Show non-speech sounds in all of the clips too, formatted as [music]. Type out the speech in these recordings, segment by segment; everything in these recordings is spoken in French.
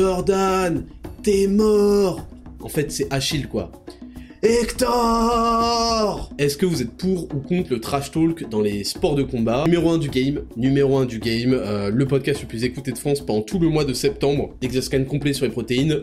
Jordan, t'es mort En fait, c'est Achille, quoi. Hector Est-ce que vous êtes pour ou contre le trash talk dans les sports de combat? Numéro 1 du game, numéro 1 du game, euh, le podcast le plus écouté de France pendant tout le mois de septembre, Exoscan complet sur les protéines.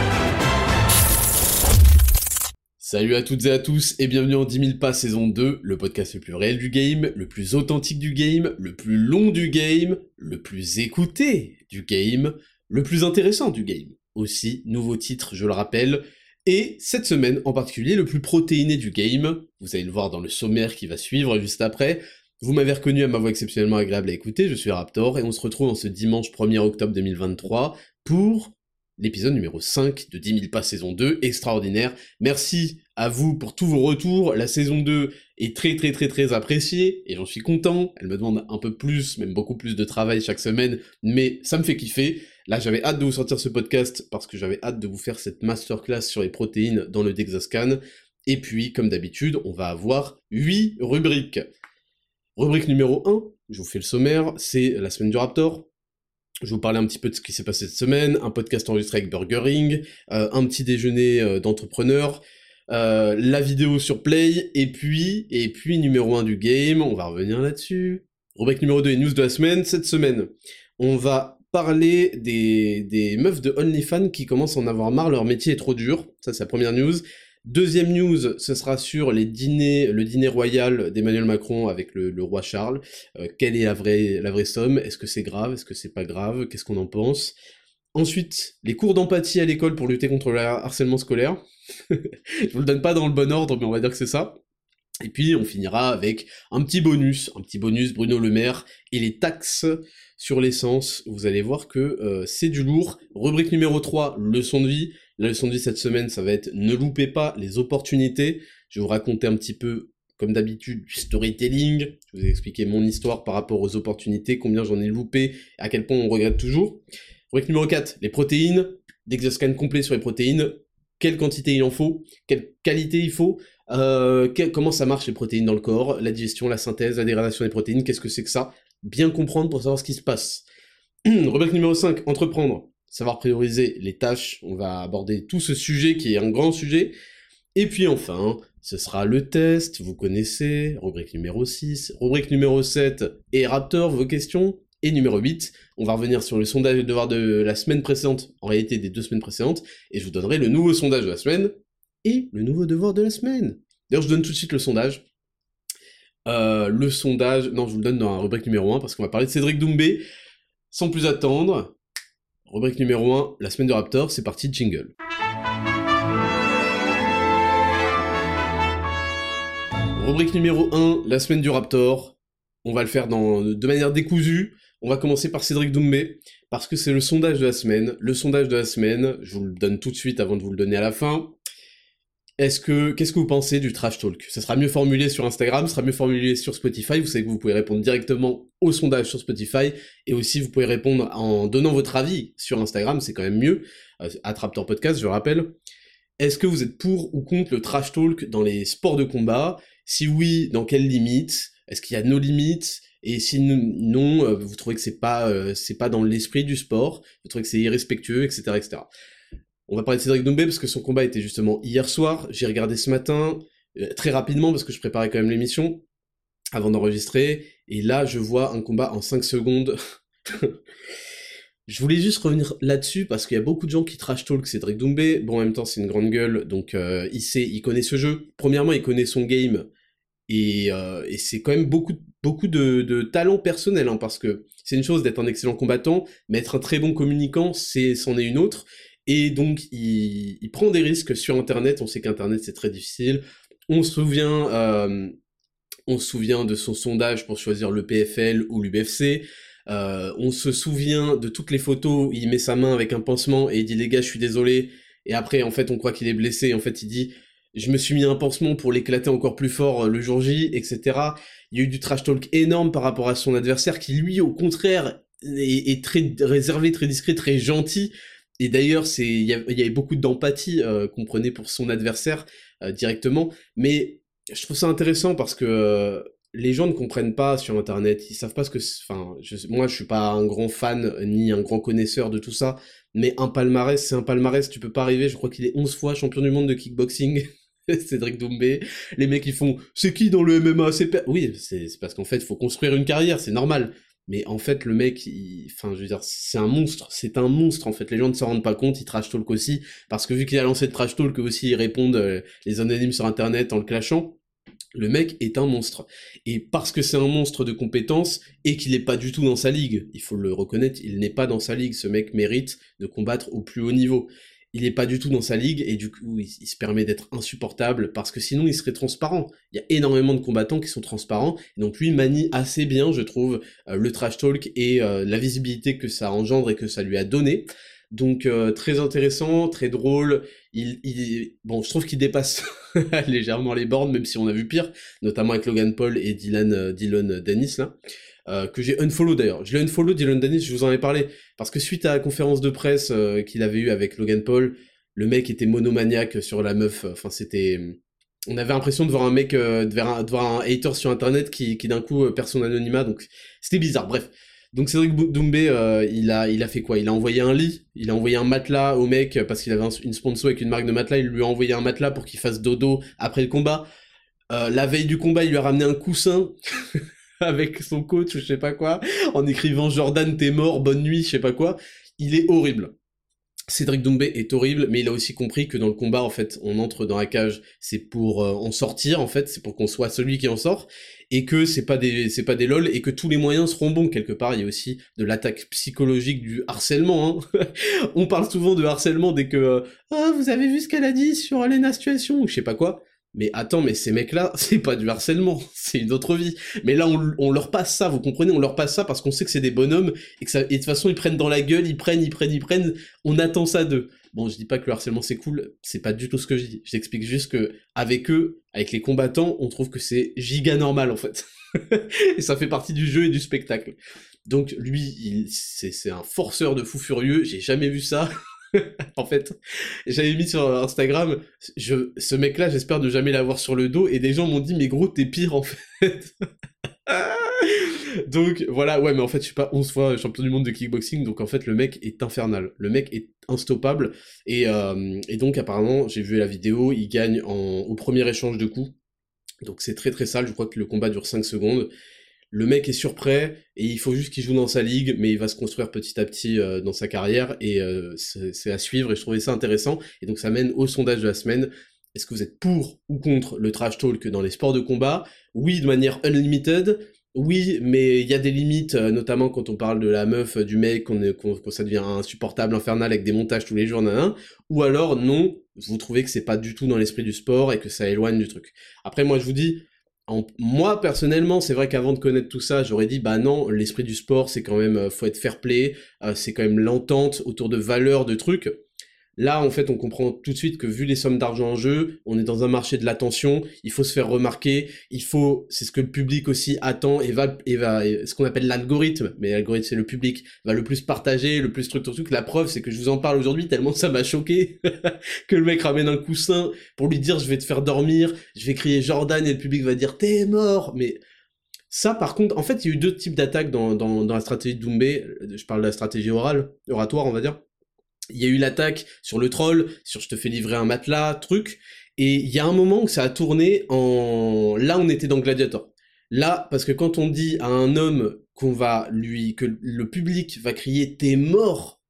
Salut à toutes et à tous et bienvenue en 10 000 pas saison 2, le podcast le plus réel du game, le plus authentique du game, le plus long du game, le plus écouté du game, le plus intéressant du game. Aussi, nouveau titre, je le rappelle, et cette semaine en particulier le plus protéiné du game, vous allez le voir dans le sommaire qui va suivre juste après, vous m'avez reconnu à ma voix exceptionnellement agréable à écouter, je suis Raptor, et on se retrouve en ce dimanche 1er octobre 2023 pour l'épisode numéro 5 de 10 000 pas saison 2, extraordinaire. Merci à vous pour tous vos retours, la saison 2 est très très très très appréciée, et j'en suis content, elle me demande un peu plus, même beaucoup plus de travail chaque semaine, mais ça me fait kiffer. Là j'avais hâte de vous sortir ce podcast, parce que j'avais hâte de vous faire cette masterclass sur les protéines dans le Dexascan, et puis comme d'habitude, on va avoir 8 rubriques. Rubrique numéro 1, je vous fais le sommaire, c'est la semaine du Raptor, je vous parler un petit peu de ce qui s'est passé cette semaine, un podcast enregistré avec Burgering, euh, un petit déjeuner euh, d'entrepreneurs, euh, la vidéo sur Play, et puis, et puis numéro 1 du game, on va revenir là-dessus. Rubrique numéro 2 et news de la semaine, cette semaine, on va parler des, des meufs de OnlyFans qui commencent à en avoir marre, leur métier est trop dur, ça c'est la première news. Deuxième news, ce sera sur les dîners, le dîner royal d'Emmanuel Macron avec le, roi Charles. Euh, quelle est la vraie, la vraie somme? Est-ce que c'est grave? Est-ce que c'est pas grave? Qu'est-ce qu'on en pense? Ensuite, les cours d'empathie à l'école pour lutter contre le harcèlement scolaire. [laughs] Je vous le donne pas dans le bon ordre, mais on va dire que c'est ça. Et puis on finira avec un petit bonus, un petit bonus Bruno Le Maire et les taxes sur l'essence. Vous allez voir que euh, c'est du lourd. Rubrique numéro 3, leçon de vie. La leçon de vie cette semaine, ça va être ne loupez pas les opportunités. Je vais vous raconter un petit peu, comme d'habitude, du storytelling. Je vous ai expliqué mon histoire par rapport aux opportunités, combien j'en ai loupé, à quel point on regrette toujours. Rubrique numéro 4, les protéines. D'exoscan complet sur les protéines. Quelle quantité il en faut Quelle qualité il faut euh, Comment ça marche les protéines dans le corps La digestion, la synthèse, la dégradation des protéines, qu'est-ce que c'est que ça? Bien comprendre pour savoir ce qui se passe. [clears throat] Rubrique numéro 5, entreprendre savoir prioriser les tâches, on va aborder tout ce sujet qui est un grand sujet. Et puis enfin, ce sera le test, vous connaissez, rubrique numéro 6, rubrique numéro 7, et Raptor, vos questions, et numéro 8, on va revenir sur le sondage de devoir de la semaine précédente, en réalité des deux semaines précédentes, et je vous donnerai le nouveau sondage de la semaine, et le nouveau devoir de la semaine. D'ailleurs, je donne tout de suite le sondage. Euh, le sondage, non, je vous le donne dans la rubrique numéro 1, parce qu'on va parler de Cédric Doumbé. Sans plus attendre, Rubrique numéro 1, la semaine de Raptor, c'est parti, jingle. Rubrique numéro 1, la semaine du Raptor. On va le faire de manière décousue. On va commencer par Cédric Doumbé, parce que c'est le sondage de la semaine. Le sondage de la semaine, je vous le donne tout de suite avant de vous le donner à la fin. Est-ce que, qu'est-ce que vous pensez du trash talk? Ça sera mieux formulé sur Instagram, sera mieux formulé sur Spotify. Vous savez que vous pouvez répondre directement au sondage sur Spotify et aussi vous pouvez répondre en donnant votre avis sur Instagram, c'est quand même mieux. Euh, Attrapteur Podcast, je rappelle. Est-ce que vous êtes pour ou contre le trash talk dans les sports de combat? Si oui, dans quelles limites? Est-ce qu'il y a nos limites? Et si non, euh, vous trouvez que c'est pas euh, c'est pas dans l'esprit du sport, vous trouvez que c'est irrespectueux, etc., etc. On va parler de Cédric Doumbé parce que son combat était justement hier soir. J'ai regardé ce matin, euh, très rapidement parce que je préparais quand même l'émission avant d'enregistrer. Et là, je vois un combat en 5 secondes. [laughs] je voulais juste revenir là-dessus parce qu'il y a beaucoup de gens qui trash talk Cédric Doumbé. Bon, en même temps, c'est une grande gueule, donc euh, il sait, il connaît ce jeu. Premièrement, il connaît son game. Et, euh, c'est quand même beaucoup, de, talent personnel, hein, parce que c'est une chose d'être un excellent combattant, mais être un très bon communicant, c'est, c'en est une autre. Et donc, il, prend des risques sur Internet. On sait qu'Internet, c'est très difficile. On se souvient, euh, on se souvient de son sondage pour choisir le PFL ou l'UBFC. Euh, on se souvient de toutes les photos où il met sa main avec un pansement et il dit les gars, je suis désolé. Et après, en fait, on croit qu'il est blessé. En fait, il dit je me suis mis un pansement pour l'éclater encore plus fort le jour J, etc. Il y a eu du trash talk énorme par rapport à son adversaire qui lui, au contraire, est, très réservé, très discret, très gentil. Et d'ailleurs, c'est il y, avait beaucoup d'empathie qu'on prenait pour son adversaire directement. Mais je trouve ça intéressant parce que les gens ne comprennent pas sur internet, ils savent pas ce que enfin moi je suis pas un grand fan ni un grand connaisseur de tout ça, mais un palmarès c'est un palmarès, tu peux pas arriver, je crois qu'il est 11 fois champion du monde de kickboxing. [laughs] Cédric Doumbé, les mecs ils font c'est qui dans le MMA c'est oui, c'est parce qu'en fait, il faut construire une carrière, c'est normal. Mais en fait, le mec, enfin, je veux dire, c'est un monstre, c'est un monstre en fait. Les gens ne s'en rendent pas compte, il trash talk aussi, parce que vu qu'il a lancé de trash talk, aussi ils répondent euh, les anonymes sur internet en le clashant. Le mec est un monstre. Et parce que c'est un monstre de compétences et qu'il n'est pas du tout dans sa ligue, il faut le reconnaître, il n'est pas dans sa ligue. Ce mec mérite de combattre au plus haut niveau. Il n'est pas du tout dans sa ligue et du coup il, se permet d'être insupportable parce que sinon il serait transparent. Il y a énormément de combattants qui sont transparents et donc lui manie assez bien, je trouve, euh, le trash talk et euh, la visibilité que ça engendre et que ça lui a donné. Donc euh, très intéressant, très drôle. Il, il bon, je trouve qu'il dépasse [laughs] légèrement les bornes, même si on a vu pire, notamment avec Logan Paul et Dylan, euh, Dylan Dennis là. Euh, que j'ai unfollow d'ailleurs. Je l'ai unfollow Dylan Dennis, je vous en ai parlé, parce que suite à la conférence de presse qu'il avait eu avec Logan Paul, le mec était monomaniaque sur la meuf. Enfin, c'était, on avait l'impression de voir un mec, de, voir un, de, voir un, hater sur internet qui, qui d'un coup perd son anonymat, donc c'était bizarre. Bref, donc Cédric Doumbé, euh, il, a, il a fait quoi? Il a envoyé un lit, il a envoyé un matelas au mec parce qu'il avait une sponsor avec une marque de matelas, il lui a envoyé un matelas pour qu'il fasse dodo après le combat. Euh, la veille du combat, il lui a ramené un coussin [laughs] [laughs] avec son coach ou je sais pas quoi, en écrivant Jordan t'es mort, bonne nuit, je sais pas quoi. Il est horrible. Cédric Doumbé est horrible, mais il a aussi compris que dans le combat, en fait, on entre dans la cage, c'est pour euh, en sortir, en fait, c'est pour qu'on soit celui qui en sort, et que c'est pas des c'est pas des lol et que tous les moyens seront bons quelque part. Il y a aussi de l'attaque psychologique du harcèlement. Hein. [laughs] On parle souvent de harcèlement dès que ah vous avez vu ce qu'elle a dit sur Alena Situation ou je sais pas quoi. Mais attends, mais ces mecs-là, [laughs] c'est pas du harcèlement, c'est une autre vie. Mais là, on, leur passe ça, vous comprenez, on leur passe ça parce qu'on sait que c'est des bonhommes et de toute façon, ils prennent dans la gueule, ils prennent, ils prennent, ils prennent. On attend ça d'eux. Bon, je dis pas que le harcèlement c'est cool, c'est pas du tout ce que je dis. J'explique juste que avec eux, avec les combattants, on trouve que c'est giga normal en fait. [laughs] et ça fait partie du jeu et du spectacle. Donc lui, c'est un forceur de fou furieux, j'ai jamais vu ça. [laughs] en fait, j'avais mis sur Instagram, ce mec-là, j'espère ne jamais l'avoir sur le dos, et des gens m'ont dit, mais gros, t'es pire en fait. [laughs] donc voilà, ouais, mais en fait, je suis pas 11 fois champion du monde de kickboxing, donc en fait, le mec est infernal. Le mec est instoppable. Et, euh, et donc, apparemment, j'ai vu la vidéo, il gagne en, au premier échange de coups. Donc c'est très très sale, je crois que le combat dure 5 secondes. Le mec est surprêt et il faut juste qu'il joue dans sa ligue, mais il va se construire petit à petit euh, dans sa carrière et euh, c'est à suivre et je trouvais ça intéressant. Et donc ça mène au sondage de la semaine. Est-ce que vous êtes pour ou contre le trash talk dans les sports de combat? Oui, de manière unlimited. Oui, mais il y a des limites, euh, notamment quand on parle de la meuf, du mec, qu'on qu ça devient insupportable, infernal avec des montages tous les jours, nan, ou alors non, vous trouvez que c'est pas du tout dans l'esprit du sport et que ça éloigne du truc. Après, moi, je vous dis, moi personnellement, c'est vrai qu'avant de connaître tout ça, j'aurais dit bah non, l'esprit du sport, c'est quand même, euh, faut être fair play, c'est quand même l'entente autour de valeurs, de trucs. Là, en fait, on comprend tout de suite que vu les sommes d'argent en jeu, on est dans un marché de l'attention, il faut se faire remarquer, il faut, c'est ce que le public aussi attend et va, et va, ce qu'on appelle l'algorithme, mais l'algorithme c'est le public, va le plus partager, le plus truc, truc. La preuve, c'est que je vous en parle aujourd'hui tellement ça m'a choqué [laughs] que le mec ramène un coussin pour lui dire je vais te faire dormir, je vais crier Jordan et le public va dire t'es mort, mais ça, par contre, en fait, il y a eu deux types d'attaques dans, dans, dans la stratégie de Doumbé. Je parle de la stratégie orale, oratoire, on va dire il y a eu l'attaque sur le troll, sur je te fais livrer un matelas, truc, et il y a un moment où ça a tourné en... Là, on était dans Gladiator. Là, parce que quand on dit à un homme qu'on va lui... que le public va crier « t'es mort »,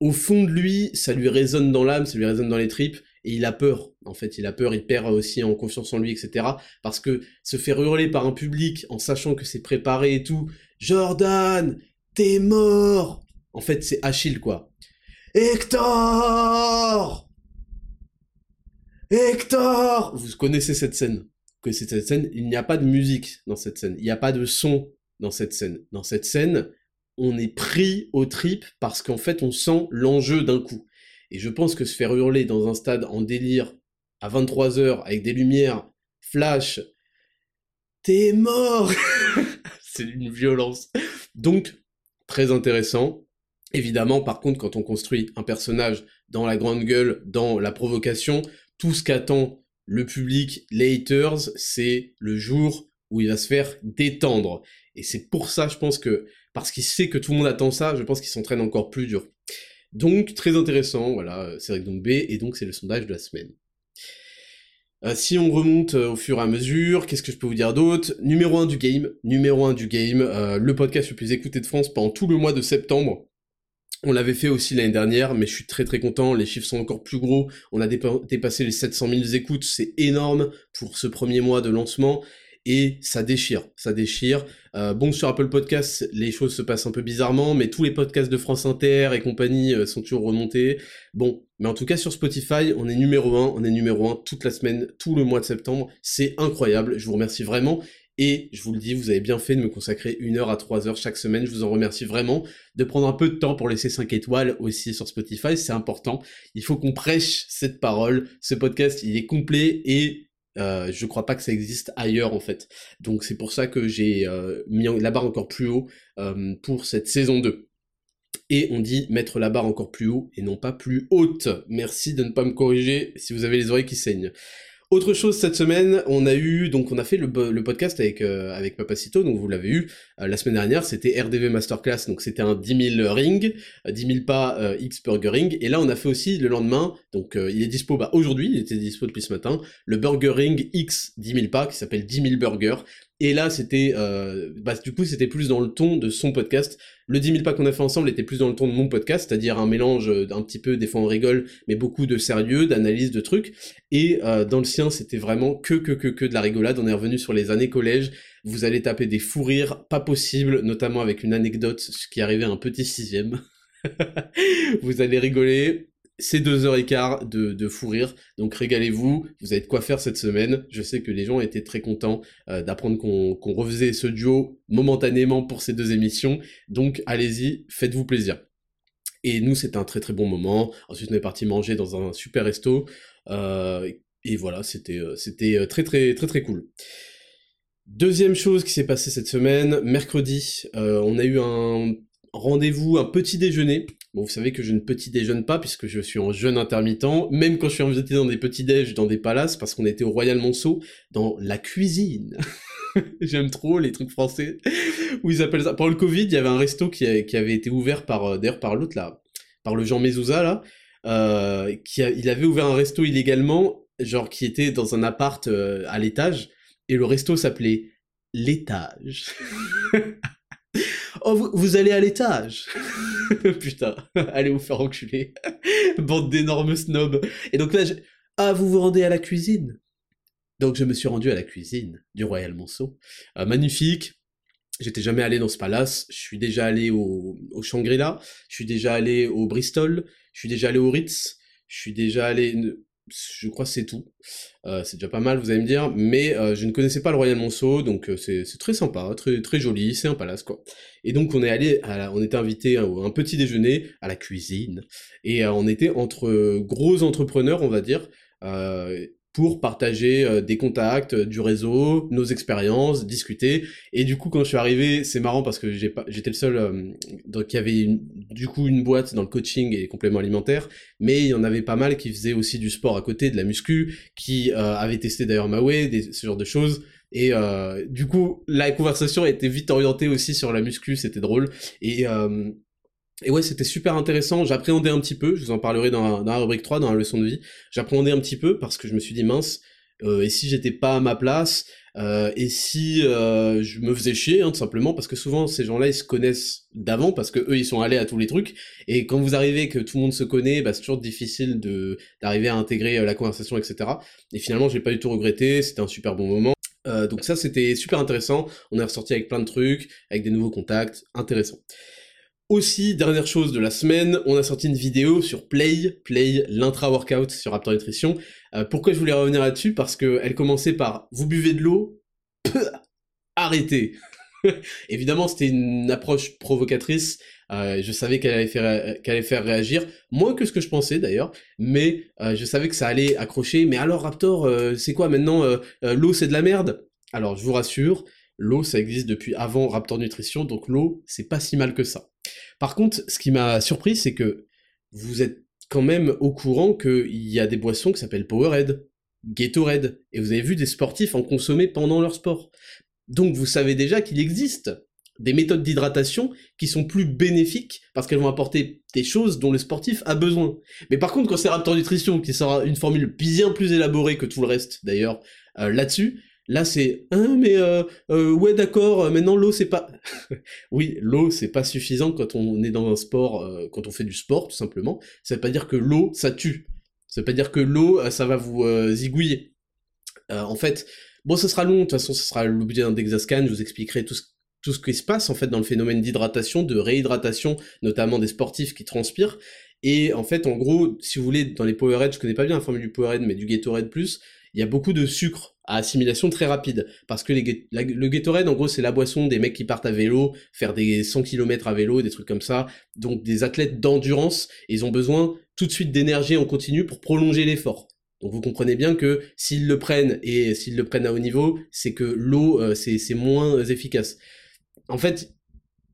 au fond de lui, ça lui résonne dans l'âme, ça lui résonne dans les tripes, et il a peur. En fait, il a peur, il perd aussi en confiance en lui, etc. Parce que se faire hurler par un public en sachant que c'est préparé et tout, « Jordan, t'es mort !» En fait, c'est Achille, quoi. Hector Hector Vous connaissez cette scène. Cette scène, il n'y a pas de musique dans cette scène. Il n'y a pas de son dans cette scène. Dans cette scène, on est pris au trip parce qu'en fait, on sent l'enjeu d'un coup. Et je pense que se faire hurler dans un stade en délire à 23h avec des lumières flash, t'es mort [laughs] C'est une violence. Donc, très intéressant. Évidemment, par contre, quand on construit un personnage dans la grande gueule, dans la provocation, tout ce qu'attend le public, les haters, c'est le jour où il va se faire détendre. Et c'est pour ça, je pense que, parce qu'il sait que tout le monde attend ça, je pense qu'il s'entraîne encore plus dur. Donc, très intéressant, voilà, c'est donc B, et donc c'est le sondage de la semaine. Euh, si on remonte euh, au fur et à mesure, qu'est-ce que je peux vous dire d'autre? Numéro 1 du game, numéro 1 du game, euh, le podcast le plus écouté de France pendant tout le mois de septembre. On l'avait fait aussi l'année dernière, mais je suis très très content, les chiffres sont encore plus gros, on a dépassé les 700 000 écoutes, c'est énorme pour ce premier mois de lancement, et ça déchire, ça déchire. Euh, bon, sur Apple Podcasts, les choses se passent un peu bizarrement, mais tous les podcasts de France Inter et compagnie euh, sont toujours remontés. Bon, mais en tout cas sur Spotify, on est numéro 1, on est numéro 1 toute la semaine, tout le mois de septembre. C'est incroyable, je vous remercie vraiment. Et je vous le dis, vous avez bien fait de me consacrer une heure à trois heures chaque semaine. Je vous en remercie vraiment de prendre un peu de temps pour laisser 5 étoiles aussi sur Spotify. C'est important. Il faut qu'on prêche cette parole. Ce podcast, il est complet et euh, je crois pas que ça existe ailleurs en fait. Donc c'est pour ça que j'ai euh, mis la barre encore plus haut euh, pour cette saison 2. Et on dit mettre la barre encore plus haut et non pas plus haute. Merci de ne pas me corriger si vous avez les oreilles qui saignent. Autre chose cette semaine, on a eu donc on a fait le, podcast avec euh, avec Papacito, donc vous l'avez eu. Euh, la semaine dernière, c'était RDV Masterclass, donc c'était un 10 000 ring, 10 000 pas X Burger Ring, et là on a fait aussi le lendemain, donc euh, il est dispo bah, aujourd'hui, il était dispo depuis ce matin, le Burger Ring X 10 000 pas qui s'appelle 10 000 Burger, et là, c'était, euh, bah, du coup, c'était plus dans le ton de son podcast. Le 10 000 pas qu'on a fait ensemble était plus dans le ton de mon podcast, c'est-à-dire un mélange d'un petit peu, des fois on rigole, mais beaucoup de sérieux, d'analyse de trucs. Et euh, dans le sien, c'était vraiment que, que, que, que de la rigolade. On est revenu sur les années collège. Vous allez taper des fous rires, pas possible, notamment avec une anecdote qui arrivait à un petit sixième. [laughs] vous allez rigoler, c'est deux heures et quart de, fou rire, donc régalez-vous, vous avez de quoi faire cette semaine. Je sais que les gens étaient très contents euh, d'apprendre qu'on refaisait ce duo momentanément pour ces deux émissions, donc allez-y, faites-vous plaisir. Et nous, c'était un très très bon moment. Ensuite, on est parti manger dans un super resto. Euh, et voilà, c'était euh, très très très très cool. Deuxième chose qui s'est passée cette semaine, mercredi, on a eu un rendez-vous, un petit déjeuner. Bon, vous savez que je ne petit déjeune pas puisque je suis en jeûne intermittent, même quand je suis invité dans des petits déj dans des palaces, parce qu'on était au Royal Monceau, dans la cuisine. [laughs] J'aime trop les trucs français où ils appellent ça. Pendant le Covid, il y avait un resto qui, avait été ouvert par, euh, d'ailleurs par l'autre là, par le Jean Mezouza là, euh, qui il avait ouvert un resto illégalement, genre qui était dans un appart euh, à l'étage, et le resto s'appelait l'étage. [laughs] Oh, vous, allez à l'étage [laughs] Putain, allez vous faire enculer. Bande d'énormes snobs. Et donc là, ah, vous vous rendez à la cuisine Donc je me suis rendu à la cuisine du Royal Monceau. Euh, magnifique. J'étais jamais allé dans ce palace. Je suis déjà allé au, au Shangri-La. Je suis déjà allé au Bristol. Je suis déjà allé au Ritz. Je suis déjà allé je crois que c'est tout. Euh, c'est déjà pas mal, vous allez me dire, mais euh, je ne connaissais pas le Royal Monceau, donc euh, c'est très sympa, très très joli, c'est un palace quoi. Et donc on est allé, on était invité à un petit déjeuner à la cuisine, et on était entre gros entrepreneurs, on va dire, pour partager euh, des contacts, euh, du réseau, nos expériences, discuter. Et du coup, quand je suis arrivé, c'est marrant parce que j'étais le seul euh, qui avait du coup une boîte dans le coaching et complément alimentaire, mais il y en avait pas mal qui faisaient aussi du sport à côté, de la muscu, qui euh, avaient testé d'ailleurs Maui, ce genre de choses. Et du coup, la conversation était vite orientée aussi sur la muscu, c'était drôle. Et et ouais, c'était super intéressant. J'appréhendais un petit peu, je vous en parlerai dans, dans, la rubrique 3, dans la leçon de vie. J'appréhendais un petit peu parce que je me suis dit, mince, euh, et si j'étais pas à ma place, euh, et si euh, je me faisais chier, hein, tout simplement, parce que souvent ces gens-là ils se connaissent d'avant, parce que eux ils sont allés à tous les trucs, et quand vous arrivez que tout le monde se connaît, bah, c'est toujours difficile de d'arriver à intégrer la conversation, etc. Et finalement j'ai pas du tout regretté, c'était un super bon moment. Donc ça c'était super intéressant, on est ressorti avec plein de trucs, avec des nouveaux contacts, intéressant. Aussi, dernière chose de la semaine, on a sorti une vidéo sur Play, Play, l'intra-workout sur Raptor Nutrition. Euh, pourquoi je voulais revenir là-dessus? Parce qu'elle commençait par « Vous buvez de l'eau? Arrêtez [laughs] Évidemment, c'était une approche provocatrice. Euh, je savais qu'elle allait faire réagir moins que ce que je pensais d'ailleurs, mais euh, je savais que ça allait accrocher. Mais alors Raptor, c'est quoi maintenant L'eau c'est de la merde? Alors je vous rassure, l'eau ça existe depuis avant Raptor Nutrition, donc l'eau c'est pas si mal que ça. Par contre, ce qui m'a surpris, c'est que vous êtes quand même au courant qu'il y a des boissons qui s'appellent Powerade, Gatorade, et vous avez vu des sportifs en consommer pendant leur sport. Donc vous savez déjà qu'il existe des méthodes d'hydratation qui sont plus bénéfiques parce qu'elles vont apporter des choses dont le sportif a besoin. Mais par contre, quand c'est Raptor Nutrition qui sera une formule bien plus élaborée que tout le reste, d'ailleurs, euh, là-dessus, là c'est hein, mais euh, euh, ouais d'accord, maintenant l'eau c'est pas [laughs] oui, l'eau c'est pas suffisant quand on est dans un sport quand on fait du sport tout simplement. Ça veut pas dire que l'eau ça tue. Ça veut pas dire que l'eau ça va vous zigouiller. en fait, Bon, ce sera long, de toute façon, ce sera l'objet d'un Dexascan, je vous expliquerai tout ce, tout ce qui se passe en fait dans le phénomène d'hydratation, de réhydratation, notamment des sportifs qui transpirent. Et en fait, en gros, si vous voulez, dans les Powerade, je connais pas bien la formule du Powerade, mais du Gatorade plus, il y a beaucoup de sucre à assimilation très rapide. Parce que les, le Gatorade, en gros, c'est la boisson des mecs qui partent à vélo, faire des 100 km à vélo, des trucs comme ça. Donc des athlètes d'endurance, ils ont besoin tout de suite d'énergie en continu pour prolonger l'effort. Donc vous comprenez bien que s'ils le prennent et s'ils le prennent à haut niveau, c'est que l'eau euh, c'est moins efficace. En fait,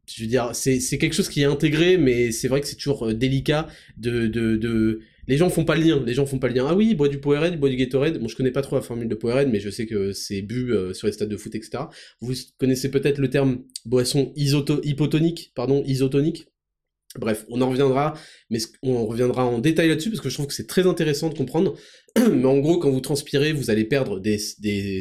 je veux dire, c'est quelque chose qui est intégré, mais c'est vrai que c'est toujours euh, délicat de, de, Les gens font pas le lien, les gens font pas le lien. Ah oui, il boit du Powerade, il boit du Gatorade. Bon, je connais pas trop la formule de Powerade, mais je sais que c'est bu euh, sur les stades de foot, etc. Vous connaissez peut-être le terme boisson hypotonique, pardon, isotonique. Bref, on en reviendra, mais on reviendra en détail là-dessus parce que je trouve que c'est très intéressant de comprendre. [clears throat] mais en gros, quand vous transpirez, vous allez perdre des,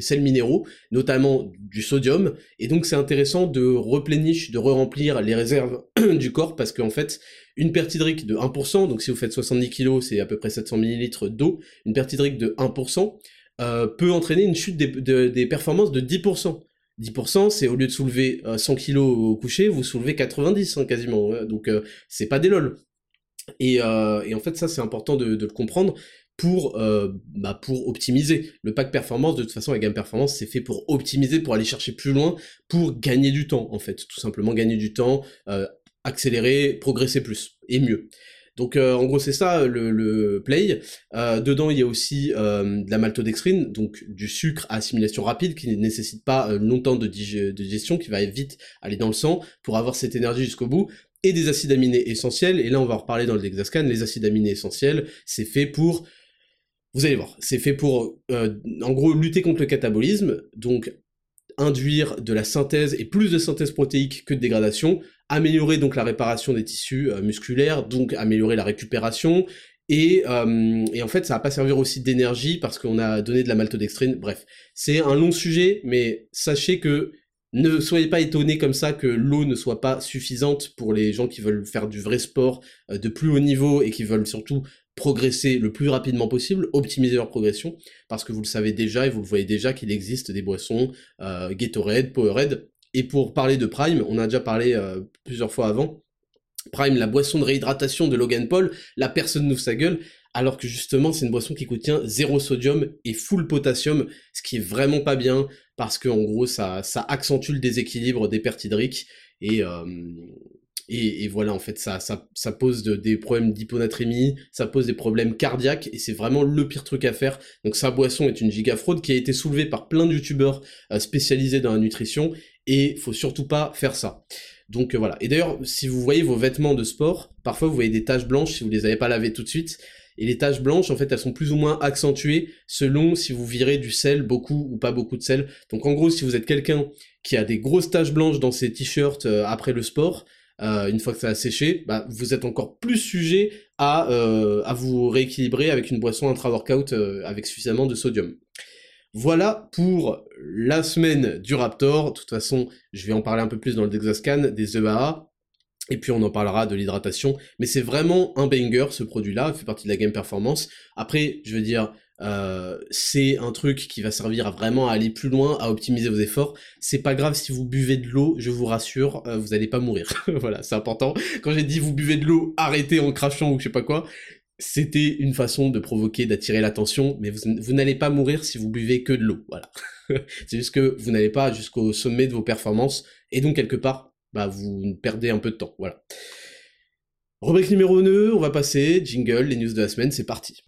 sels minéraux, notamment du sodium, et donc c'est intéressant de replénish, de re-remplir les réserves [clears throat] du corps parce qu'en fait, une perte hydrique de 1%, donc si vous faites 70 kg, c'est à peu près 700 ml d'eau, une perte hydrique de 1% euh, peut entraîner une chute des, performances de 10%. 10%, c'est au lieu de soulever 100 euh, kg au coucher, vous soulevez 90 hein, quasiment. donc euh, c'est pas des lol. Et, en fait ça c'est important de, de, le comprendre pour, bah, pour optimiser. Le pack performance, de toute façon, la gamme performance, c'est fait pour optimiser, pour aller chercher plus loin, pour gagner du temps, en fait. Tout simplement gagner du temps, accélérer, progresser plus, et mieux. Donc euh, en gros c'est ça le, play. Euh, dedans il y a aussi euh, de la maltodextrine, donc du sucre à assimilation rapide qui ne nécessite pas longtemps de, digestion, qui va vite aller dans le sang pour avoir cette énergie jusqu'au bout. Et des acides aminés essentiels, et là on va en reparler dans le Dexascan, les acides aminés essentiels, c'est fait pour vous allez voir, c'est fait pour, en gros, lutter contre le catabolisme, donc induire de la synthèse et plus de synthèse protéique que de dégradation, améliorer donc la réparation des tissus euh, musculaires, donc améliorer la récupération, et, euh, et, en fait, ça va pas servir aussi d'énergie parce qu'on a donné de la maltodextrine. Bref, c'est un long sujet, mais sachez que ne soyez pas étonnés comme ça que l'eau ne soit pas suffisante pour les gens qui veulent faire du vrai sport euh, de plus haut niveau et qui veulent surtout progresser le plus rapidement possible, optimiser leur progression, parce que vous le savez déjà et vous le voyez déjà qu'il existe des boissons euh, Gatorade, Powerade, et pour parler de Prime, on a déjà parlé euh, plusieurs fois avant, Prime, la boisson de réhydratation de Logan Paul, la personne n'ouvre sa gueule, alors que justement c'est une boisson qui contient zéro sodium et full potassium, ce qui est vraiment pas bien, parce que en gros ça, ça accentue le déséquilibre des pertes hydriques, et, euh, et, voilà, en fait, ça, ça, ça pose des problèmes d'hyponatrémie, ça pose des problèmes cardiaques, et c'est vraiment le pire truc à faire. Donc sa boisson est une giga fraude qui a été soulevée par plein de youtubeurs euh, spécialisés dans la nutrition, et faut surtout pas faire ça. Donc euh, voilà. Et d'ailleurs, si vous voyez vos vêtements de sport, parfois vous voyez des taches blanches si vous les avez pas lavées tout de suite. Et les taches blanches, en fait, elles sont plus ou moins accentuées selon si vous virez du sel, beaucoup ou pas beaucoup de sel. Donc en gros, si vous êtes quelqu'un qui a des grosses taches blanches dans ses t-shirts euh, après le sport, euh, une fois que ça a séché, bah, vous êtes encore plus sujet à, vous rééquilibrer avec une boisson intra-workout avec suffisamment de sodium. Voilà pour la semaine du Raptor. De toute façon, je vais en parler un peu plus dans le Dexascan, des EAA, et puis on en parlera de l'hydratation. Mais c'est vraiment un banger ce produit-là, fait partie de la game performance. Après, je veux dire, euh, c'est un truc qui va servir à vraiment aller plus loin, à optimiser vos efforts. C'est pas grave si vous buvez de l'eau, je vous rassure, euh, vous allez pas mourir. [laughs] voilà, c'est important. Quand j'ai dit vous buvez de l'eau, arrêtez en crachant ou je sais pas quoi. C'était une façon de provoquer, d'attirer l'attention, mais vous, n'allez pas mourir si vous buvez que de l'eau, voilà. [laughs] c'est juste que vous n'allez pas jusqu'au sommet de vos performances, et donc quelque part, bah, vous perdez un peu de temps, voilà. Rubrique numéro 2, on va passer, jingle, les news de la semaine, c'est parti.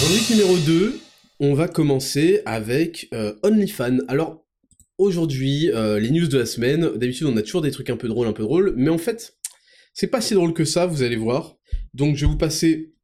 Rubrique numéro 2, on va commencer avec euh, OnlyFans. Alors, aujourd'hui, euh, les news de la semaine, d'habitude on a toujours des trucs un peu drôles, un peu drôles, mais en fait, c'est pas si drôle que ça, vous allez voir. Donc je vais vous passer...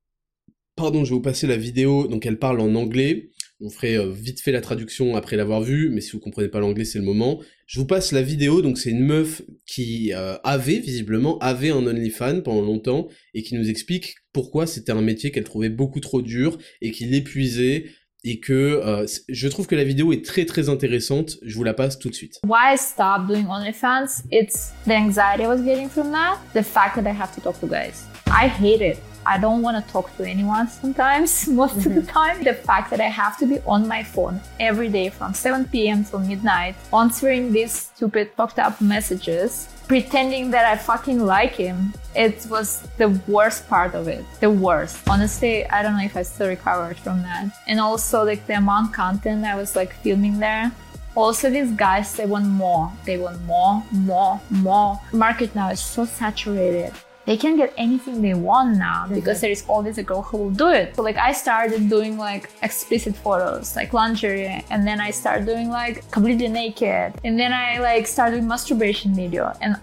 Pardon, je vais vous passer la vidéo, donc elle parle en anglais. On ferait euh, vite fait la traduction après l'avoir vue, mais si vous comprenez pas l'anglais, c'est le moment. Je vous passe la vidéo, donc c'est une meuf qui euh, avait, visiblement, avait un OnlyFans pendant longtemps, et qui nous explique pourquoi c'était un métier qu'elle trouvait beaucoup trop dur, et qui l'épuisait, et que euh, je trouve que la vidéo est très très intéressante. Je vous la passe tout de suite. Why I stopped doing OnlyFans? It's the anxiety I was getting from that, the fact that I have to talk to guys. I hate it. I don't want to talk to anyone sometimes, [laughs] most mm-hmm. of the mm-hmm. time. The fact that I have to be on my phone every day from 7 p.m. till midnight, answering these stupid fucked up messages, pretending that I fucking like him, it was the worst part of it. The worst. Honestly, I don't know if I still recovered from that. And also like the amount content I was like filming there also these guys they want more they want more more more market now is so saturated they can get anything they want now because there is always a girl who will do it. So like I started doing like explicit photos, like lingerie, and then I started doing like completely naked, and then I like started masturbation video, and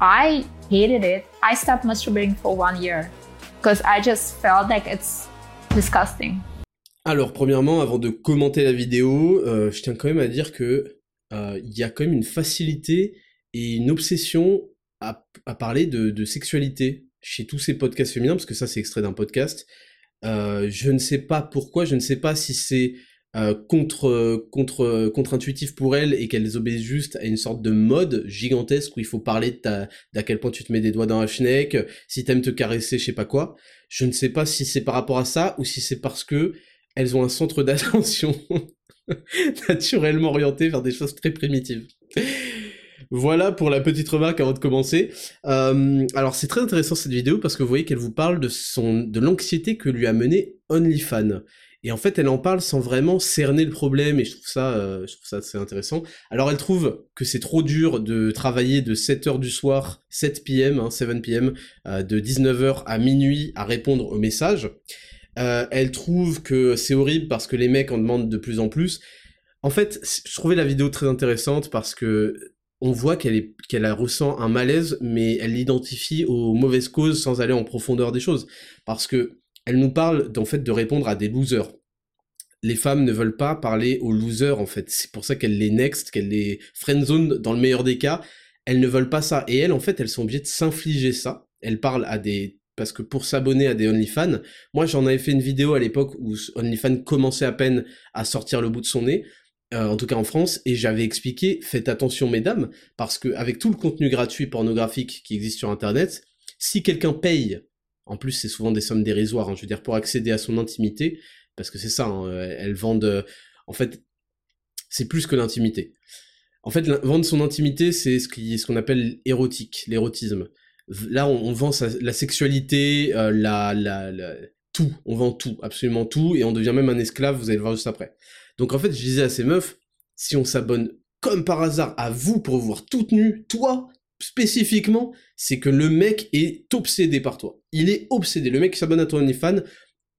I hated it. I stopped masturbating for one year because I just felt like it's disgusting. Alors, premièrement, avant de commenter la vidéo, euh, je tiens quand même à dire que euh, il y a quand même une facilité et une obsession à, parler de, sexualité chez tous ces podcasts féminins, parce que ça c'est extrait d'un podcast. Euh, je ne sais pas pourquoi, je ne sais pas si c'est euh, contre, contre, contre-intuitif pour elles et qu'elles obéissent juste à une sorte de mode gigantesque où il faut parler de ta, d'à quel point tu te mets des doigts dans la fenêtre, si t'aimes te caresser, je sais pas quoi. Je ne sais pas si c'est par rapport à ça ou si c'est parce que elles ont un centre [laughs] d'attention [laughs] naturellement orienté vers des choses très primitives. Voilà pour la petite remarque avant de commencer. Euh, alors c'est très intéressant cette vidéo parce que vous voyez qu'elle vous parle de son de l'anxiété que lui a mené OnlyFans. Et en fait, elle en parle sans vraiment cerner le problème, et je trouve ça, euh, je trouve ça assez intéressant. Alors, elle trouve que c'est trop dur de travailler de 7h du soir, 7 p.m., 7 p.m., de 19h à minuit à répondre aux messages. Euh, elle trouve que c'est horrible parce que les mecs en demandent de plus en plus. En fait, je trouvais la vidéo très intéressante parce que on voit qu'elle qu'elle ressent un malaise, mais elle l'identifie aux mauvaises causes sans aller en profondeur des choses, parce que elle nous parle en fait de répondre à des losers. Les femmes ne veulent pas parler aux losers en fait, c'est pour ça qu'elles les next, qu'elles les friendzone dans le meilleur des cas. Elles ne veulent pas ça, et elles en fait elles sont obligées de s'infliger ça. Elles parlent à des parce que pour s'abonner à des OnlyFans, moi j'en avais fait une vidéo à l'époque où OnlyFans commençait à peine à sortir le bout de son nez. Euh, en tout cas en France, et j'avais expliqué, faites attention mesdames, parce que avec tout le contenu gratuit pornographique qui existe sur Internet, si quelqu'un paye, en plus c'est souvent des sommes dérisoires, hein, je veux dire pour accéder à son intimité, parce que c'est ça, hein, elles vendent, en fait, c'est plus que l'intimité. En fait, vendre son intimité, c'est ce qu'on ce qu'on appelle érotique, l'érotisme. Là, on, vend la sexualité, euh, la, la, la, on vend tout, absolument tout, et on devient même un esclave, vous allez le voir juste après. Donc en fait, je disais à ces meufs, si on s'abonne comme par hasard à vous pour voir toute nue, toi, spécifiquement, c'est que le mec est obsédé par toi. Il est obsédé. Le mec qui s'abonne à ton OnlyFans,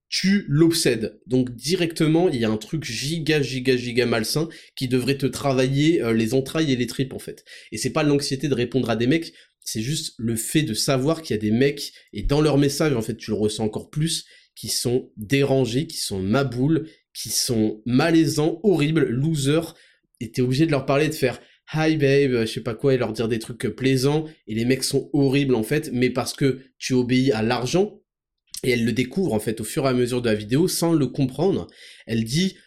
tu l'obsèdes. Donc directement, il y a un truc giga, giga, giga malsain qui devrait te travailler euh, les entrailles et les tripes en fait. Et c'est pas l'anxiété de répondre à des mecs, c'est juste le fait de savoir qu'il y a des mecs, et dans leur message en fait tu le ressens encore plus, qui sont dérangés, qui sont maboules, qui sont malaisants, horribles, losers, et t'es obligé de leur parler, de faire hi babe, je sais pas quoi, et leur dire des trucs plaisants, et les mecs sont horribles en fait, mais parce que tu obéis à l'argent, et elle le découvre en fait au fur et à mesure de la vidéo sans le comprendre. Elle dit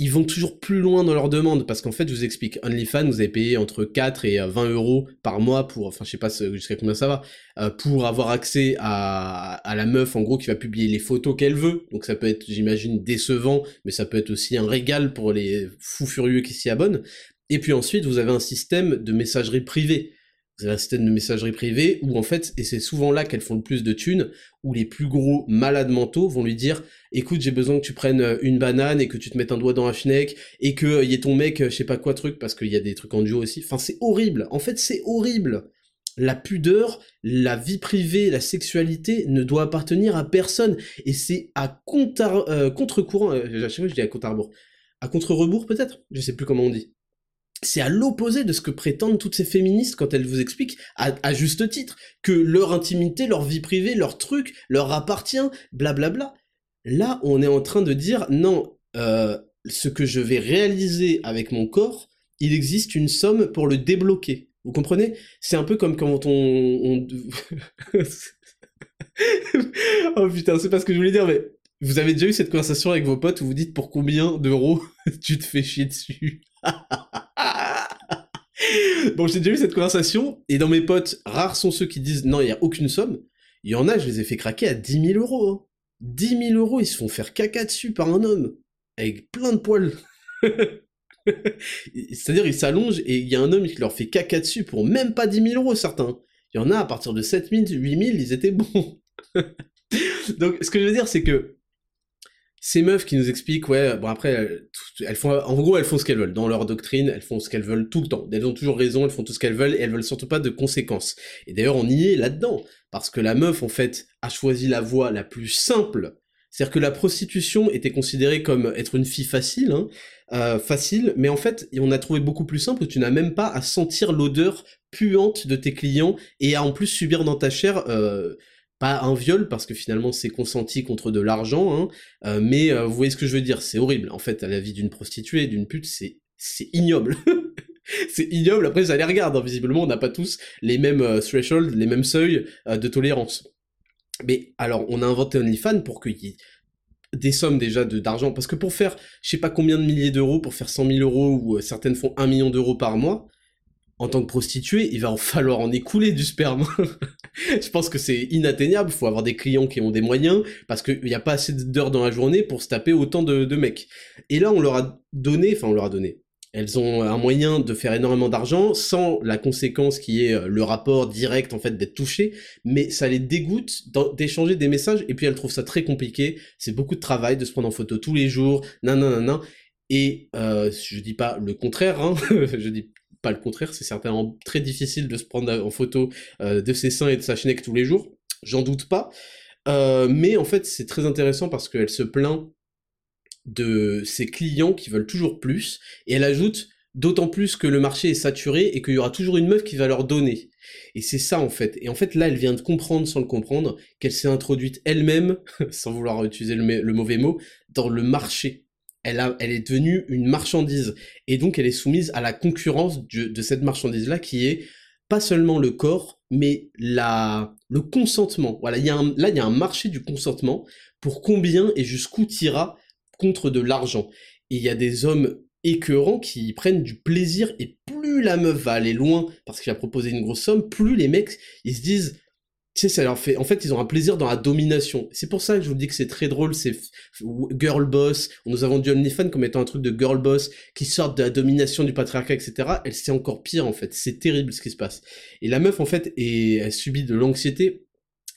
ils vont toujours plus loin dans leur demande parce qu'en fait, je vous explique, OnlyFans, vous avez payé entre 4 et 20 euh, euros par mois pour, enfin, je sais pas jusqu'à combien ça va, euh, pour avoir accès à, à la meuf, en gros, qui va publier les photos qu'elle veut. Donc ça peut être, j'imagine, décevant, mais ça peut être aussi un régal pour les fous furieux qui s'y abonnent. Et puis ensuite, vous avez un système de messagerie privée. vous avez un système de messagerie privée où en fait, et c'est souvent là qu'elles font le plus de thunes, où les plus gros malades mentaux vont lui dire écoute j'ai besoin que tu prennes euh, une banane et que tu te mettes un doigt dans la fenêtre et que euh, y ait ton mec euh, je sais pas quoi truc parce qu'il y a des trucs en duo aussi. Enfin c'est horrible. En fait c'est horrible. La pudeur, la vie privée, la sexualité ne doit appartenir à personne et c'est à contre-courant. à chaque fois je dis à contre-rebours. À contre-rebours peut-être Je sais plus comment on dit c'est à l'opposé de ce que prétendent toutes ces féministes quand elles vous expliquent, à, juste titre, que leur intimité, leur vie privée, leur truc leur appartient, blablabla. Là, on est en train de dire, non, euh, ce que je vais réaliser avec mon corps, il existe une somme pour le débloquer. Vous comprenez? C'est un peu comme quand on... [laughs] oh putain, c'est pas ce que je voulais dire, mais vous avez déjà eu cette conversation avec vos potes où vous dites pour combien d'euros [laughs] tu te fais chier dessus? [laughs] Bon, j'ai déjà eu cette conversation, et dans mes potes, rares sont ceux qui disent non, il n'y a aucune somme. Il y en a, je les ai fait craquer à 10 000 euros. Hein. 10 000 euros, ils se font faire caca dessus par un homme, avec plein de poils. [laughs] C'est-à-dire, ils s'allongent et il y a un homme qui leur fait caca dessus pour même pas 10 000 euros, certains. Il y en a, à partir de 7 000, 8 000, ils étaient bons. [laughs] Donc, ce que je veux dire, c'est que ces meufs qui nous expliquent, ouais, bon après, elles font, en gros, elles font ce qu'elles veulent. Dans leur doctrine, elles font ce qu'elles veulent tout le temps. Elles ont toujours raison, elles font tout ce qu'elles veulent, et elles veulent surtout pas de conséquences. Et d'ailleurs, on y est là-dedans. Parce que la meuf, en fait, a choisi la voie la plus simple. C'est-à-dire que la prostitution était considérée comme être une fille facile, hein, euh, facile, mais en fait, on a trouvé beaucoup plus simple, tu n'as même pas à sentir l'odeur puante de tes clients et à en plus subir dans ta chair euh, pas un viol parce que finalement c'est consenti contre de l'argent, hein, euh, mais euh, vous voyez ce que je veux dire, c'est horrible. En fait, à la vie d'une prostituée, d'une pute, c'est c'est ignoble. [laughs] c'est ignoble. Après, ça les regarde. Hein. Visiblement, on n'a pas tous les mêmes euh, thresholds, les mêmes seuils de tolérance. Mais alors, on a inventé OnlyFans pour qu'il y ait des sommes déjà d'argent, parce que pour faire, je sais pas combien de milliers d'euros, pour faire 100 000 euros, ou certaines font 1 million d'euros par mois, en tant que prostituée, il va en falloir en écouler du sperme. [laughs] je pense que c'est inatteignable, il faut avoir des clients qui ont des moyens, parce qu'il n'y a pas assez d'heures dans la journée pour se taper autant de, mecs. Et là, on leur a donné, enfin on leur a donné, elles ont un moyen de faire énormément d'argent sans la conséquence qui est euh, le rapport direct en fait d'être touché, mais ça les dégoûte d'échanger des messages et puis elles trouvent ça très compliqué. C'est beaucoup de travail de se prendre en photo tous les jours, nan nan nan. Et euh, je dis pas le contraire, hein, [laughs] je dis pas le contraire, c'est certainement très difficile de se prendre en photo euh, de ses seins et de sa chenille tous les jours, j'en doute pas. Euh, mais en fait, c'est très intéressant parce qu'elle se plaint de ses clients qui veulent toujours plus, et elle ajoute d'autant plus que le marché est saturé et qu'il y aura toujours une meuf qui va leur donner. Et c'est ça en fait. Et en fait là, elle vient de comprendre sans le comprendre qu'elle s'est introduite elle-même, [laughs] sans vouloir utiliser le mauvais mot, dans le marché elle, a, elle est devenue une marchandise. Et donc elle est soumise à la concurrence de, cette marchandise-là qui est pas seulement le corps, mais la, le consentement. Voilà, y a là il y a un marché du consentement pour combien et jusqu'où tira contre de l'argent. Et il y a des hommes écœurants qui prennent du plaisir et plus la meuf va aller loin parce qu'il a proposé une grosse somme, plus les mecs ils se disent tu sais, ça leur fait. En fait, ils ont un plaisir dans la domination. C'est pour ça que je vous dis que c'est très drôle. C'est girl boss. Nous avons du OnlyFans comme étant un truc de girl boss qui sort de la domination du patriarcat, etc. Elle, c'est encore pire en fait. C'est terrible ce qui se passe. Et la meuf, en fait, est, elle subit de l'anxiété.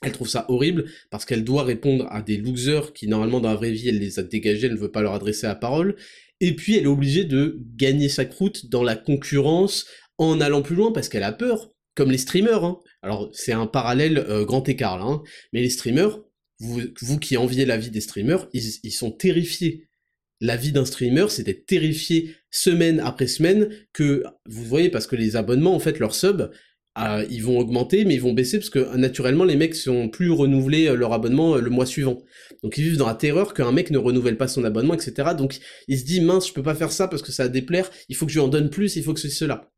Elle trouve ça horrible parce qu'elle doit répondre à des losers qui, normalement, dans la vraie vie, elle les a dégagés, elle ne veut pas leur adresser la parole. Et puis, elle est obligée de gagner sa croûte dans la concurrence en allant plus loin parce qu'elle a peur comme les streamers. Hein. Alors c'est un parallèle euh, grand écart là, hein. mais les streamers, vous, qui enviez la vie des streamers, ils, sont terrifiés. La vie d'un streamer, c'est d'être terrifié semaine après semaine que, vous voyez, parce que les abonnements, en fait, leur sub, euh, ils vont augmenter, mais ils vont baisser parce que naturellement, les mecs sont plus renouvelés euh, leur abonnement le mois suivant. Donc ils vivent dans la terreur qu'un mec ne renouvelle pas son abonnement, etc. Donc il se dit mince, je peux pas faire ça parce que ça va déplaire, il faut que je lui en donne plus, il faut que c'est cela.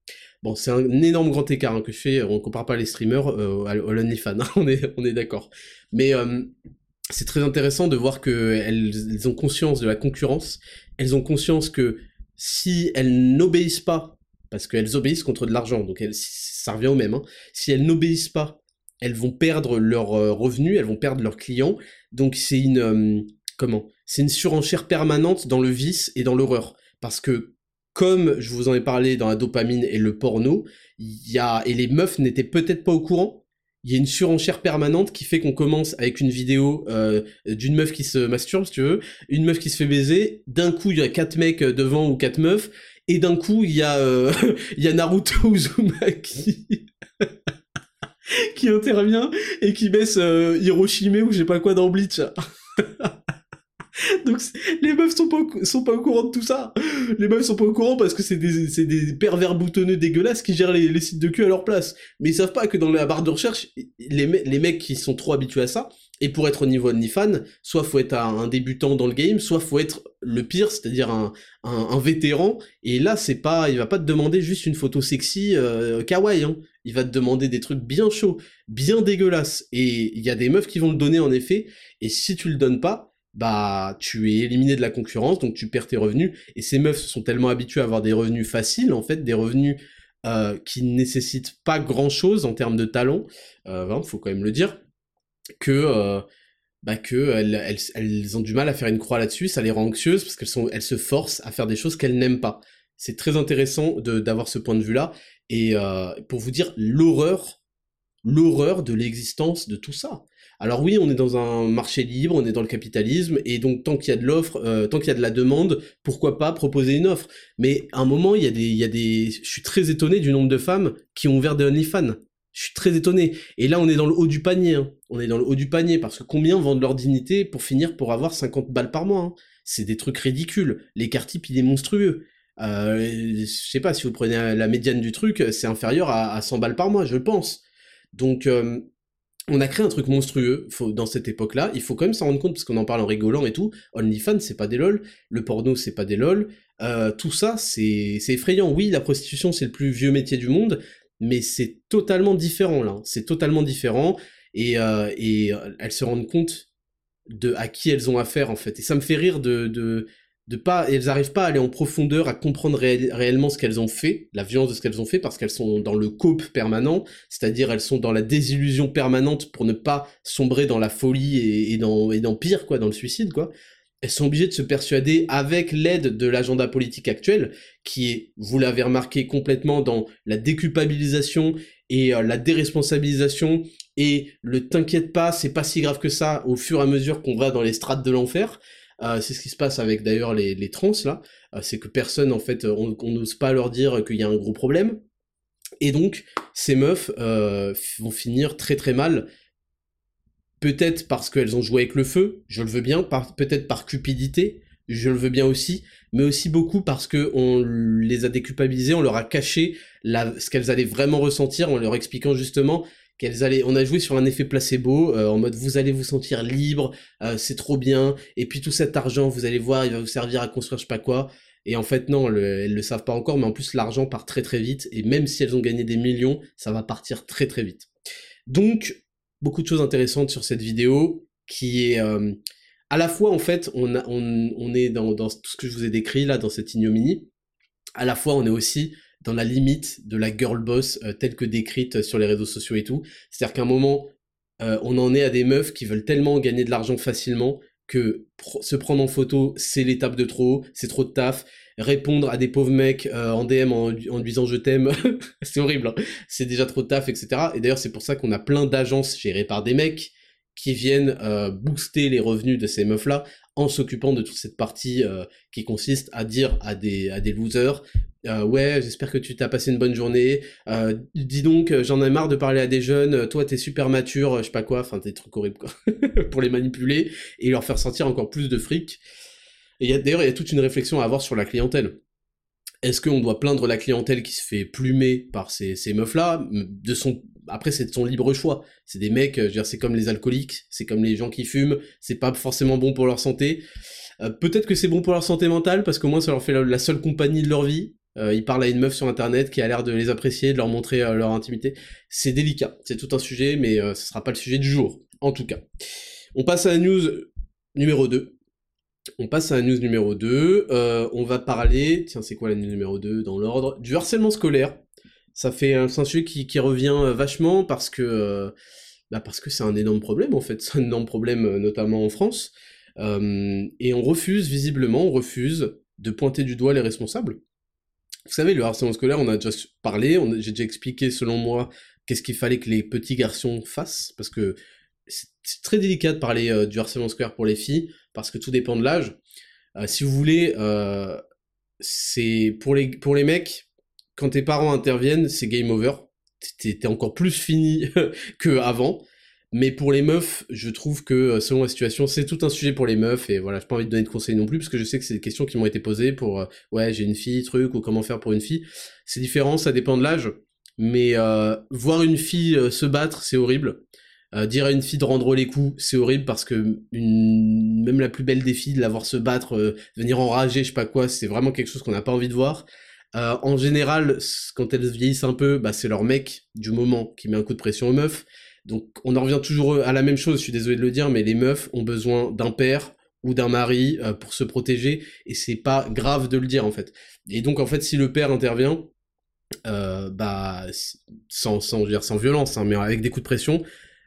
Bon, c'est un énorme grand écart hein, que je fais, on compare pas les streamers euh, à l'OnlyFans, hein, [laughs] on est, on est d'accord. Mais euh, c'est très intéressant de voir qu'elles elles ont conscience de la concurrence, elles ont conscience que si elles n'obéissent pas, parce qu'elles obéissent contre de l'argent, donc elles, ça revient au même, hein, si elles n'obéissent pas, elles vont perdre leurs euh, revenus, elles vont perdre leurs clients, donc c'est une... comment? C'est une surenchère permanente dans le vice et dans l'horreur, parce que comme je vous en ai parlé dans la dopamine et le porno, il y a et les meufs n'étaient peut-être pas au courant. Il y a une surenchère permanente qui fait qu'on commence avec une vidéo euh, d'une meuf qui se masturbe, si tu veux, une meuf qui se fait baiser. D'un coup, il y a quatre mecs devant ou quatre meufs, et d'un coup, il y a euh, [laughs] il y a Naruto [laughs] Uzumaki [laughs] qui intervient et qui baisse euh, Hiroshima ou je sais pas quoi dans Bleach. Donc les meufs sont pas, sont pas au courant de tout ça. Les meufs sont pas au courant parce que c'est des, c'est des pervers boutonneux dégueulasses qui gèrent les, les, sites de cul à leur place. Mais ils savent pas que dans la barre de recherche, les, les mecs qui sont trop habitués à ça, et pour être au niveau OnlyFans, soit faut être un débutant dans le game, soit faut être le pire, c'est-à-dire un, vétéran. Et là, c'est pas, il va pas te demander juste une photo sexy euh, kawaii. Hein. Il va te demander des trucs bien chauds, bien dégueulasses. Et il y a des meufs qui vont le donner en effet. Et si tu le donnes pas, bah tu es éliminé de la concurrence, donc tu perds tes revenus. Et ces meufs sont tellement habituées à avoir des revenus faciles, en fait, des revenus euh, qui ne nécessitent pas grand-chose en termes de talent, euh, faut quand même le dire, que euh, bah que elles, elles, elles, ont du mal à faire une croix là-dessus, ça les rend anxieuses parce qu'elles sont elles se forcent à faire des choses qu'elles n'aiment pas. C'est très intéressant d'avoir ce point de vue-là et euh, pour vous dire l'horreur l'horreur de l'existence de tout ça. Alors oui, on est dans un marché libre, on est dans le capitalisme, et donc tant qu'il y a de l'offre, euh, tant qu'il y a de la demande, pourquoi pas proposer une offre? Mais à un moment, il y a des, il y a des, je suis très étonné du nombre de femmes qui ont ouvert des OnlyFans. Je suis très étonné. Et là, on est dans le haut du panier. Hein. On est dans le haut du panier parce que combien vendent leur dignité pour finir pour avoir 50 balles par mois hein? C'est des trucs ridicules. L'écart type, il est monstrueux. Euh, je sais pas, si vous prenez la médiane du truc, c'est inférieur à, à, 100 balles par mois, je pense. Donc, euh, on a créé un truc monstrueux dans cette époque-là. Il faut quand même s'en rendre compte parce qu'on en parle en rigolant et tout. OnlyFans, c'est pas des lol. Le porno, c'est pas des lol. Euh, tout ça, c'est effrayant. Oui, la prostitution, c'est le plus vieux métier du monde, mais c'est totalement différent là. C'est totalement différent et, euh, et euh, elles se rendent compte de à qui elles ont affaire en fait. Et ça me fait rire de, de, de pas, elles arrivent pas à aller en profondeur, à comprendre réellement ce qu'elles ont fait, la violence de ce qu'elles ont fait, parce qu'elles sont dans le cope permanent, c'est-à-dire elles sont dans la désillusion permanente pour ne pas sombrer dans la folie et, et dans, et dans pire quoi, dans le suicide quoi elles sont obligées de se persuader avec l'aide de l'agenda politique actuel, qui est, vous l'avez remarqué, complètement dans la déculpabilisation et euh, la déresponsabilisation et le t'inquiète pas, c'est pas si grave que ça au fur et à mesure qu'on va dans les strates de l'enfer. Euh, c'est ce qui se passe avec d'ailleurs les, trans là, euh, c'est que personne en fait, on n'ose pas leur dire qu'il y a un gros problème. Et donc, ces meufs vont finir très très mal peut-être parce qu'elles ont joué avec le feu, je le veux bien, peut-être par cupidité, je le veux bien aussi, mais aussi beaucoup parce que on les a déculpabilisées, on leur a caché ce qu'elles allaient vraiment ressentir en leur expliquant justement qu'elles allaient, on a joué sur un effet placebo, euh, en mode vous allez vous sentir libre, euh, c'est trop bien, et puis tout cet argent, vous allez voir, il va vous servir à construire je sais pas quoi, et en fait non, le, elles le savent pas encore, mais en plus l'argent part très très vite, et même si elles ont gagné des millions, ça va partir très très vite. Donc beaucoup de choses intéressantes sur cette vidéo qui est euh, à la fois en fait on, est dans, tout ce que je vous ai décrit là dans cette ignominie. À la fois on est aussi dans la limite de la girl boss euh, telle que décrite sur les réseaux sociaux et tout. C'est à dire qu'à un moment euh, on en est à des meufs qui veulent tellement gagner de l'argent facilement que se prendre en photo c'est l'étape de trop c'est trop de taf répondre à des pauvres mecs euh, en DM en, disant je t'aime, [laughs] c'est horrible, hein. c'est déjà trop taf, etc. Et d'ailleurs c'est pour ça qu'on a plein d'agences gérées par des mecs qui viennent euh, booster les revenus de ces meufs-là en s'occupant de toute cette partie euh, qui consiste à dire à des, à des losers euh, ouais, j'espère que tu t'as passé une bonne journée. Euh, dis donc, j'en ai marre de parler à des jeunes. Toi, t'es super mature, je sais pas quoi. Enfin, des trucs horribles quoi, [laughs] pour les manipuler et leur faire sentir encore plus de fric. Et d'ailleurs, il y a toute une réflexion à avoir sur la clientèle. Est-ce qu'on doit plaindre la clientèle qui se fait plumer par ces, ces meufs-là de son après c'est de son libre choix. C'est des mecs, je veux dire, c'est comme les alcooliques, c'est comme les gens qui fument, c'est pas forcément bon pour leur santé. Euh, Peut-être que c'est bon pour leur santé mentale parce qu'au moins ça leur fait la, la, seule compagnie de leur vie. Euh, ils parlent à une meuf sur internet qui a l'air de les apprécier, de leur montrer euh, leur intimité. C'est délicat, c'est tout un sujet, mais euh, ce sera pas le sujet du jour, en tout cas. On passe à la news numéro 2. On passe à la news numéro 2. Euh, on va parler, tiens, c'est quoi la news numéro 2 dans l'ordre? Du harcèlement scolaire. Ça fait un, un sujet qui, revient euh, vachement parce que euh, bah parce que c'est un énorme problème en fait. [laughs] C'est un énorme problème euh, notamment en France. Euh, et on refuse, visiblement, on refuse de pointer du doigt les responsables. Vous savez, le harcèlement scolaire, on a déjà parlé, j'ai déjà expliqué selon moi qu'est-ce qu'il fallait que les petits garçons fassent, parce que c'est très délicat de parler euh, du harcèlement scolaire pour les filles, parce que tout dépend de l'âge. Euh, si vous voulez, euh, c'est pour les, pour mecs, quand tes parents interviennent, c'est game over. T'es encore plus fini [laughs] que avant. Mais pour les meufs, je trouve que selon la situation, c'est tout un sujet pour les meufs. Et voilà, j'ai pas envie de donner de conseils non plus, parce que je sais que c'est des questions qui m'ont été posées pour ouais, j'ai une fille, truc, ou comment faire pour une fille. C'est différent, ça dépend de l'âge. Mais voir une fille se battre, c'est horrible. Euh, dire à une fille de rendre les coups, c'est horrible parce que même la plus belle des filles, de la voir se battre, euh, venir enrager, je sais pas quoi, c'est vraiment quelque chose qu'on n'a pas envie de voir. Euh, en général, quand elles vieillissent un peu, bah, c'est leur mec du moment qui met un coup de pression aux meufs. Donc on en revient toujours à la même chose, je suis désolé de le dire, mais les meufs ont besoin d'un père ou d'un mari pour se protéger, et c'est pas grave de le dire en fait. Et donc en fait, si le père intervient, bah sans violence, hein, mais avec des coups de pression,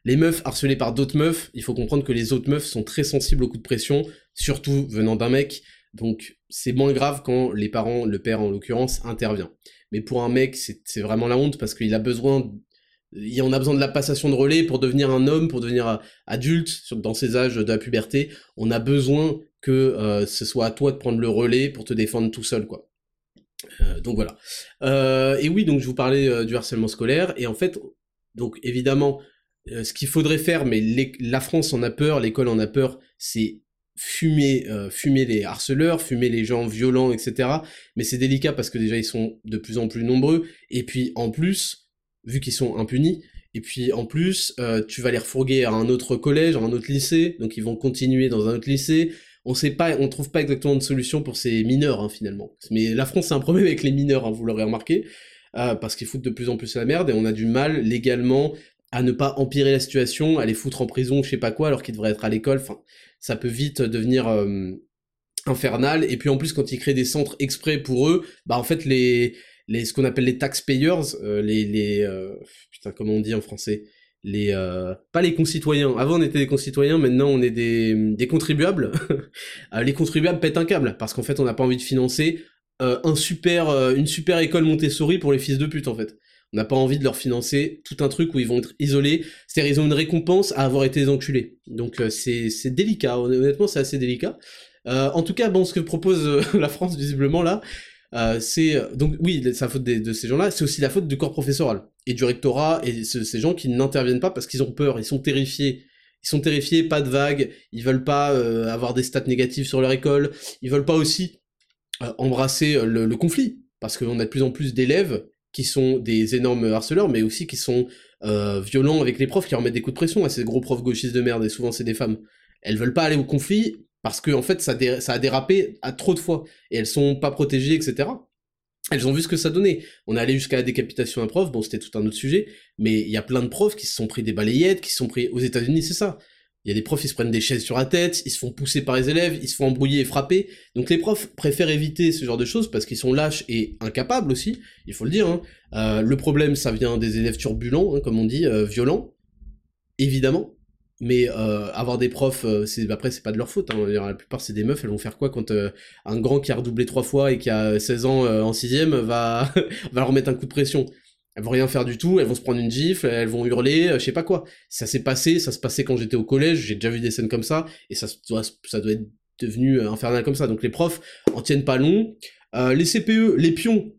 les meufs harcelées par d'autres meufs, il faut comprendre que les autres meufs sont très sensibles aux coups de pression, surtout venant d'un mec, donc c'est moins grave quand les parents, le père en l'occurrence, intervient. Mais pour un mec, c'est vraiment la honte parce qu'il a besoin, il en a besoin de la passation de relais pour devenir un homme, pour devenir adulte, dans ses âges de la puberté. On a besoin que euh, ce soit à toi de prendre le relais pour te défendre tout seul, quoi. Euh, donc voilà. Euh, et oui, donc je vous parlais du harcèlement scolaire, et en fait, donc évidemment, euh, ce qu'il faudrait faire, mais la France en a peur, l'école en a peur, c'est fumer, euh, les harceleurs, fumer les gens violents, etc. Mais c'est délicat parce que déjà ils sont de plus en plus nombreux, et puis en plus, vu qu'ils sont impunis, et puis en plus, euh, tu vas les refourguer à un autre collège, à un autre lycée, donc ils vont continuer dans un autre lycée. On sait pas, on trouve pas exactement de solution pour ces mineurs hein, finalement. Mais la France c'est un problème avec les mineurs, hein, vous l'aurez remarqué. parce qu'ils foutent de plus en plus la merde et on a du mal légalement à ne pas empirer la situation, à les foutre en prison, je sais pas quoi, alors qu'ils devraient être à l'école. Enfin, ça peut vite devenir euh, infernal. Et puis en plus, quand ils créent des centres exprès pour eux, bah en fait les les ce qu'on appelle les taxpayers, euh, les les euh, putain comment on dit en français, les pas les concitoyens. Avant on était des concitoyens, maintenant on est des des contribuables. [laughs] les contribuables pètent un câble parce qu'en fait on n'a pas envie de financer un super une super école Montessori pour les fils de pute en fait. On n'a pas envie de leur financer tout un truc où ils vont être isolés. C'est-à-dire ils ont une récompense à avoir été enculés. Donc euh, c'est délicat, honnêtement c'est assez délicat. Euh, en tout cas, bon, ce que propose euh, [laughs] la France visiblement là, c'est donc oui, c'est la faute de, ces gens-là, c'est aussi la faute du corps professoral et du rectorat et ces gens qui n'interviennent pas parce qu'ils ont peur, ils sont terrifiés. Ils sont terrifiés, pas de vagues, ils veulent pas avoir des stats négatives sur leur école, ils veulent pas aussi embrasser le, le conflit parce qu'on a de plus en plus d'élèves qui sont des énormes harceleurs, mais aussi qui sont euh, violents avec les profs, qui remettent des coups de pression à ces gros profs gauchistes de merde, et souvent c'est des femmes. Elles veulent pas aller au conflit parce que en fait ça, ça a dérapé à trop de fois, et elles sont pas protégées, etc. Elles ont vu ce que ça donnait. On est allé jusqu'à la décapitation d'un prof, bon c'était tout un autre sujet, mais il y a plein de profs qui se sont pris des balayettes, qui se sont pris aux États-Unis, c'est ça. Il y a des profs, ils se prennent des chaises sur la tête, ils se font pousser par les élèves, ils se font embrouiller et frapper. Donc les profs préfèrent éviter ce genre de choses parce qu'ils sont lâches et incapables aussi, il faut le dire. Hein. Euh, le problème, ça vient des élèves turbulents, hein, comme on dit, euh, violents, évidemment. Mais euh, avoir des profs, c'est après c'est pas de leur faute. Hein. La plupart c'est des meufs. Elles vont faire quoi quand un grand qui a redoublé trois fois et qui a 16 ans en sixième va [laughs] va leur mettre un coup de pression elles vont rien faire du tout, elles vont se prendre une gifle, elles vont hurler, euh, je sais pas quoi. Ça s'est passé, ça se passait quand j'étais au collège, j'ai déjà vu des scènes comme ça, et ça doit, être devenu euh, infernal comme ça. Donc les profs en tiennent pas long. Euh, les CPE, les pions,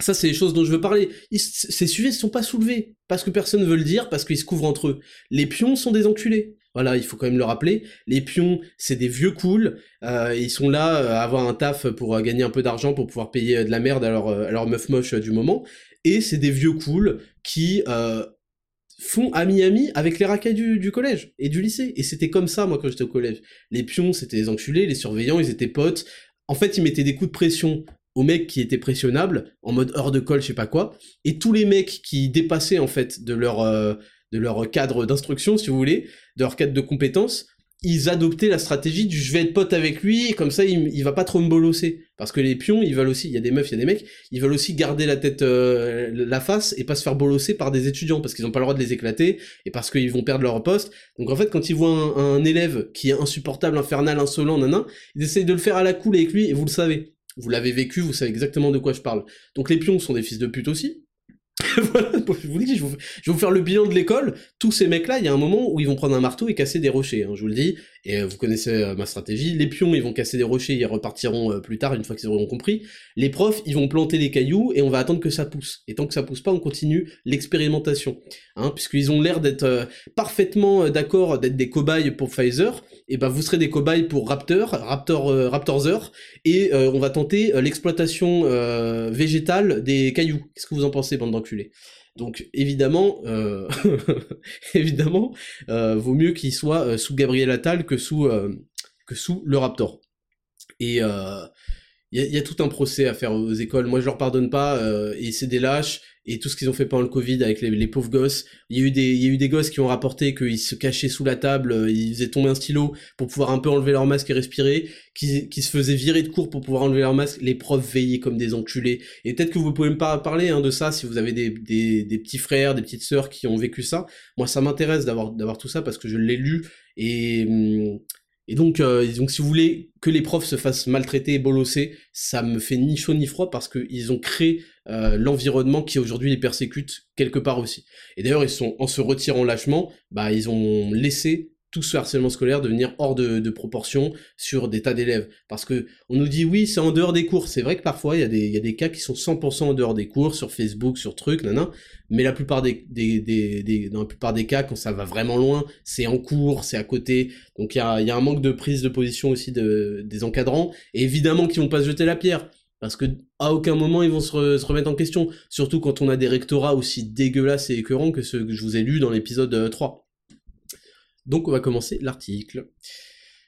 ça c'est les choses dont je veux parler. ces sujets ne sont pas soulevés, parce que personne ne veut le dire, parce qu'ils se couvrent entre eux. Les pions sont des enculés. Voilà, il faut quand même le rappeler. Les pions, c'est des vieux cools. ils sont là à avoir un taf pour gagner un peu d'argent pour pouvoir payer de la merde à leur, à leur meuf moche du moment et c'est des vieux cools qui euh, font ami-ami avec les racailles du, collège et du lycée. Et c'était comme ça, moi, quand j'étais au collège. Les pions, c'était les enculés, les surveillants, ils étaient potes. En fait, ils mettaient des coups de pression aux mecs qui étaient pressionnables, en mode hors de colle, je sais pas quoi, et tous les mecs qui dépassaient, en fait, de leur... Euh, de leur cadre d'instruction, si vous voulez, de leur cadre de compétences, ils adoptaient la stratégie du je vais être pote avec lui, comme ça il, il va pas trop me bolosser. Parce que les pions, ils veulent aussi, il y a des meufs, il y a des mecs, ils veulent aussi garder la tête, euh, la face, et pas se faire bolosser par des étudiants, parce qu'ils ont pas le droit de les éclater, et parce qu'ils vont perdre leur poste. Donc en fait, quand ils voient un, élève qui est insupportable, infernal, insolent, nanan, ils essayent de le faire à la cool avec lui, et vous le savez. vous l'avez vécu, vous savez exactement de quoi je parle. Donc les pions sont des fils de pute aussi, [laughs] voilà, je vous dis, je, vais vous faire le bilan de l'école. Tous ces mecs-là, il y a un moment où ils vont prendre un marteau et casser des rochers, hein, je vous le dis. Et euh, vous connaissez euh, ma stratégie. Les pions, ils vont casser des rochers, ils repartiront euh, plus tard, une fois qu'ils auront compris. Les profs, ils vont planter des cailloux et on va attendre que ça pousse. Et tant que ça pousse pas, on continue l'expérimentation. Hein, puisqu'ils ont l'air d'être parfaitement d'accord d'être des cobayes pour Pfizer, et ben vous serez des cobayes pour Raptor, Raptor, Raptorzer, et on va tenter l'exploitation végétale des cailloux. Qu'est-ce que vous en pensez, bande d'enculés? Donc évidemment, euh, [laughs] évidemment, euh, vaut mieux qu'il soit euh, sous Gabriel Attal que sous que sous le Raptor. Et il y, a tout un procès à faire aux écoles. Moi, je leur pardonne pas. et c'est des lâches et tout ce qu'ils ont fait pendant le Covid avec les, pauvres gosses. Il y a eu des, gosses qui ont rapporté qu'ils se cachaient sous la table, euh, ils faisaient tomber un stylo pour pouvoir un peu enlever leur masque et respirer, qui, se faisaient virer de cours pour pouvoir enlever leur masque. Les profs veillaient comme des enculés. Et peut-être que vous pouvez me parler hein, de ça si vous avez des, petits frères, des petites sœurs qui ont vécu ça. Moi, ça m'intéresse d'avoir, d'avoir tout ça parce que je l'ai lu et, hum, et donc, euh, donc, si vous voulez que les profs se fassent maltraiter et bolosser, ça me fait ni chaud ni froid parce qu'ils ont créé euh, l'environnement qui aujourd'hui les persécute quelque part aussi. Et d'ailleurs, ils sont en se retirant lâchement, bah ils ont laissé tout ce harcèlement scolaire devenir hors de, proportion sur des tas d'élèves. Parce que on nous dit oui, c'est en dehors des cours. C'est vrai que parfois il y, a des, y a des cas qui sont 100% en dehors des cours, sur Facebook, sur trucs, nanana. Mais la plupart des, des, des, dans la plupart des cas, quand ça va vraiment loin, c'est en cours, c'est à côté. Donc il y a, y a, un manque de prise de position aussi de, des encadrants. Et évidemment qu'ils vont pas se jeter la pierre. Parce que à aucun moment ils vont se, remettre en question. Surtout quand on a des rectorats aussi dégueulasses et écœurants que ceux que je vous ai lus dans l'épisode 3. Donc on va commencer l'article.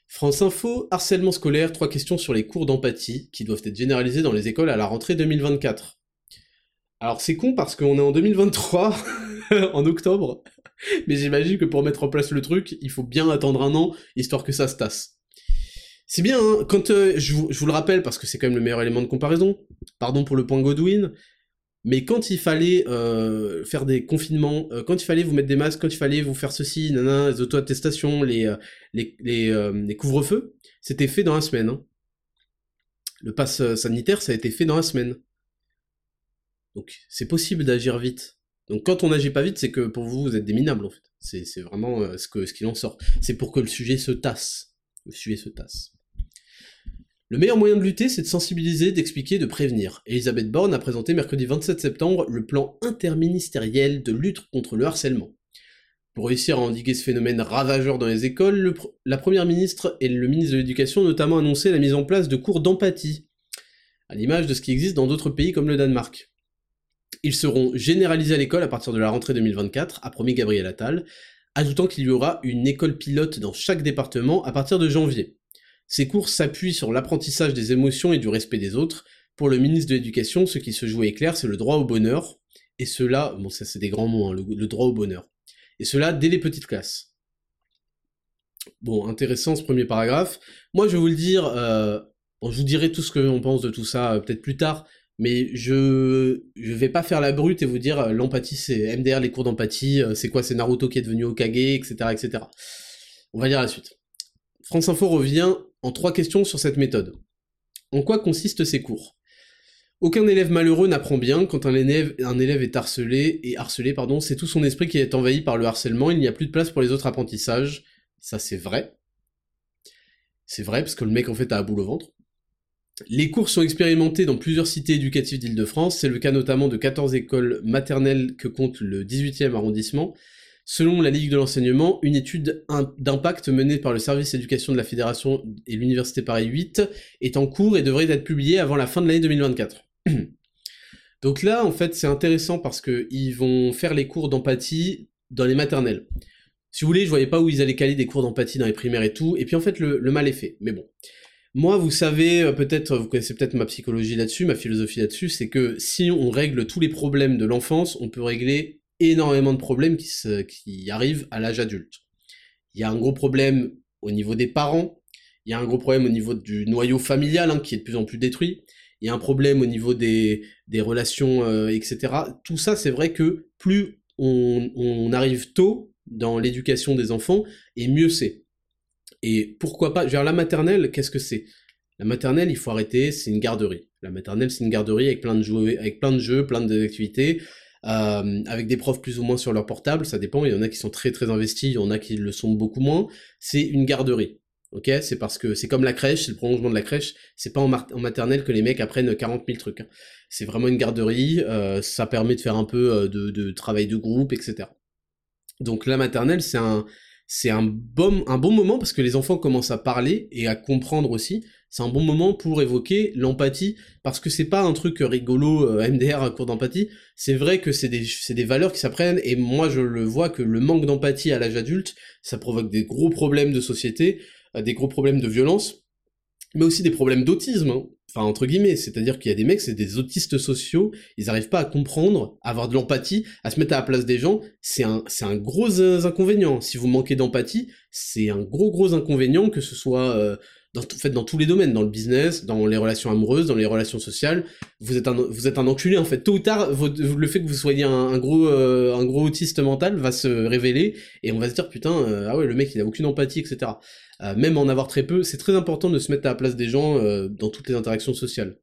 France Info, harcèlement scolaire, trois questions sur les cours d'empathie qui doivent être généralisés dans les écoles à la rentrée 2024. Alors c'est con parce qu'on est en 2023, [laughs] en octobre, mais j'imagine que pour mettre en place le truc, il faut bien attendre un an, histoire que ça se tasse. C'est bien, hein, quand euh, je, vous, je, vous, le rappelle parce que c'est quand même le meilleur élément de comparaison, pardon pour le point Godwin, mais quand il fallait euh, faire des confinements, euh, quand il fallait vous mettre des masques, quand il fallait vous faire ceci, nanana, les auto-attestations, les, euh, les, les, les couvre-feux, c'était fait dans la semaine. Hein. Le pass sanitaire, ça a été fait dans la semaine. Donc c'est possible d'agir vite. Donc quand on n'agit pas vite, c'est que pour vous, vous êtes des minables en fait. C'est vraiment ce qu'il ce qu'il en sort. C'est pour que le sujet se tasse. Le sujet se tasse. Le meilleur moyen de lutter, c'est de sensibiliser, d'expliquer, de prévenir. Elisabeth Borne a présenté mercredi 27 septembre le plan interministériel de lutte contre le harcèlement. Pour réussir à endiguer ce phénomène ravageur dans les écoles, la première ministre et le ministre de l'Éducation ont notamment annoncé la mise en place de cours d'empathie, à l'image de ce qui existe dans d'autres pays comme le Danemark. Ils seront généralisés à l'école à partir de la rentrée 2024, a promis Gabriel Attal, ajoutant qu'il y aura une école pilote dans chaque département à partir de janvier. Ces cours s'appuient sur l'apprentissage des émotions et du respect des autres. Pour le ministre de l'Éducation, ce qui se joue est clair, c'est le droit au bonheur. Et cela, bon ça c'est des grands mots, hein, le, droit au bonheur. Et cela dès les petites classes. Bon, intéressant ce premier paragraphe. Moi je vais vous le dire, euh, je vous dirai tout ce que l'on pense de tout ça euh, peut-être plus tard, mais je vais pas faire la brute et vous dire euh, l'empathie c'est MDR les cours d'empathie, c'est quoi c'est Naruto qui est devenu Okage, etc., etc. On va dire la suite. France Info revient en trois questions sur cette méthode. En quoi consistent ces cours? Aucun élève malheureux n'apprend bien quand un élève, est harcelé, et harcelé, pardon, c'est tout son esprit qui est envahi par le harcèlement, il n'y a plus de place pour les autres apprentissages. Ça c'est vrai. C'est vrai, parce que le mec en fait a à boule au ventre. Les cours sont expérimentés dans plusieurs cités éducatives d'Île-de-France, c'est le cas notamment de 14 écoles maternelles que compte le 18e arrondissement, Selon la Ligue de l'enseignement, une étude d'impact menée par le service éducation de la Fédération et l'Université Paris 8 est en cours et devrait être publiée avant la fin de l'année 2024. [clears throat] Donc là, en fait, c'est intéressant parce qu'ils vont faire les cours d'empathie dans les maternelles. Si vous voulez, je voyais pas où ils allaient caler des cours d'empathie dans les primaires et tout, et puis en fait, le, mal est fait. Mais bon. Moi, vous savez, euh, peut-être, vous connaissez peut-être ma psychologie là-dessus, ma philosophie là-dessus, c'est que si on règle tous les problèmes de l'enfance, on peut régler énormément de problèmes qui, arrivent à l'âge adulte. Il y a un gros problème au niveau des parents, il y a un gros problème au niveau du noyau familial hein, qui est de plus en plus détruit, il y a un problème au niveau des, relations, euh, etc. Tout ça, c'est vrai que plus on, arrive tôt dans l'éducation des enfants, et mieux c'est. Et pourquoi pas, vers la maternelle, qu'est-ce que c'est? La maternelle, il faut arrêter, c'est une garderie. La maternelle, c'est une garderie avec plein de jeux, avec plein de jeux, plein d'activités, euh, avec des profs plus ou moins sur leur portable, ça dépend. Il y en a qui sont très très investis, il y en a qui le sont beaucoup moins. C'est une garderie. Ok, c'est parce que c'est comme la crèche, c'est le prolongement de la crèche. C'est pas en, maternelle que les mecs apprennent 40 000 trucs. C'est vraiment une garderie. Euh, ça permet de faire un peu euh, de, de travail de groupe, etc. Donc la maternelle, c'est un, c'est un bon, un bon moment parce que les enfants commencent à parler et à comprendre aussi. C'est un bon moment pour évoquer l'empathie parce que c'est pas un truc rigolo euh, MDR cours d'empathie. C'est vrai que c'est des, des valeurs qui s'apprennent et moi je le vois que le manque d'empathie à l'âge adulte, ça provoque des gros problèmes de société, euh, des gros problèmes de violence, mais aussi des problèmes d'autisme. Hein enfin entre guillemets, c'est-à-dire qu'il y a des mecs, c'est des autistes sociaux, ils arrivent pas à comprendre, à avoir de l'empathie, à se mettre à la place des gens, c'est un, un gros euh, inconvénient. Si vous manquez d'empathie, c'est un gros gros inconvénient que ce soit dans, fait, dans tous les domaines, dans le business, dans les relations amoureuses, dans les relations sociales, vous êtes un, vous êtes un enculé en fait. Tôt ou tard, le fait que vous soyez un, gros, euh, un gros autiste mental va se révéler et on va se dire putain, ah ouais, le mec il a aucune empathie, etc. Euh, même en avoir très peu, c'est très important de se mettre à la place des gens euh, dans toutes les interactions sociales.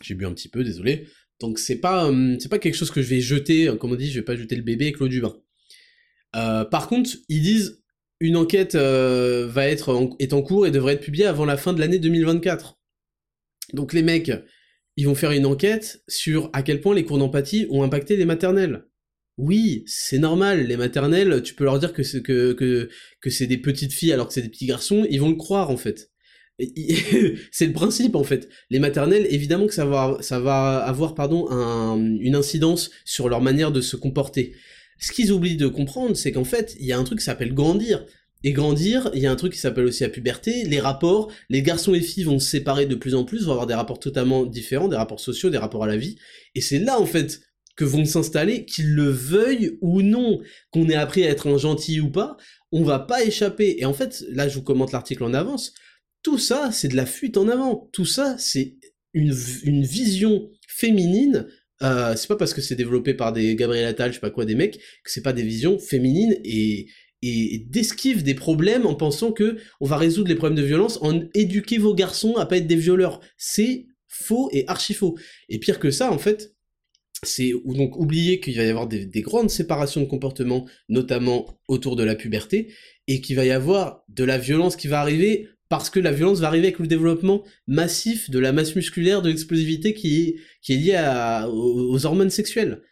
J'ai bu un petit peu, désolé. Donc c'est pas hum, c'est pas quelque chose que je vais jeter, comme on dit, je vais pas jeter le bébé avec l'eau du bain. Euh, par contre, ils disent une enquête va être est en cours et devrait être publiée avant la fin de l'année 2024. Donc les mecs, ils vont faire une enquête sur à quel point les cours d'empathie ont impacté les maternelles oui, c'est normal, les maternelles, tu peux leur dire que c'est que, que, que c'est des petites filles alors que c'est des petits garçons, ils vont le croire en fait. [laughs] c'est le principe en fait. Les maternelles, évidemment que ça va, ça va avoir pardon, une incidence sur leur manière de se comporter. Ce qu'ils oublient de comprendre, c'est qu'en fait, il y a un truc qui s'appelle grandir. Et grandir, il y a un truc qui s'appelle aussi la puberté, les rapports, les garçons et filles vont se séparer de plus en plus, vont avoir des rapports totalement différents, des rapports sociaux, des rapports à la vie. Et c'est là en fait que vont s'installer, qu'ils le veuillent ou non, qu'on ait appris à être un gentil ou pas, on va pas échapper. Et en fait, là je vous commente l'article en avance, tout ça c'est de la fuite en avant, tout ça c'est une, vision féminine euh, c'est pas parce que c'est développé par des Gabriel Attal, je sais pas quoi, des mecs, que c'est pas des visions féminines et, et d'esquive des problèmes en pensant que on va résoudre les problèmes de violence en éduquer vos garçons à pas être des violeurs. C'est faux et archi faux. Et pire que ça, en fait, c'est donc oublier qu'il va y avoir des, grandes séparations de comportement, notamment autour de la puberté, et qu'il va y avoir de la violence qui va arriver parce que la violence va arriver avec le développement massif de la masse musculaire, de l'explosivité qui est, liée aux, hormones sexuelles.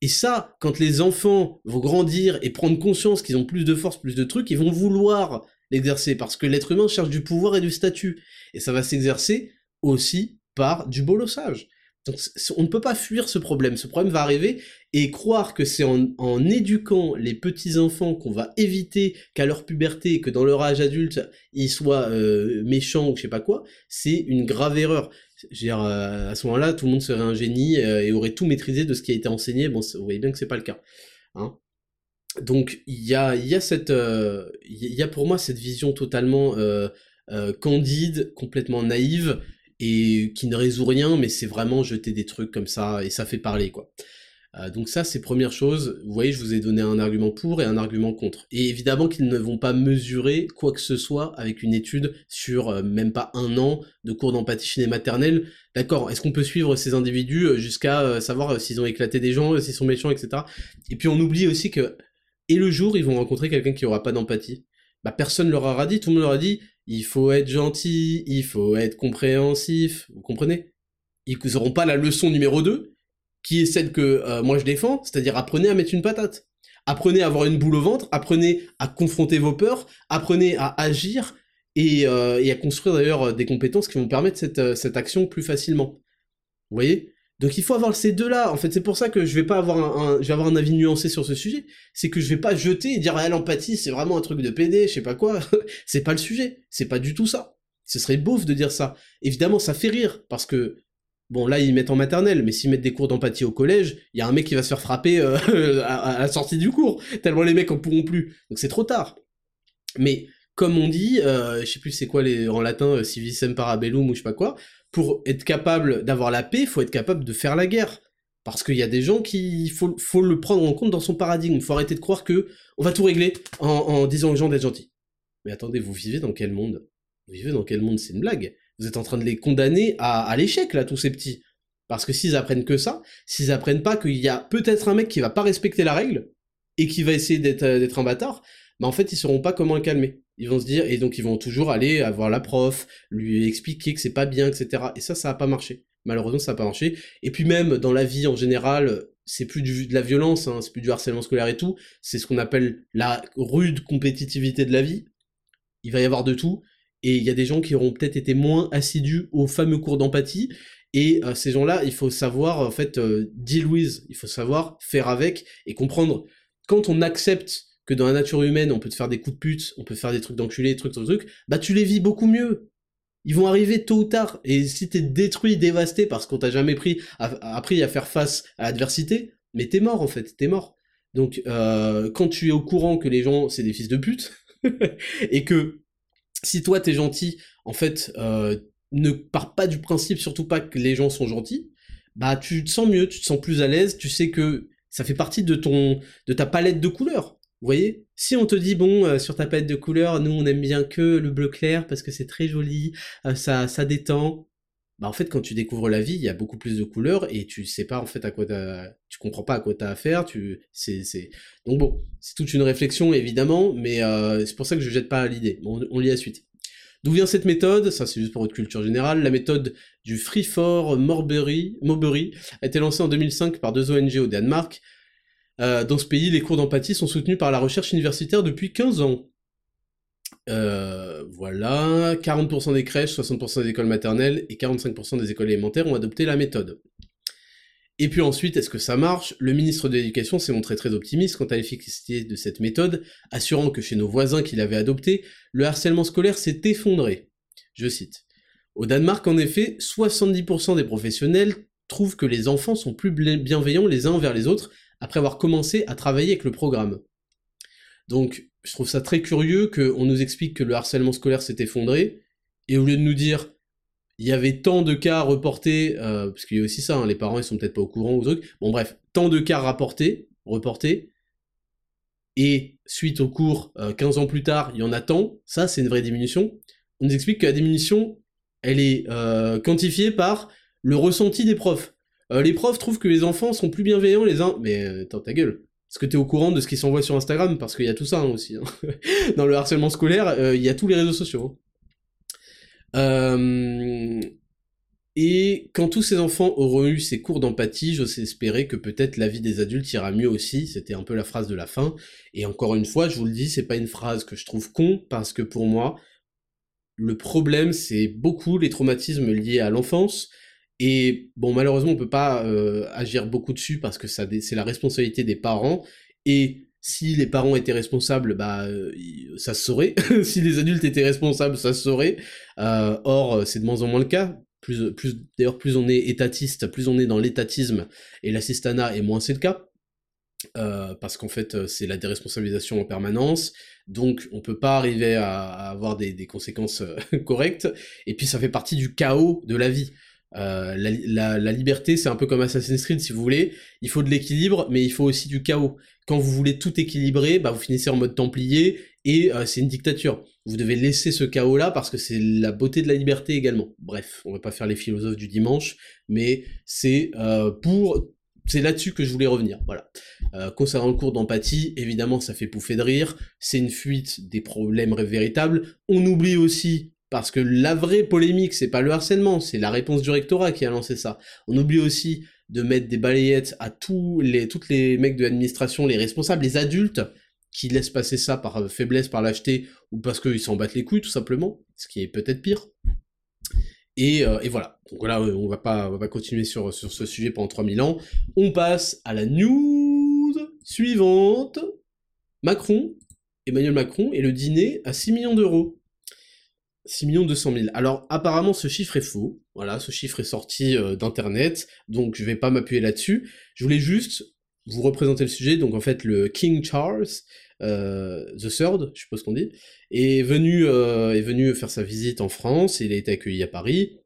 Et ça, quand les enfants vont grandir et prendre conscience qu'ils ont plus de force, plus de trucs, ils vont vouloir l'exercer parce que l'être humain cherche du pouvoir et du statut. Et ça va s'exercer aussi par du bolossage. Donc on ne peut pas fuir ce problème, ce problème va arriver, et croire que c'est en, éduquant les petits-enfants qu'on va éviter qu'à leur puberté, que dans leur âge adulte, ils soient euh, méchants ou je sais pas quoi, c'est une grave erreur. dire, euh, à ce moment-là, tout le monde serait un génie euh, et aurait tout maîtrisé de ce qui a été enseigné, bon, vous voyez bien que c'est pas le cas. Hein. Donc il y a, y a cette... Il y a pour moi cette vision totalement candide, complètement naïve, et qui ne résout rien, mais c'est vraiment jeter des trucs comme ça, et ça fait parler, quoi. Euh, donc ça, c'est première chose. Vous voyez, je vous ai donné un argument pour et un argument contre. Et évidemment qu'ils ne vont pas mesurer quoi que ce soit avec une étude sur euh, même pas un an de cours d'empathie chez les maternelles. D'accord, est-ce qu'on peut suivre ces individus euh, jusqu'à savoir s'ils ont éclaté des gens, s'ils sont méchants, etc. Et puis on oublie aussi que, et le jour, ils vont rencontrer quelqu'un qui aura pas d'empathie. Bah personne leur aura dit, tout le monde leur a dit, il faut être gentil, il faut être compréhensif, vous comprenez? Ils n'auront pas la leçon numéro 2, qui est celle que euh, moi je défends, c'est-à-dire apprenez à mettre une patate. Apprenez à avoir une boule au ventre, apprenez à confronter vos peurs, apprenez à agir et, euh, à construire d'ailleurs des compétences qui vont permettre cette, euh, cette action plus facilement. Vous voyez? Donc il faut avoir ces deux-là. En fait, c'est pour ça que je vais pas avoir un, je vais avoir un avis nuancé sur ce sujet. C'est que je vais pas jeter et dire ah, l'empathie c'est vraiment un truc de PD, je sais pas quoi. [laughs] c'est pas le sujet. C'est pas du tout ça. Ce serait beauf de dire ça. Évidemment, ça fait rire parce que bon là ils mettent en maternelle, mais s'ils mettent des cours d'empathie au collège, il y a un mec qui va se faire frapper euh, [laughs] à, la sortie du cours tellement les mecs en pourront plus. Donc c'est trop tard. Mais comme on dit, euh, je sais plus c'est quoi les en latin euh, civisem parabellum ou je sais pas quoi pour être capable d'avoir la paix, il faut être capable de faire la guerre. Parce qu'il y a des gens qui, faut, faut le prendre en compte dans son paradigme. Il faut arrêter de croire que on va tout régler en, disant aux gens d'être gentils. Mais attendez, vous vivez dans quel monde? Vous vivez dans quel monde? C'est une blague. Vous êtes en train de les condamner à, à l'échec, là, tous ces petits. Parce que s'ils apprennent que ça, s'ils apprennent pas qu'il y a peut-être un mec qui va pas respecter la règle, et qui va essayer d'être euh, d'être un bâtard, bah en fait ils sauront pas comment le calmer. Ils vont se dire, et donc ils vont toujours aller voir la prof, lui expliquer que c'est pas bien, etc. Et ça, ça a pas marché. Malheureusement, ça a pas marché. Et puis même dans la vie en général, c'est plus de la violence, hein, c'est plus du harcèlement scolaire et tout, c'est ce qu'on appelle la rude compétitivité de la vie. Il va y avoir de tout, et il y a des gens qui auront peut-être été moins assidus aux fameux cours d'empathie, et euh, ces gens-là, il faut savoir, en fait, euh, deal with, il faut savoir faire avec, et comprendre, quand on accepte dans la nature humaine, on peut te faire des coups de pute, on peut faire des trucs d'enculé, des trucs, des trucs, bah tu les vis beaucoup mieux. Ils vont arriver tôt ou tard. Et si t'es détruit, dévasté parce qu'on t'a jamais pris, appris à faire face à l'adversité, mais t'es mort en fait, t'es mort. Donc euh, quand tu es au courant que les gens c'est des fils de pute [laughs] et que si toi t'es gentil, en fait, euh, ne pars pas du principe, surtout pas que les gens sont gentils, bah tu te sens mieux, tu te sens plus à l'aise, tu sais que ça fait partie de ton, de ta palette de couleurs. Vous voyez Si on te dit, bon, euh, sur ta palette de couleurs, nous on aime bien que le bleu clair parce que c'est très joli, euh, ça, détend. Bah en fait, quand tu découvres la vie, il y a beaucoup plus de couleurs et tu sais pas en fait à quoi t'as... Tu comprends pas à quoi t'as affaire, tu... C'est, c'est... Donc bon, c'est toute une réflexion évidemment, mais euh, c'est pour ça que je jette pas l'idée. On, lit la suite. D'où vient cette méthode? Ça, c'est juste pour votre culture générale. La méthode du Freefort Morbury, Morbury a été lancée en 2005 par deux ONG au Danemark. Euh, dans ce pays, les cours d'empathie sont soutenus par la recherche universitaire depuis 15 ans. Euh, voilà, 40% des crèches, 60% des écoles maternelles et 45% des écoles élémentaires ont adopté la méthode. Et puis ensuite, est-ce que ça marche? Le ministre de l'Éducation s'est montré très optimiste quant à l'efficacité de cette méthode, assurant que chez nos voisins qui l'avaient adoptée, le harcèlement scolaire s'est effondré. Je cite. Au Danemark, en effet, 70% des professionnels trouvent que les enfants sont plus bienveillants les uns envers les autres après avoir commencé à travailler avec le programme. Donc, je trouve ça très curieux qu'on nous explique que le harcèlement scolaire s'est effondré, et au lieu de nous dire, il y avait tant de cas reportés, euh, parce qu'il y a aussi ça, hein, les parents ils sont peut-être pas au courant ou trucs, bon bref, tant de cas rapportés, reportés, et suite au cours, 15 euh, ans plus tard, il y en a tant, ça c'est une vraie diminution, on nous explique que la diminution, elle est euh, quantifiée par le ressenti des profs. Euh, les profs trouvent que les enfants sont plus bienveillants les uns... Mais euh, attends, ta gueule. Est-ce que t'es au courant de ce qui s'envoie sur Instagram? Parce qu'il y a tout ça hein, aussi. Hein. [laughs] Dans le harcèlement scolaire, euh, il y a tous les réseaux sociaux. Hein. Et quand tous ces enfants auront eu ces cours d'empathie, j'ose espérer que peut-être la vie des adultes ira mieux aussi. C'était un peu la phrase de la fin. Et encore une fois, je vous le dis, c'est pas une phrase que je trouve con, parce que pour moi, le problème, c'est beaucoup les traumatismes liés à l'enfance, et bon, malheureusement, on peut pas euh, agir beaucoup dessus parce que c'est la responsabilité des parents. Et si les parents étaient responsables, bah, euh, ça se saurait. [laughs] si les adultes étaient responsables, ça se saurait. Euh, or, c'est de moins en moins le cas. D'ailleurs, plus on est étatiste, plus on est dans l'étatisme et l'assistanat, et moins c'est le cas. parce qu'en fait, c'est la déresponsabilisation en permanence, donc on peut pas arriver à, avoir des conséquences [laughs] correctes, et puis ça fait partie du chaos de la vie. Euh, la, liberté, c'est un peu comme Assassin's Creed, si vous voulez. Il faut de l'équilibre, mais il faut aussi du chaos. Quand vous voulez tout équilibrer, bah, vous finissez en mode templier, et euh, c'est une dictature. Vous devez laisser ce chaos-là, parce que c'est la beauté de la liberté également. Bref, on va pas faire les philosophes du dimanche, mais c'est euh, pour... C'est là-dessus que je voulais revenir, voilà. concernant le cours d'empathie, évidemment, ça fait pouffer de rire, c'est une fuite des problèmes véritables. On oublie aussi parce que la vraie polémique, c'est pas le harcèlement, c'est la réponse du rectorat qui a lancé ça. On oublie aussi de mettre des balayettes à tous les, toutes les mecs de l'administration, les responsables, les adultes, qui laissent passer ça par euh, faiblesse, par lâcheté, ou parce qu'ils s'en battent les couilles, tout simplement, ce qui est peut-être pire. Et, euh, voilà. Donc voilà, on va pas, on va pas continuer sur, sur ce sujet pendant 3000 ans. On passe à la news suivante. Macron, Emmanuel Macron, et le dîner à 6 millions d'euros. 6 200 000. Alors apparemment ce chiffre est faux. Voilà, ce chiffre est sorti euh, d'internet, donc je vais pas m'appuyer là-dessus. Je voulais juste vous représenter le sujet. Donc en fait le King Charles euh, the Third, je suppose qu'on dit, est venu euh, est venu faire sa visite en France. Il a été accueilli à Paris.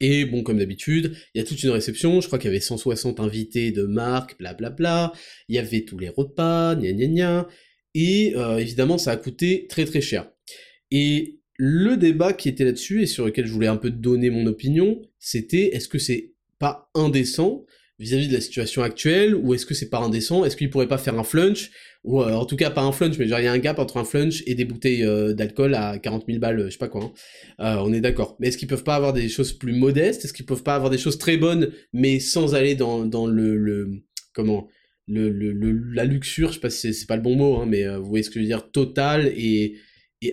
Et bon, comme d'habitude, il y a toute une réception, je crois qu'il y avait 160 invités de marque, blablabla, il y avait tous les repas, gna gna gna, et évidemment ça a coûté très très cher. Et le débat qui était là-dessus et sur lequel je voulais un peu donner mon opinion, c'était est-ce que c'est pas indécent vis-à-vis de la situation actuelle, ou est-ce que c'est pas indécent? Est-ce qu'il pourrait pas faire un flunch? Ou euh, en tout cas pas un flunch, mais genre il y a un gap entre un flunch et des bouteilles euh, d'alcool à 40 000 balles, je sais pas quoi. Hein. Euh, on est d'accord. Mais est-ce qu'ils peuvent pas avoir des choses plus modestes? Est-ce qu'ils peuvent pas avoir des choses très bonnes, mais sans aller dans, dans le, le comment le, le, la luxure, je sais pas si c'est pas le bon mot, hein, mais vous voyez ce que je veux dire, total et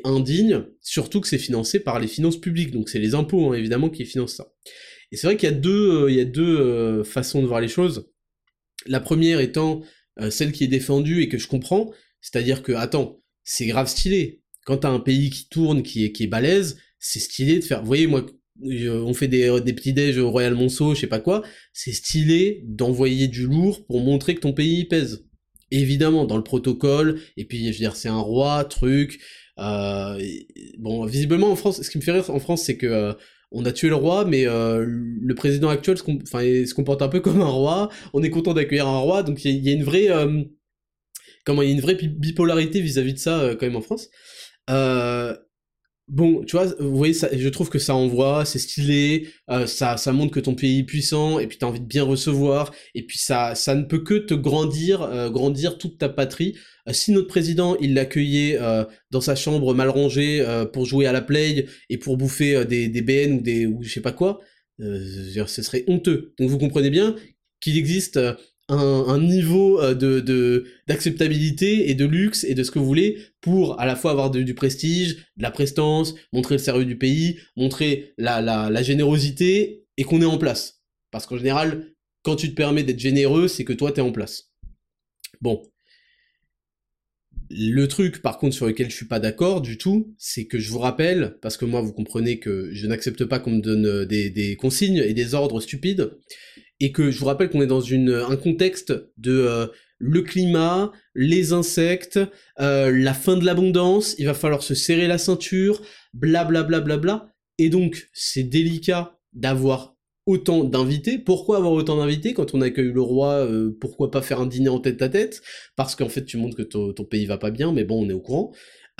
indigne, surtout que c'est financé par les finances publiques, donc c'est les impôts hein, évidemment qui financent ça. Et c'est vrai qu'il y a deux, euh, il y a deux euh, façons de voir les choses. La première étant euh, celle qui est défendue et que je comprends, c'est-à-dire que, attends, c'est grave stylé. Quand t'as un pays qui tourne, qui est, qui est balèze, c'est stylé de faire... Vous voyez, moi, on fait des, des petits déj au Royal Monceau, je sais pas quoi, c'est stylé d'envoyer du lourd pour montrer que ton pays pèse. Évidemment, dans le protocole, et puis, je veux dire, c'est un roi, truc, bon, visiblement en France, ce qui me fait rire en France, c'est que euh, on a tué le roi, mais euh, le président actuel se, comporte un peu [laughs] comme un roi. On est content d'accueillir un roi, donc il y, a une vraie, comment, il y a une vraie bipolarité vis-à-vis de ça quand même en France. Bon, tu vois, vous voyez, ça, je trouve que ça envoie, c'est stylé, ça, ça montre que ton pays est puissant, et puis t'as envie de bien recevoir, et puis ça, ça ne peut que te grandir, grandir toute ta patrie. Euh, si notre président, il l'accueillait euh, dans sa chambre mal rangée euh, pour jouer à la play et pour bouffer des, des BN ou des ou je sais pas quoi, ce serait honteux. Donc vous comprenez bien qu'il existe un, niveau de d'acceptabilité et de luxe et de ce que vous voulez pour à la fois avoir du prestige, de la prestance, montrer le sérieux du pays, montrer la, la, la générosité et qu'on est en place. Parce qu'en général, quand tu te permets d'être généreux, c'est que toi t'es en place. Bon, le truc, par contre, sur lequel je suis pas d'accord du tout, c'est que je vous rappelle, parce que moi, vous comprenez que je n'accepte pas qu'on me donne euh, des, consignes et des ordres stupides, et que je vous rappelle qu'on est dans une, un contexte de euh, le climat, les insectes, euh, la fin de l'abondance, il va falloir se serrer la ceinture, blablabla, bla, bla, bla, et donc c'est délicat d'avoir autant d'invités. Pourquoi avoir autant d'invités quand on accueille le roi euh, Pourquoi pas faire un dîner en tête à tête? Parce qu'en fait, tu montres que ton, pays va pas bien, mais bon, on est au courant.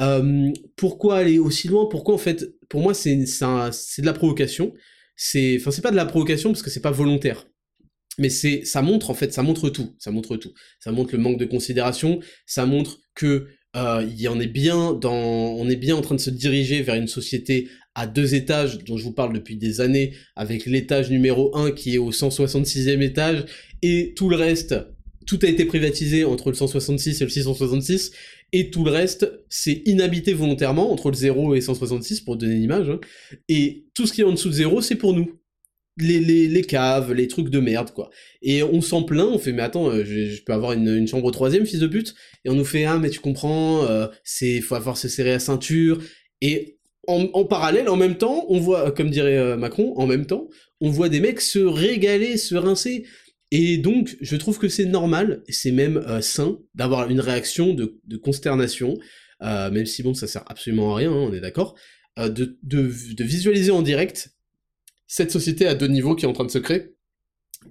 Euh, pourquoi aller aussi loin? Pourquoi en fait, pour moi, c'est de la provocation. C'est, enfin, c'est pas de la provocation parce que c'est pas volontaire. Mais c'est, ça montre en fait, ça montre tout. Ça montre tout. Ça montre le manque de considération. Ça montre que euh, y en est bien dans, on est bien en train de se diriger vers une société à deux étages dont je vous parle depuis des années, avec l'étage numéro 1 qui est au 166e étage, et tout le reste, tout a été privatisé entre le 166 et le 666, et tout le reste, c'est inhabité volontairement, entre le 0 et 166, pour donner l'image, hein. et tout ce qui est en dessous de 0, c'est pour nous. Les, les, les, caves, les trucs de merde, quoi. Et on s'en plaint, on fait, mais attends, euh, je, peux avoir une, une, chambre au troisième, fils de pute? Et on nous fait, ah, mais tu comprends, euh, c'est, faut avoir se serrer la ceinture. Et en, parallèle, en même temps, on voit, comme dirait euh, Macron, en même temps, on voit des mecs se régaler, se rincer. Et donc, je trouve que c'est normal, c'est même euh, sain, d'avoir une réaction de, consternation, euh, même si bon, ça sert absolument à rien, hein, on est d'accord, de, visualiser en direct cette société à deux niveaux qui est en train de se créer,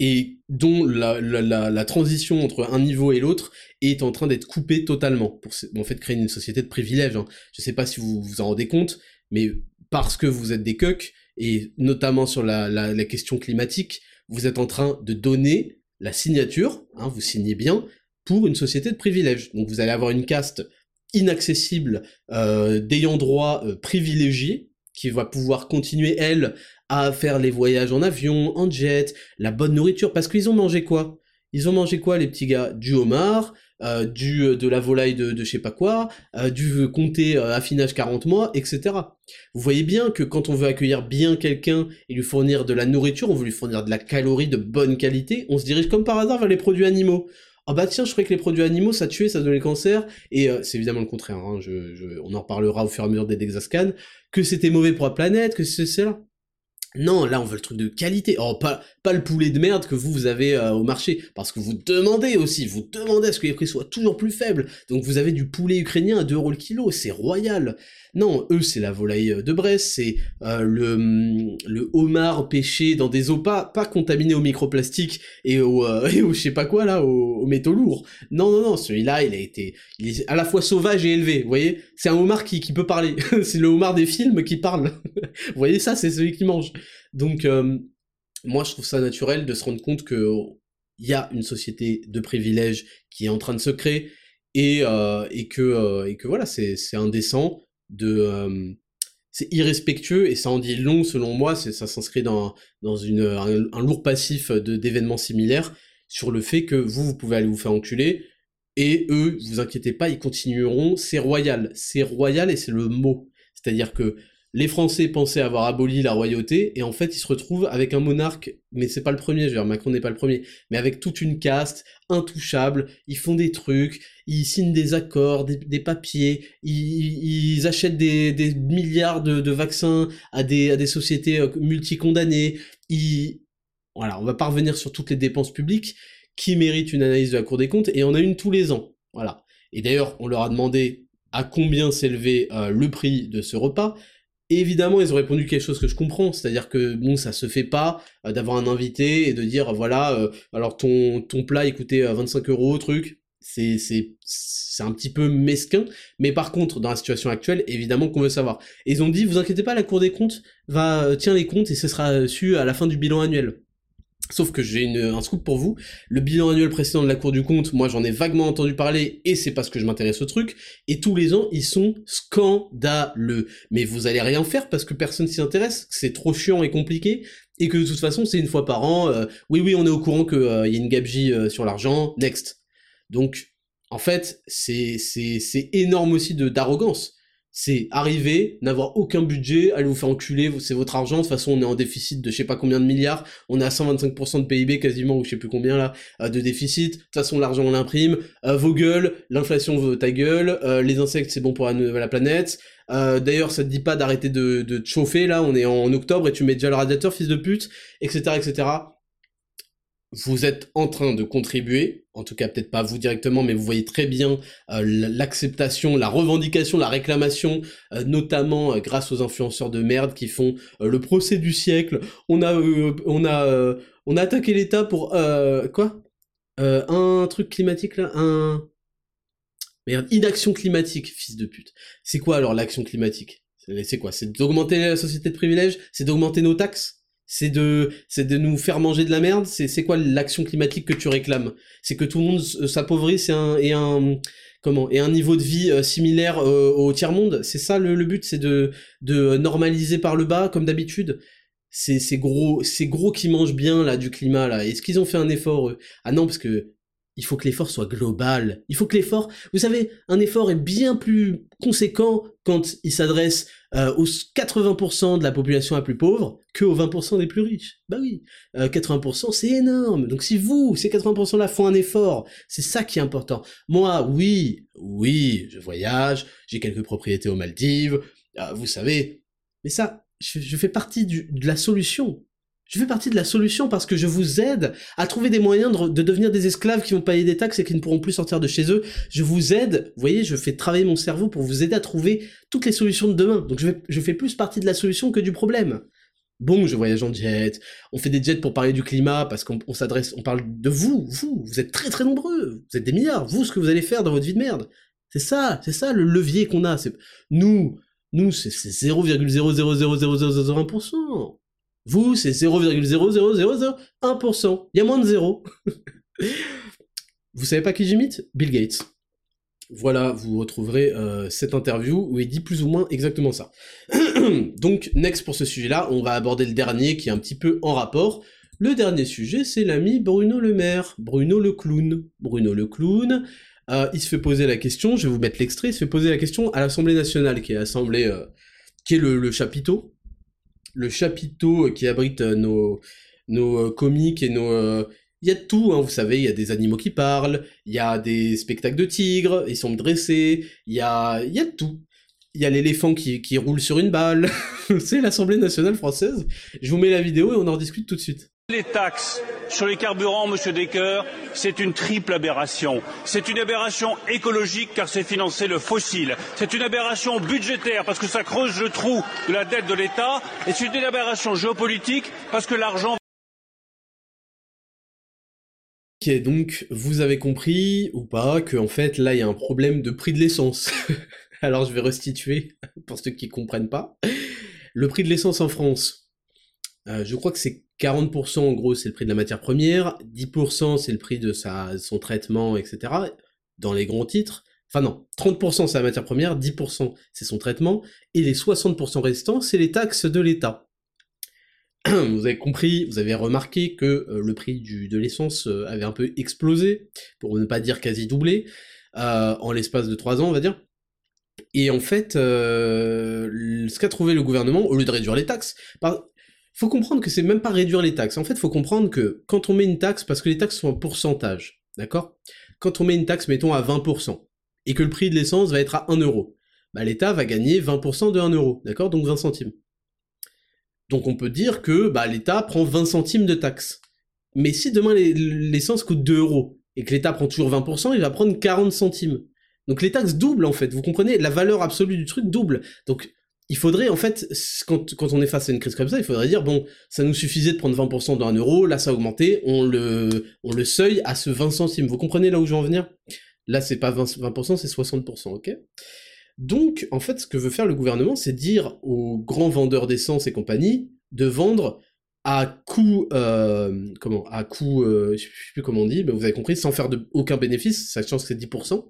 et dont la, transition entre un niveau et l'autre est en train d'être coupée totalement, pour en fait créer une société de privilèges. Hein. Je sais pas si vous vous en rendez compte, mais parce que vous êtes des cucks, et notamment sur la, question climatique, vous êtes en train de donner la signature, hein, vous signez bien, pour une société de privilèges. Donc vous allez avoir une caste inaccessible, euh, d'ayant droit euh, privilégié, qui va pouvoir continuer, elle, à faire les voyages en avion, en jet, la bonne nourriture, parce qu'ils ont mangé quoi? Ils ont mangé quoi les petits gars? Du homard, euh, du euh, de la volaille de, de je sais pas quoi, euh, du compter affinage 40 mois, etc. Vous voyez bien que quand on veut accueillir bien quelqu'un et lui fournir de la nourriture, on veut lui fournir de la calorie de bonne qualité, on se dirige comme par hasard vers les produits animaux. Ah bah tiens, je croyais que les produits animaux, ça tuait, ça donnait le cancer, et c'est évidemment le contraire, hein, on en reparlera au fur et à mesure des Dexascan, que c'était mauvais pour la planète, que c'est là. Non, là on veut le truc de qualité. Oh, pas, pas le poulet de merde que vous, vous avez euh, au marché. Parce que vous demandez aussi, vous demandez à ce que les prix soient toujours plus faibles. Donc vous avez du poulet ukrainien à 2 euros le kilo, c'est royal. Non, eux c'est la volaille euh, de Brest, c'est euh, le, homard pêché dans des eaux pas, contaminées au microplastique [laughs] et au, je sais pas quoi là, aux, métaux lourds. Non, non, non, celui-là il a été, est à la fois sauvage et élevé, vous voyez C'est un homard qui, qui peut parler, [laughs] c'est le homard des films qui parle. [laughs] vous voyez ça, c'est celui qui mange. Donc, euh, moi, je trouve ça naturel de se rendre compte que il y a une société de privilèges qui est en train de se créer et, euh, que euh, voilà, c'est indécent de c'est irrespectueux et ça en dit long selon moi. C'est ça s'inscrit dans dans une un, lourd passif de d'événements similaires sur le fait que vous vous pouvez aller vous faire enculer et eux, vous inquiétez pas, ils continueront. C'est royal, c'est royal et c'est le mot. C'est-à-dire que les Français pensaient avoir aboli la royauté, et en fait, ils se retrouvent avec un monarque, mais c'est pas le premier, je veux dire, Macron n'est pas le premier, mais avec toute une caste, intouchable, ils font des trucs, ils signent des accords, des, papiers, ils, achètent des, milliards de, vaccins à des, sociétés euh, multicondamnées, ils... Voilà, on va pas revenir sur toutes les dépenses publiques qui méritent une analyse de la Cour des comptes, et on a une tous les ans, voilà. Et d'ailleurs, on leur a demandé à combien s'élevait euh, le prix de ce repas, évidemment, ils ont répondu quelque chose que je comprends, c'est-à-dire que bon, ça se fait pas euh, d'avoir un invité et de dire voilà, euh, alors ton ton plat il coûtait 25 euh, euros, truc. C'est c'est c'est un petit peu mesquin, mais par contre, dans la situation actuelle, évidemment qu'on veut savoir. Et ils ont dit, vous inquiétez pas, la Cour des comptes va tient les comptes et ce sera su à la fin du bilan annuel. Sauf que j'ai un scoop pour vous. Le bilan annuel précédent de la Cour du compte, moi j'en ai vaguement entendu parler et c'est parce que je m'intéresse au truc. Et tous les ans, ils sont scandaleux. Mais vous allez rien faire parce que personne s'y intéresse, c'est trop chiant et compliqué. Et que de toute façon, c'est une fois par an. Euh, oui, oui, on est au courant qu'il euh, y a une gabegie euh, sur l'argent. Next. Donc, en fait, c'est énorme aussi d'arrogance c'est arriver, n'avoir aucun budget, aller vous faire enculer, c'est votre argent, de toute façon on est en déficit de je sais pas combien de milliards, on est à 125% de PIB quasiment, ou je sais plus combien là, euh, de déficit, de toute façon l'argent on l'imprime, euh, vos gueules, l'inflation veut ta gueule, euh, les insectes c'est bon pour la, planète, d'ailleurs ça te dit pas d'arrêter de, de te chauffer là, on est en octobre et tu mets déjà le radiateur fils de pute, etc. etc vous êtes en train de contribuer, en tout cas peut-être pas vous directement, mais vous voyez très bien euh, l'acceptation, la revendication, la réclamation, euh, notamment euh, grâce aux influenceurs de merde qui font le procès du siècle. On a, on a, on a attaqué l'État pour quoi? Un truc climatique là, un merde, inaction climatique, fils de pute. C'est quoi alors l'action climatique? C'est quoi? C'est d'augmenter la société de privilèges? C'est d'augmenter nos taxes? C'est de c'est de nous faire manger de la merde c'est c'est quoi l'action climatique que tu réclames? C'est que tout le monde s'appauvrisse et un et un comment et un niveau de vie euh, similaire euh, au tiers monde c'est ça le, but c'est de de normaliser par le bas comme d'habitude? C'est c'est gros c'est gros qui mangent bien là du climat là. Est-ce qu'ils ont fait un effort ah non parce que il faut que l'effort soit global. Il faut que l'effort, vous savez, un effort est bien plus conséquent quand il s'adresse euh, aux 80% de la population la plus pauvre que aux 20% des plus riches. Bah oui, 80% euh, c'est énorme. Donc si vous, ces 80% là font un effort, c'est ça qui est important. Moi, oui, oui, je voyage, j'ai quelques propriétés aux Maldives, euh, vous savez, mais ça, je, fais partie de la solution. Je fais partie de la solution parce que je vous aide à trouver des moyens de, devenir des esclaves qui vont payer des taxes et qui ne pourront plus sortir de chez eux. Je vous aide, vous voyez, je fais travailler mon cerveau pour vous aider à trouver toutes les solutions de demain. Donc je, fais plus partie de la solution que du problème. Bon, je voyage en jet, on fait des jets pour parler du climat parce qu'on s'adresse, on parle de vous, vous, vous êtes très très nombreux, vous êtes des milliards, vous, ce que vous allez faire dans votre vie de merde. C'est ça, c'est ça le levier qu'on a. Nous, nous, c'est 0,0000001%. Vous, c'est 0,00001%. Il y a moins de zéro. vous savez pas qui j'imite? Bill Gates. Voilà, vous retrouverez euh, cette interview où il dit plus ou moins exactement ça. [clears throat] Donc, next pour ce sujet-là, on va aborder le dernier qui est un petit peu en rapport. Le dernier sujet, c'est l'ami Bruno Le Maire, Bruno le clown. Bruno le clown, euh, il se fait poser la question, je vais vous mettre l'extrait, il se fait poser la question à l'Assemblée nationale, qui est l'Assemblée, euh, qui est le, le chapiteau, le chapiteau qui abrite euh, nos, nos euh, comiques et nos... Euh, il y a tout, hein, vous savez, il y a des animaux qui parlent, il y a des spectacles de tigres, ils sont dressés, il y a, il y a tout. il y a l'éléphant qui, qui roule sur une balle. [laughs] c'est l'Assemblée nationale française. Je vous mets la vidéo et on en discute tout de suite. Les taxes sur les carburants, Monsieur Decker, c'est une triple aberration. C'est une aberration écologique car c'est financer le fossile. C'est une aberration budgétaire parce que ça creuse le trou de la dette de l'État. Et c'est une aberration géopolitique parce que l'argent Ok, donc vous avez compris ou pas que en fait là il y a un problème de prix de l'essence. [laughs] Alors je vais restituer pour ceux qui comprennent pas. Le prix de l'essence en France, euh, je crois que c'est 40% en gros c'est le prix de la matière première, 10% c'est le prix de sa, son traitement, etc. Dans les grands titres. Enfin non, 30% c'est la matière première, 10% c'est son traitement, et les 60% restants c'est les taxes de l'État. [clears throat] vous avez compris, vous avez remarqué que euh, le prix du, de l'essence euh, avait un peu explosé, pour ne pas dire quasi doublé, en l'espace de 3 ans, on va dire. Et en fait, ce qu'a trouvé le gouvernement, au lieu de réduire les taxes, faut comprendre que c'est même pas réduire les taxes. En fait, faut comprendre que quand on met une taxe, parce que les taxes sont en pourcentage, d'accord? Quand on met une taxe, mettons à 20%, et que le prix de l'essence va être à 1 euro, bah l'État va gagner 20% de 1 euro, d'accord? Donc 20 centimes. Donc on peut dire que bah, l'État prend 20 centimes de taxes. Mais si demain l'essence coûte 2 euros et que l'État prend toujours 20%, il va prendre 40 centimes. Donc les taxes doublent en fait, vous comprenez? La valeur absolue du truc double. Donc il faudrait en fait, quand, on est face à une crise comme ça, il faudrait dire, bon, ça nous suffisait de prendre 20% d'un euro, là ça a augmenté, on le, on le à ce 20 centimes. Vous comprenez là où je veux en venir? Là c'est pas 20%, 20% c'est 60%, ok? Donc, en fait, ce que veut faire le gouvernement, c'est dire aux grands vendeurs d'essence et compagnie de vendre à coût, euh, comment, à coût, euh, je sais plus comment on dit, mais vous avez compris, sans faire aucun bénéfice, sachant que c'est 10%,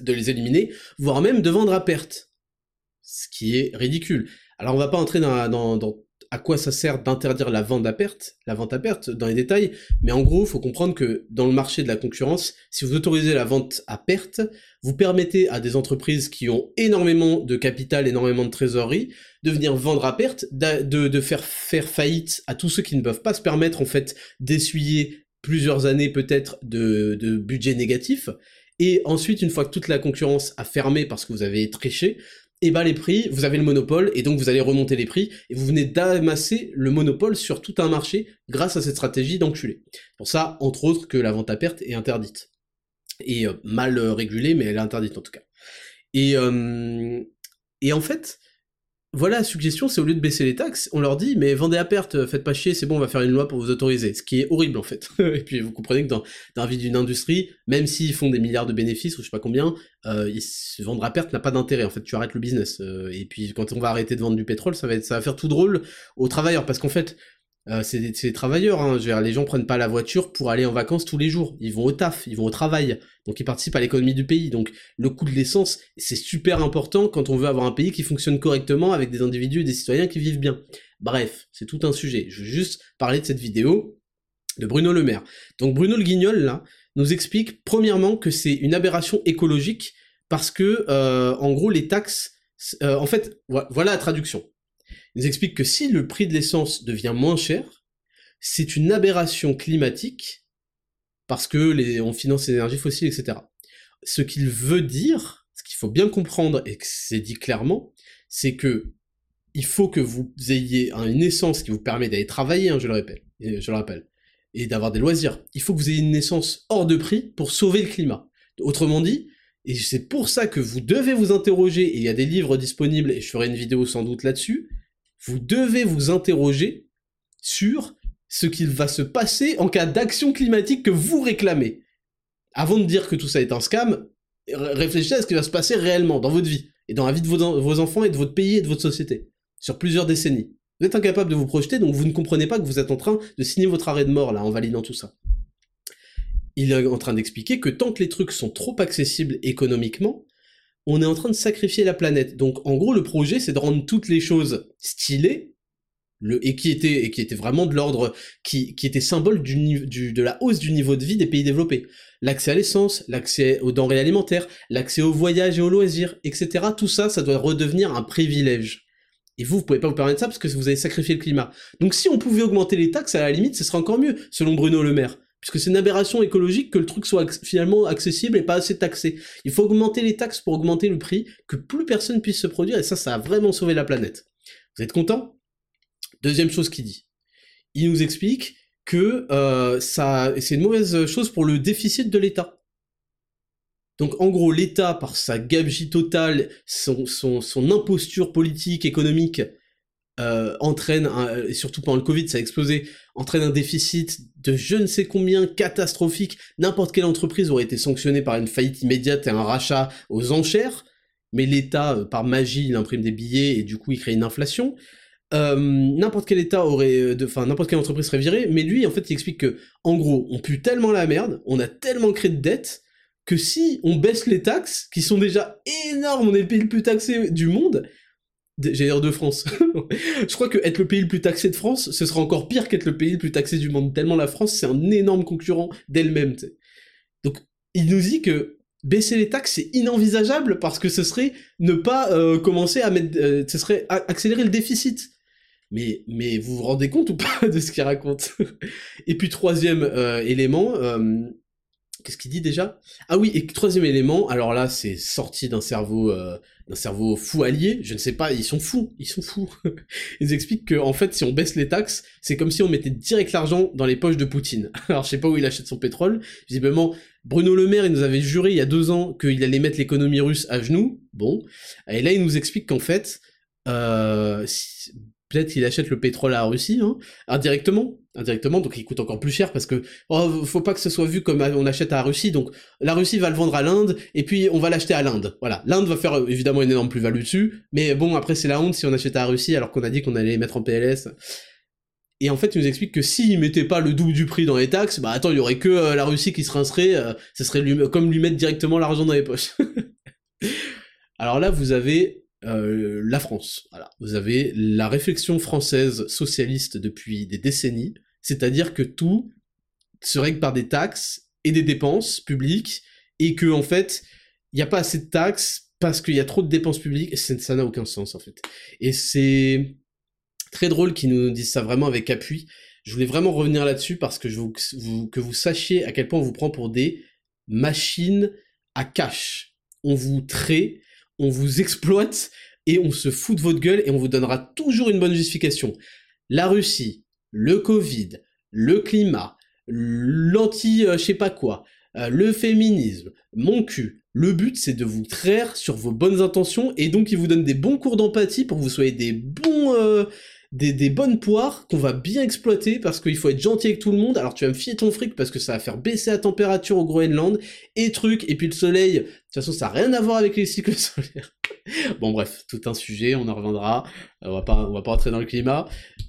de les éliminer, voire même de vendre à perte. Ce qui est ridicule. Alors on va pas entrer dans, à quoi ça sert d'interdire la vente à perte, la vente à perte dans les détails, mais en gros, il faut comprendre que dans le marché de la concurrence, si vous autorisez la vente à perte, vous permettez à des entreprises qui ont énormément de capital, énormément de trésorerie, de venir vendre à perte, de, de faire faire faillite à tous ceux qui ne peuvent pas se permettre en fait d'essuyer plusieurs années peut-être de, de budget négatif, et ensuite, une fois que toute la concurrence a fermé parce que vous avez triché, et bah les prix, vous avez le monopole, et donc vous allez remonter les prix, et vous venez d'amasser le monopole sur tout un marché grâce à cette stratégie d'enculé. Pour ça, entre autres, que la vente à perte est interdite. Et euh, mal régulée, mais elle est interdite en tout cas. Et, euh, et en fait, voilà la suggestion, c'est au lieu de baisser les taxes, on leur dit mais vendez à perte, faites pas chier, c'est bon, on va faire une loi pour vous autoriser, ce qui est horrible en fait. [laughs] et puis vous comprenez que dans, dans la vie d'une industrie, même s'ils font des milliards de bénéfices ou je sais pas combien, euh, vendre à perte n'a pas d'intérêt en fait, tu arrêtes le business. Euh, et puis quand on va arrêter de vendre du pétrole, ça va être, ça va faire tout drôle aux travailleurs parce qu'en fait euh, c'est des, travailleurs, hein. les gens prennent pas la voiture pour aller en vacances tous les jours, ils vont au taf, ils vont au travail, donc ils participent à l'économie du pays, donc le coût de l'essence, c'est super important quand on veut avoir un pays qui fonctionne correctement avec des individus et des citoyens qui vivent bien. Bref, c'est tout un sujet, je veux juste parler de cette vidéo de Bruno Le Maire. Donc Bruno Le Guignol, là, nous explique premièrement que c'est une aberration écologique, parce que, euh, en gros, les taxes, euh, en fait, voilà la traduction. Il nous explique que si le prix de l'essence devient moins cher, c'est une aberration climatique parce que on finance les énergies fossiles, etc. Ce qu'il veut dire, ce qu'il faut bien comprendre et que c'est dit clairement, c'est que il faut que vous ayez une essence qui vous permet d'aller travailler, hein, je le je le rappelle, et d'avoir des loisirs. Il faut que vous ayez une essence hors de prix pour sauver le climat. Autrement dit, et c'est pour ça que vous devez vous interroger, et il y a des livres disponibles, et je ferai une vidéo sans doute là-dessus, vous devez vous interroger sur ce qu'il va se passer en cas d'action climatique que vous réclamez. Avant de dire que tout ça est un scam, réfléchissez à ce qui va se passer réellement dans votre vie, et dans la vie de vos, enfants, et de votre pays, et de votre société, sur plusieurs décennies. Vous êtes incapable de vous projeter, donc vous ne comprenez pas que vous êtes en train de signer votre arrêt de mort, là, en validant tout ça. Il est en train d'expliquer que tant que les trucs sont trop accessibles économiquement, on est en train de sacrifier la planète. Donc en gros le projet c'est de rendre toutes les choses stylées, et qui était et qui vraiment de l'ordre qui, qui était symbole de la hausse du niveau de vie des pays développés. L'accès à l'essence, l'accès aux denrées alimentaires, l'accès aux voyages et aux loisirs, etc. Tout ça, ça doit redevenir un privilège. Et vous, vous pouvez pas vous permettre ça parce que vous avez sacrifié le climat. Donc si on pouvait augmenter les taxes, à la limite, ce serait encore mieux, selon Bruno Le Maire. Puisque c'est une aberration écologique que le truc soit finalement accessible et pas assez taxé. Il faut augmenter les taxes pour augmenter le prix, que plus personne puisse se produire, et ça, ça a vraiment sauvé la planète. Vous êtes content Deuxième chose qu'il dit. Il nous explique que euh, ça, c'est une mauvaise chose pour le déficit de l'État. Donc en gros, l'État, par sa gabegie totale, son, son, son imposture politique, économique, euh, entraîne, et surtout pendant le Covid, ça a explosé, entraîne un déficit de je ne sais combien catastrophique. N'importe quelle entreprise aurait été sanctionnée par une faillite immédiate et un rachat aux enchères, mais l'État, euh, par magie, il imprime des billets et du coup il crée une inflation. Euh, n'importe quel État aurait, enfin n'importe quelle entreprise serait virée, mais lui en fait il explique que, en gros, on pue tellement la merde, on a tellement créé de dettes que si on baisse les taxes, qui sont déjà énormes, on est le pays le plus taxé du monde, j'ai l'air de France. [laughs] je crois que être le pays le plus taxé de France, ce sera encore pire qu'être le pays le plus taxé du monde, tellement la France, c'est un énorme concurrent d'elle-même. Donc, il nous dit que baisser les taxes, c'est inenvisageable parce que ce serait ne pas euh, commencer à mettre... Euh, ce serait accélérer le déficit. Mais, mais vous vous rendez compte ou pas [laughs] de ce qu'il raconte? Et puis troisième euh, élément, Qu'est-ce qu'il dit déjà? Ah oui, et troisième élément, alors là, c'est sorti d'un cerveau, euh, d'un cerveau fou allié. Je ne sais pas, ils sont fous, ils sont fous. [laughs] ils expliquent que en fait, si on baisse les taxes, c'est comme si on mettait direct l'argent dans les poches de Poutine. [laughs] Alors, je sais pas où il achète son pétrole. Visiblement, Bruno Le Maire, il nous avait juré il y a deux ans qu'il allait mettre l'économie russe à genoux. Bon, et là, il nous explique qu'en fait, euh, peut-être qu'il achète le pétrole à la Russie, hein, indirectement, indirectement, donc il coûte encore plus cher parce que oh, faut pas que ce soit vu comme on achète à la Russie, donc la Russie va le vendre à l'Inde et puis on va l'acheter à l'Inde. Voilà, l'Inde va faire euh, évidemment une énorme plus-value dessus, mais bon après c'est la honte si on achète à la Russie alors qu'on a dit qu'on allait les mettre en PLS. Et en fait, il nous explique que s'il mettait pas le double du prix dans les taxes, bah attends, il y aurait que euh, la Russie qui se rincerait, euh, ce serait comme lui mettre directement l'argent dans les poches. [laughs] alors là, vous avez euh, la France. Voilà. Vous avez la réflexion française socialiste depuis des décennies, c'est-à-dire que tout se règle par des taxes et des dépenses publiques, et que en fait, il n'y a pas assez de taxes parce qu'il y a trop de dépenses publiques, et ça n'a aucun sens en fait. Et c'est très drôle qu'ils nous disent ça vraiment avec appui. Je voulais vraiment revenir là-dessus parce que je vous, que vous sachiez à quel point on vous prend pour des machines à cash. On vous traite on vous exploite et on se fout de votre gueule et on vous donnera toujours une bonne justification. La Russie, le Covid, le climat, l'anti euh, je sais pas quoi, euh, le féminisme, mon cul. Le but c'est de vous traire sur vos bonnes intentions et donc il vous donne des bons cours d'empathie pour que vous soyez des bons euh, des, bonnes poires qu'on va bien exploiter parce qu'il faut être gentil avec tout le monde. Alors tu vas me fier ton fric parce que ça va faire baisser la température au Groenland et truc. Et puis le soleil, de toute façon ça n'a rien à voir avec les cycles [laughs] solaires. bon bref, tout un sujet, on en reviendra. On va pas, on va pas rentrer dans le climat.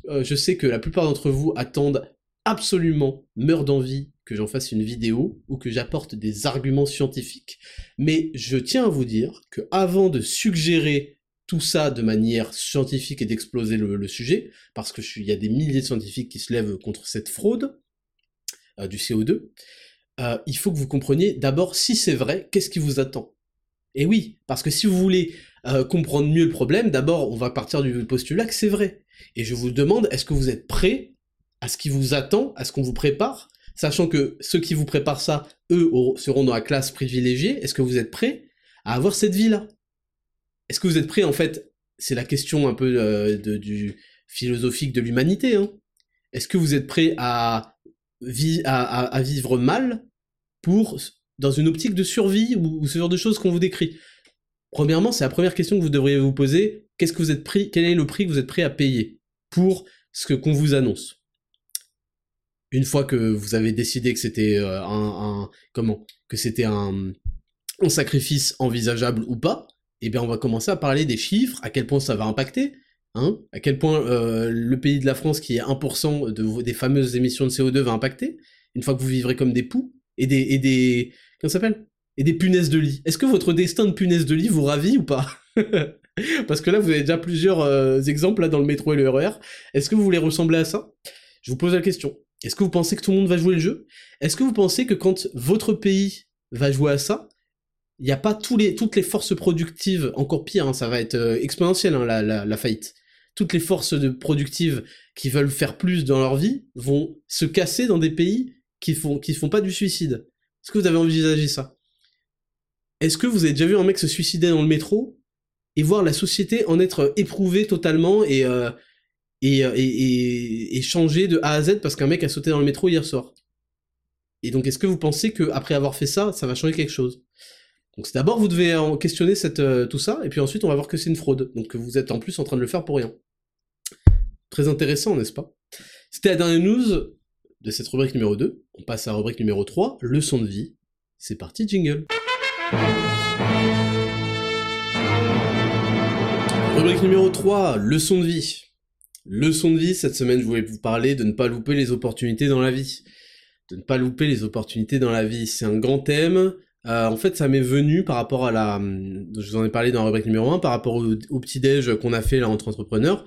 Euh, je sais que la plupart d'entre vous attendent absolument, meurent d'envie que j'en fasse une vidéo ou que j'apporte des arguments scientifiques. Mais je tiens à vous dire que avant de suggérer tout ça de manière scientifique et d'exploser le, sujet, parce que il y a des milliers de scientifiques qui se lèvent contre cette fraude euh, du CO2, euh, il faut que vous compreniez d'abord si c'est vrai, qu'est-ce qui vous attend. Et oui, parce que si vous voulez euh, comprendre mieux le problème, d'abord on va partir du postulat que c'est vrai. Et je vous demande, est-ce que vous êtes prêt à ce qui vous attend, à ce qu'on vous prépare, sachant que ceux qui vous préparent ça, eux, seront dans la classe privilégiée, est-ce que vous êtes prêt à avoir cette vie-là? Est-ce que vous êtes prêt, en fait, c'est la question un peu euh, du philosophique de l'humanité, hein. Est-ce que vous êtes prêt à, vivre mal pour, dans une optique de survie ou, ce genre de choses qu'on vous décrit? Premièrement, c'est la première question que vous devriez vous poser. Qu'est-ce que vous êtes prêt, quel est le prix que vous êtes prêt à payer pour ce qu'on vous annonce? Une fois que vous avez décidé que c'était euh, un, comment que c'était un, un sacrifice envisageable ou pas, eh bien on va commencer à parler des chiffres, à quel point ça va impacter, hein, à quel point euh, le pays de la France qui est 1% de, des fameuses émissions de CO2 va impacter, une fois que vous vivrez comme des poux, et des... Et des comment s'appelle? Et des punaises de lit. Est-ce que votre destin de punaise de lit vous ravit ou pas? [laughs] Parce que là, vous avez déjà plusieurs euh, exemples là dans le métro et le RER. E Est-ce que vous voulez ressembler à ça? Je vous pose la question. Est-ce que vous pensez que tout le monde va jouer le jeu? Est-ce que vous pensez que quand votre pays va jouer à ça, il n'y a pas toutes les forces productives, encore pire, hein, ça va être euh, exponentiel hein, la, faillite. Toutes les forces productives qui veulent faire plus dans leur vie vont se casser dans des pays qui font, qui font pas du suicide. Est-ce que vous avez envisagé ça? Est-ce que vous avez déjà vu un mec se suicider dans le métro et voir la société en être éprouvée totalement et, euh, et, et, et, changer de A à Z parce qu'un mec a sauté dans le métro hier soir? Et donc, est-ce que vous pensez que après avoir fait ça, ça va changer quelque chose? Donc d'abord vous devez questionner cette, tout ça, et puis ensuite on va voir que c'est une fraude. Donc vous êtes en plus en train de le faire pour rien. Très intéressant, n'est-ce pas? C'était la dernière news de cette rubrique numéro 2. On passe à la rubrique numéro 3, leçon de vie. C'est parti, jingle. Rubrique numéro 3, leçon de vie. Leçon de vie, cette semaine je voulais vous parler de ne pas louper les opportunités dans la vie. De ne pas louper les opportunités dans la vie. C'est un grand thème. Euh, en fait, ça m'est venu par rapport à la... Je vous en ai parlé dans la rubrique numéro 1, par rapport au, petit-déj qu'on a fait là entre entrepreneurs.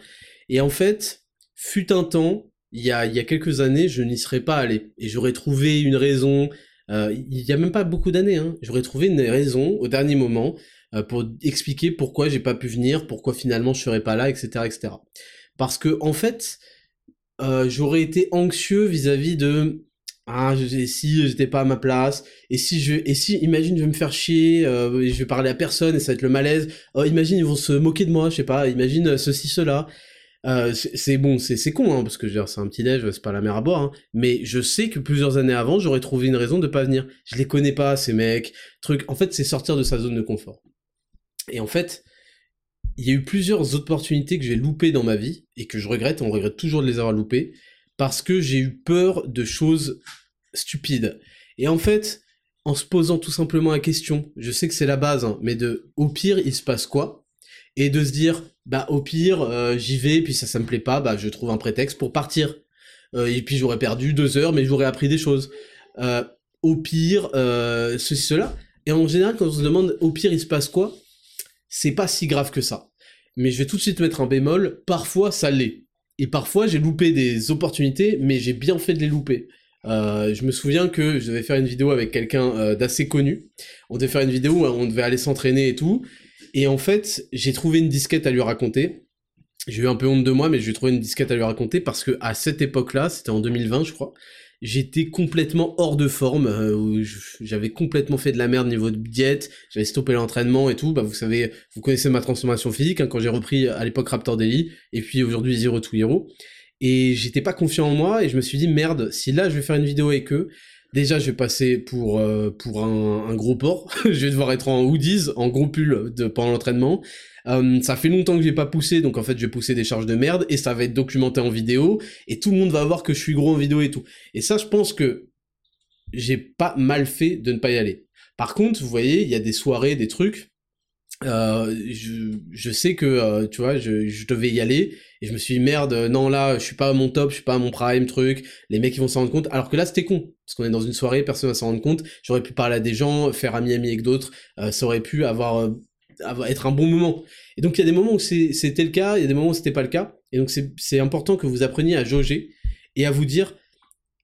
Et en fait, fut un temps, il y a, il y a quelques années, je n'y serais pas allé. Et j'aurais trouvé une raison, euh, il y a même pas beaucoup d'années, hein, j'aurais trouvé une raison au dernier moment euh, pour expliquer pourquoi j'ai pas pu venir, pourquoi finalement je serais pas là, etc., etc. Parce que en fait, euh, j'aurais été anxieux vis-à-vis de ah je, si j'étais pas à ma place et si je et si imagine je vais me faire chier euh, je vais parler à personne et ça va être le malaise oh imagine ils vont se moquer de moi je sais pas imagine ceci cela euh, c'est bon, c'est con, hein, parce que c'est un petit déj, c'est pas la mer à boire, hein, mais je sais que plusieurs années avant, j'aurais trouvé une raison de pas venir. Je les connais pas, ces mecs, truc. En fait, c'est sortir de sa zone de confort. Et en fait, il y a eu plusieurs opportunités que j'ai loupées dans ma vie, et que je regrette, on regrette toujours de les avoir loupées, parce que j'ai eu peur de choses stupides. Et en fait, en se posant tout simplement la question, je sais que c'est la base, hein, mais de, au pire, il se passe quoi? Et de se dire bah au pire euh, j'y vais puis ça ça me plaît pas bah je trouve un prétexte pour partir. Euh, et puis j'aurais perdu deux heures mais j'aurais appris des choses. Euh, au pire ceci cela. Et en général quand on se demande au pire il se passe quoi? C'est pas si grave que ça. Mais je vais tout de suite mettre un bémol. Parfois ça l'est et parfois j'ai loupé des opportunités mais j'ai bien fait de les louper je me souviens que je devais faire une vidéo avec quelqu'un d'assez connu. On devait faire une vidéo où on devait aller s'entraîner et tout. Et en fait, j'ai trouvé une disquette à lui raconter. J'ai eu un peu honte de moi, mais j'ai trouvé une disquette à lui raconter parce que à cette époque-là, c'était en 2020, je crois, j'étais complètement hors de forme. Euh, j'avais complètement fait de la merde niveau de diète. J'avais stoppé l'entraînement et tout. Bah, vous savez, vous connaissez ma transformation physique hein, quand j'ai repris à l'époque Raptor Daily et puis aujourd'hui Zero to Hero. Et j'étais pas confiant en moi et je me suis dit merde, si là je vais faire une vidéo avec eux, Déjà, je vais passer pour euh, un, gros porc. [laughs] je vais devoir être en hoodies, en gros pull pendant l'entraînement. Euh, ça fait longtemps que j'ai pas poussé, donc en fait, je vais pousser des charges de merde et ça va être documenté en vidéo et tout le monde va voir que je suis gros en vidéo et tout. Et ça, je pense que j'ai pas mal fait de ne pas y aller. Par contre, vous voyez, il y a des soirées, des trucs. Euh, je, je, sais que euh, tu vois je, je, devais y aller et je me suis dit merde non là je suis pas à mon top je suis pas à mon prime truc. Les mecs ils vont s'en rendre compte. Alors que là c'était con parce qu'on est dans une soirée personne va s'en rendre compte. J'aurais pu parler à des gens faire ami ami avec d'autres. Euh, ça aurait pu avoir, avoir, être un bon moment. Et donc il y a des moments où c'était le cas il y a des moments où c'était pas le cas. Et donc c'est important que vous appreniez à jauger et à vous dire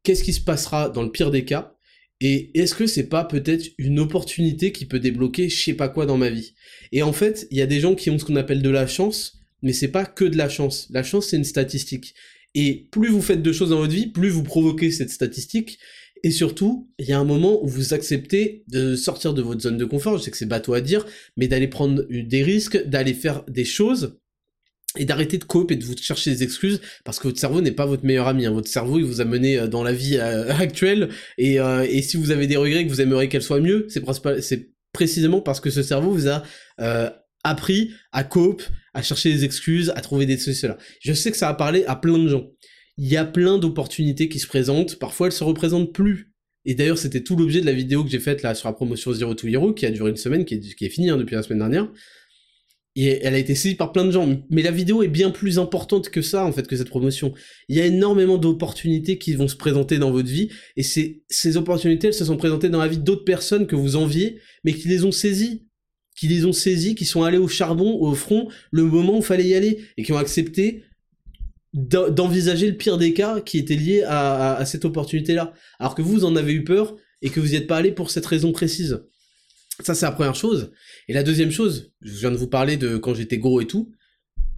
qu'est-ce qui se passera dans le pire des cas et est-ce que c'est pas peut-être une opportunité qui peut débloquer je sais pas quoi dans ma vie? Et en fait, il y a des gens qui ont ce qu'on appelle de la chance, mais c'est pas que de la chance. La chance, c'est une statistique. Et plus vous faites de choses dans votre vie, plus vous provoquez cette statistique. Et surtout, il y a un moment où vous acceptez de sortir de votre zone de confort, je sais que c'est bateau à dire, mais d'aller prendre des risques, d'aller faire des choses et d'arrêter de cope et de vous chercher des excuses parce que votre cerveau n'est pas votre meilleur ami. Hein. Votre cerveau, il vous a mené euh, dans la vie euh, [laughs] actuelle et, euh, et, si vous avez des regrets que vous aimeriez qu'elle soit mieux, c'est c'est précisément parce que ce cerveau vous a appris à cope, à chercher des excuses, à trouver des cela. Je sais que ça a parlé à plein de gens. Il y a plein d'opportunités qui se présentent. Parfois, elles se représentent plus. Et d'ailleurs, c'était tout l'objet de la vidéo que j'ai faite là sur la promotion Zero to Hero, qui a duré une semaine, qui est, qui est finie hein, depuis la semaine dernière elle a été saisie par plein de gens. Mais la vidéo est bien plus importante que ça, en fait, que cette promotion. Il y a énormément d'opportunités qui vont se présenter dans votre vie, et ces, opportunités, elles se sont présentées dans la vie d'autres personnes que vous enviez, mais qui les ont saisies. Qui les ont saisies, qui sont allés au charbon, au front, le moment où il fallait y aller, et qui ont accepté d'envisager le pire des cas qui était lié à, à cette opportunité-là. Alors que vous en avez eu peur, et que vous n'y êtes pas allé pour cette raison précise. Ça, c'est la première chose. Et la deuxième chose, je viens de vous parler de quand j'étais gros et tout,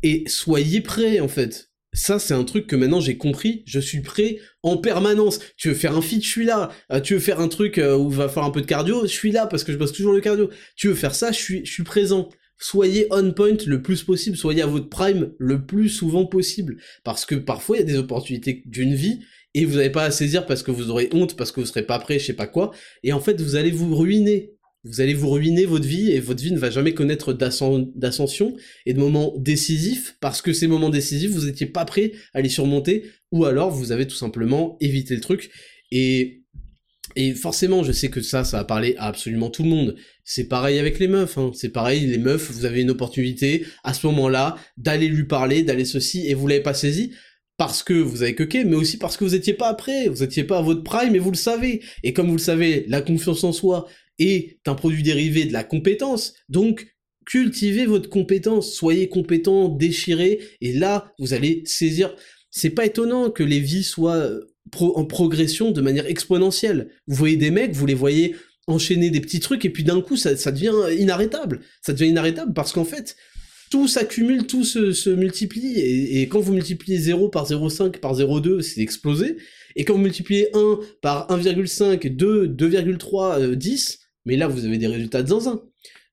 et soyez prêts, en fait. Ça, c'est un truc que maintenant j'ai compris, je suis prêt en permanence. Tu veux faire un feat, je suis là. Euh, tu veux faire un truc euh, où il va faire un peu de cardio, je suis là parce que je bosse toujours le cardio. Tu veux faire ça, je suis, je suis présent. Soyez on point le plus possible, soyez à votre prime le plus souvent possible. Parce que parfois, il y a des opportunités d'une vie et vous n'avez pas à saisir parce que vous aurez honte, parce que vous serez pas prêt, je sais pas quoi. Et en fait, vous allez vous ruiner vous allez vous ruiner votre vie et votre vie ne va jamais connaître d'ascension et de moments décisifs parce que ces moments décisifs, vous n'étiez pas prêt à les surmonter ou alors vous avez tout simplement évité le truc et et forcément, je sais que ça, ça va parler à absolument tout le monde. C'est pareil avec les meufs, hein. c'est pareil, les meufs, vous avez une opportunité à ce moment-là d'aller lui parler, d'aller ceci, et vous l'avez pas saisi parce que vous avez coqué, mais aussi parce que vous étiez pas prêt, vous étiez pas à votre prime et vous le savez. Et comme vous le savez, la confiance en soi, est un produit dérivé de la compétence. Donc, cultivez votre compétence, soyez compétent, déchirez, et là, vous allez saisir. C'est pas étonnant que les vies soient euh, en progression de manière exponentielle. Vous voyez des mecs, vous les voyez enchaîner des petits trucs, et puis d'un coup, ça, devient inarrêtable. Ça devient inarrêtable parce qu'en fait, tout s'accumule, tout se, multiplie, et, quand vous multipliez 0 par 0,5 par 0,2, c'est explosé, et quand vous multipliez 1 par 1,5, 2, 2,3, 10, mais là, vous avez des résultats de zinzin.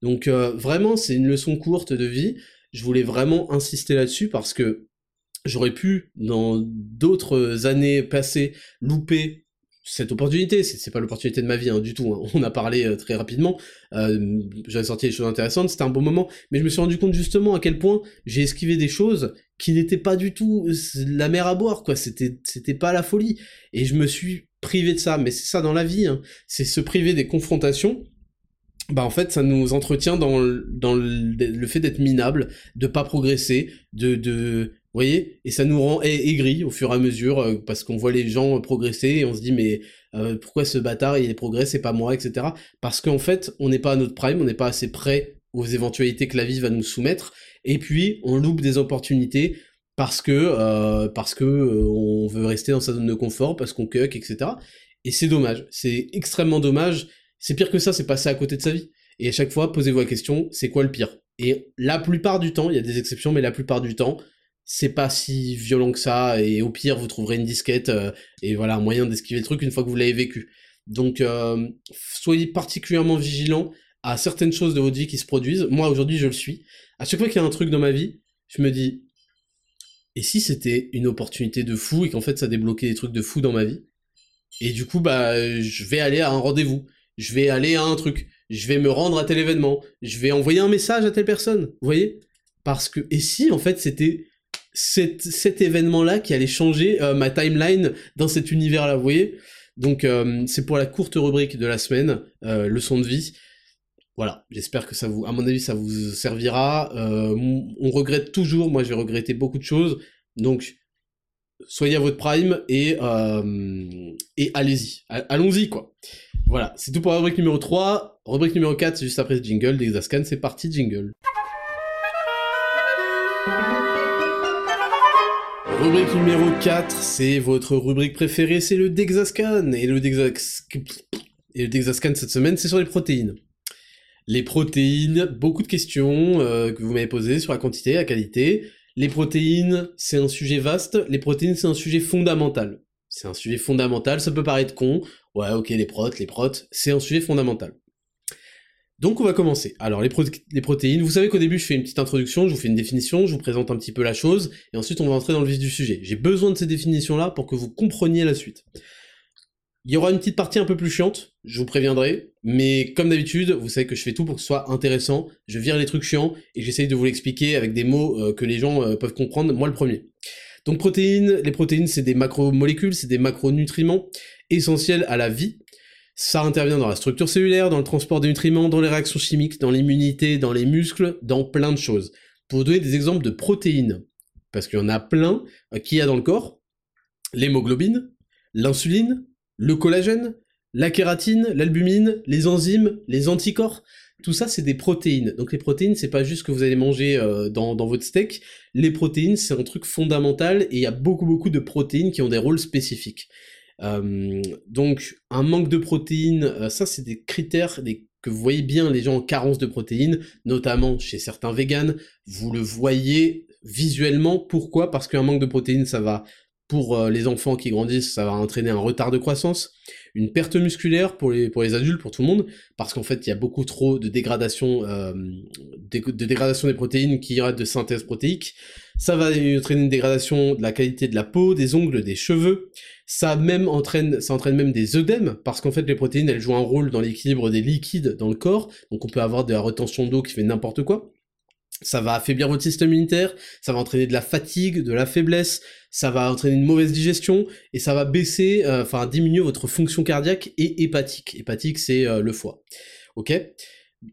Donc euh, vraiment, c'est une leçon courte de vie. Je voulais vraiment insister là-dessus parce que j'aurais pu, dans d'autres années passées, louper cette opportunité, c'est pas l'opportunité de ma vie hein, du tout, hein. on a parlé euh, très rapidement, euh, j'avais sorti des choses intéressantes, c'était un bon moment, mais je me suis rendu compte justement à quel point j'ai esquivé des choses qui n'étaient pas du tout la mer à boire, quoi, c'était c'était pas la folie, et je me suis privé de ça, mais c'est ça dans la vie, hein. c'est se priver des confrontations, bah en fait ça nous entretient dans, dans le, fait d'être minable, de pas progresser, de, de vous voyez Et ça nous rend aigris au fur et à mesure, euh, parce qu'on voit les gens progresser, et on se dit, mais euh, pourquoi ce bâtard, il progresse, c'est pas moi, etc. Parce qu'en fait, on n'est pas à notre prime, on n'est pas assez prêt aux éventualités que la vie va nous soumettre, et puis on loupe des opportunités parce que euh, parce que on veut rester dans sa zone de confort, parce qu'on cuck, etc. Et c'est dommage, c'est extrêmement dommage. C'est pire que ça, c'est passer à côté de sa vie. Et à chaque fois, posez-vous la question, c'est quoi le pire? Et la plupart du temps, il y a des exceptions, mais la plupart du temps, c'est pas si violent que ça, et au pire, vous trouverez une disquette, euh, et voilà, un moyen d'esquiver le truc une fois que vous l'avez vécu. Donc, euh, soyez particulièrement vigilant à certaines choses de votre vie qui se produisent. Moi, aujourd'hui, je le suis. À chaque fois qu'il y a un truc dans ma vie, je me dis, et si c'était une opportunité de fou, et qu'en fait, ça débloquait des trucs de fou dans ma vie? Et du coup, bah, je vais aller à un rendez-vous, je vais aller à un truc, je vais me rendre à tel événement, je vais envoyer un message à telle personne, vous voyez? Parce que, et si, en fait, c'était cet, événement-là qui allait changer euh, ma timeline dans cet univers-là, vous voyez? Donc euh, c'est pour la courte rubrique de la semaine, euh, leçon de vie. Voilà, j'espère que ça vous, à mon avis, ça vous servira. on regrette toujours, moi j'ai regretté beaucoup de choses, donc soyez à votre prime et, et allez-y, allons-y quoi. Voilà, c'est tout pour la rubrique numéro 3. Rubrique numéro 4, c'est juste après ce jingle d'Exascan, c'est parti jingle. Rubrique numéro 4, c'est votre rubrique préférée, c'est le Dexascan. Et le Dexascan cette semaine, c'est sur les protéines. Les protéines, beaucoup de questions euh, que vous m'avez posées sur la quantité, la qualité. Les protéines, c'est un sujet vaste. Les protéines, c'est un sujet fondamental. C'est un sujet fondamental, ça peut paraître con. Ouais, ok, les protes, les protes, c'est un sujet fondamental. Donc on va commencer. Alors les, protéines, vous savez qu'au début je fais une petite introduction, je vous fais une définition, je vous présente un petit peu la chose, et ensuite on va entrer dans le vif du sujet. J'ai besoin de ces définitions-là pour que vous compreniez la suite. Il y aura une petite partie un peu plus chiante, je vous préviendrai, mais comme d'habitude, vous savez que je fais tout pour que ce soit intéressant, je vire les trucs chiants, et j'essaye de vous l'expliquer avec des mots euh, que les gens euh, peuvent comprendre, moi le premier. Donc protéines, les protéines c'est des macromolécules, c'est des macronutriments essentiels à la vie, ça intervient dans la structure cellulaire, dans le transport des nutriments, dans les réactions chimiques, dans l'immunité, dans les muscles, dans plein de choses. Pour vous donner des exemples de protéines, parce qu'il y en a plein euh, qu'il y a dans le corps, l'hémoglobine, l'insuline, le collagène, la kératine, l'albumine, les enzymes, les anticorps, tout ça c'est des protéines. Donc les protéines c'est pas juste que vous allez manger euh, dans, votre steak, les protéines c'est un truc fondamental et il y a beaucoup beaucoup de protéines qui ont des rôles spécifiques. Euh, donc un manque de protéines, euh, ça c'est des critères que vous voyez bien les gens en carence de protéines, notamment chez certains véganes, vous le voyez visuellement. Pourquoi? Parce qu'un manque de protéines, ça va pour euh, les enfants qui grandissent, ça va entraîner un retard de croissance, une perte musculaire pour les, pour les adultes, pour tout le monde, parce qu'en fait, il y a beaucoup trop de dégradation, euh, de, dégradation des protéines qui ira de synthèse protéique. Ça va entraîner une dégradation de la qualité de la peau, des ongles, des cheveux. Ça même entraîne, ça entraîne même des œdèmes, parce qu'en fait, les protéines, elles jouent un rôle dans l'équilibre des liquides dans le corps, donc on peut avoir de la retention d'eau qui fait n'importe quoi ça va affaiblir votre système immunitaire, ça va entraîner de la fatigue, de la faiblesse, ça va entraîner une mauvaise digestion, et ça va baisser, euh, enfin diminuer votre fonction cardiaque et hépatique. Hépatique, c'est euh, le foie. Ok?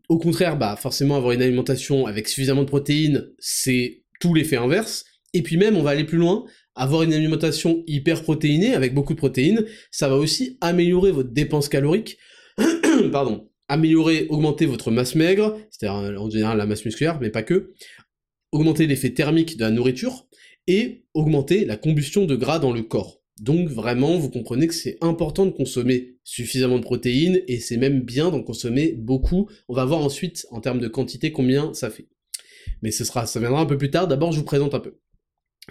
Au contraire, bah forcément avoir une alimentation avec suffisamment de protéines, c'est tout l'effet inverse. Et puis même, on va aller plus loin, avoir une alimentation hyper protéinée avec beaucoup de protéines, ça va aussi améliorer votre dépense calorique. [clears throat] Pardon améliorer, augmenter votre masse maigre, c'est-à-dire en général la masse musculaire, mais pas que, augmenter l'effet thermique de la nourriture, et augmenter la combustion de gras dans le corps. Donc vraiment, vous comprenez que c'est important de consommer suffisamment de protéines, et c'est même bien d'en consommer beaucoup. On va voir ensuite, en termes de quantité, combien ça fait. Mais ce sera, ça viendra un peu plus tard, d'abord je vous présente un peu.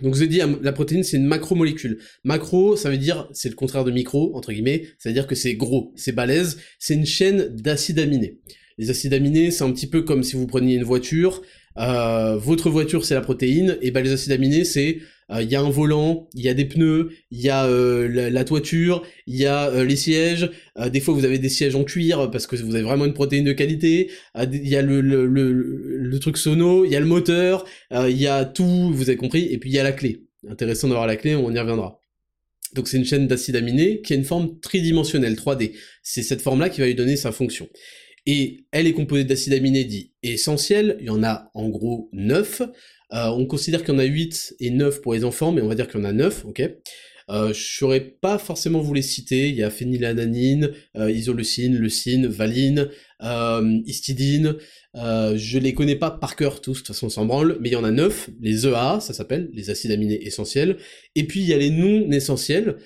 Donc je vous ai dit, la protéine c'est une macromolécule. Macro, ça veut dire, c'est le contraire de micro, entre guillemets, ça veut dire que c'est gros, c'est balèze, c'est une chaîne d'acides aminés. Les acides aminés, c'est un petit peu comme si vous preniez une voiture, euh, votre voiture c'est la protéine, et ben les acides aminés c'est il euh, y a un volant, il y a des pneus, il y a euh, la, toiture, il y a les sièges. des fois, vous avez des sièges en cuir parce que vous avez vraiment une protéine de qualité. Il y a le, truc sono, il y a le moteur, il y a tout, vous avez compris. Et puis il y a la clé. Intéressant d'avoir la clé, on y reviendra. Donc c'est une chaîne d'acides aminés qui a une forme tridimensionnelle, 3D. C'est cette forme-là qui va lui donner sa fonction. Et elle est composée d'acides aminés dits essentiels, il y en a en gros 9. Euh, on considère qu'il y en a 8 et 9 pour les enfants, mais on va dire qu'il y en a 9, ok? Euh, je saurais pas forcément vous les citer, il y a phénylalanine, euh, isoleucine, leucine, valine, euh, histidine, je les connais pas par cœur tous, de toute façon on s'en branle, mais il y en a 9, les EA, ça s'appelle, les acides aminés essentiels, et puis il y a les non essentiels,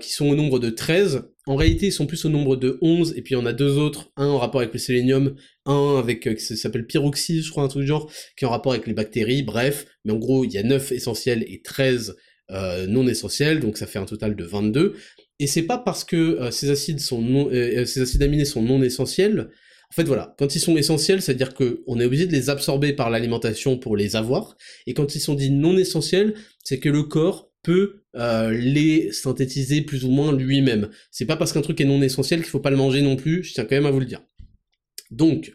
qui sont au nombre de 13, en réalité, ils sont plus au nombre de 11, et puis en a deux autres, un en rapport avec le sélénium, un avec, euh, qui s'appelle pyroxyle, je crois, un truc du genre, qui est en rapport avec les bactéries, bref, mais en gros, il y a 9 essentiels et 13 euh, non essentiels, donc ça fait un total de 22, et c'est pas parce que euh, ces acides sont non, ces acides aminés sont non essentiels, en fait voilà, quand ils sont essentiels, c'est-à-dire qu'on est obligé de les absorber par l'alimentation pour les avoir, et quand ils sont dits non essentiels, c'est que le corps peut euh, les synthétiser plus ou moins lui-même. C'est pas parce qu'un truc est non essentiel qu'il faut pas le manger non plus, je tiens quand même à vous le dire. Donc,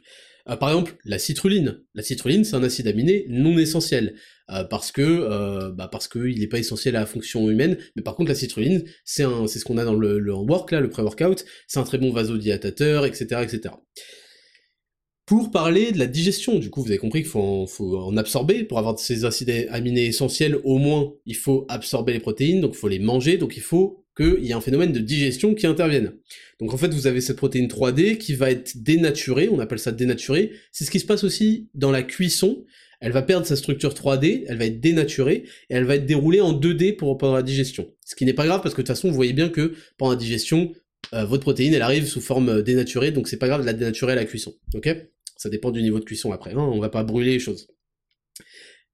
euh, par exemple, la citruline. La citruline, c'est un acide aminé non essentiel. Euh, parce que bah parce qu'il n'est pas essentiel à la fonction humaine, mais par contre la citruline, c'est ce qu'on a dans le, le work là, le pré-workout, c'est un très bon vasodilatateur, etc., etc pour parler de la digestion. Du coup, vous avez compris qu'il faut, en, absorber. Pour avoir ces acides aminés essentiels, au moins, il faut absorber les protéines, donc il faut les manger, donc il faut qu'il y ait un phénomène de digestion qui intervienne. Donc en fait, vous avez cette protéine 3D qui va être dénaturée, on appelle ça dénaturée. C'est ce qui se passe aussi dans la cuisson. Elle va perdre sa structure 3D, elle va être dénaturée, et elle va être déroulée en 2D pour pendant la digestion. Ce qui n'est pas grave parce que de toute façon, vous voyez bien que pendant la digestion, euh, votre protéine, elle arrive sous forme euh, dénaturée, donc c'est pas grave de la dénaturer à la cuisson. Ok? Ça dépend du niveau de cuisson après, hein, on va pas brûler les choses.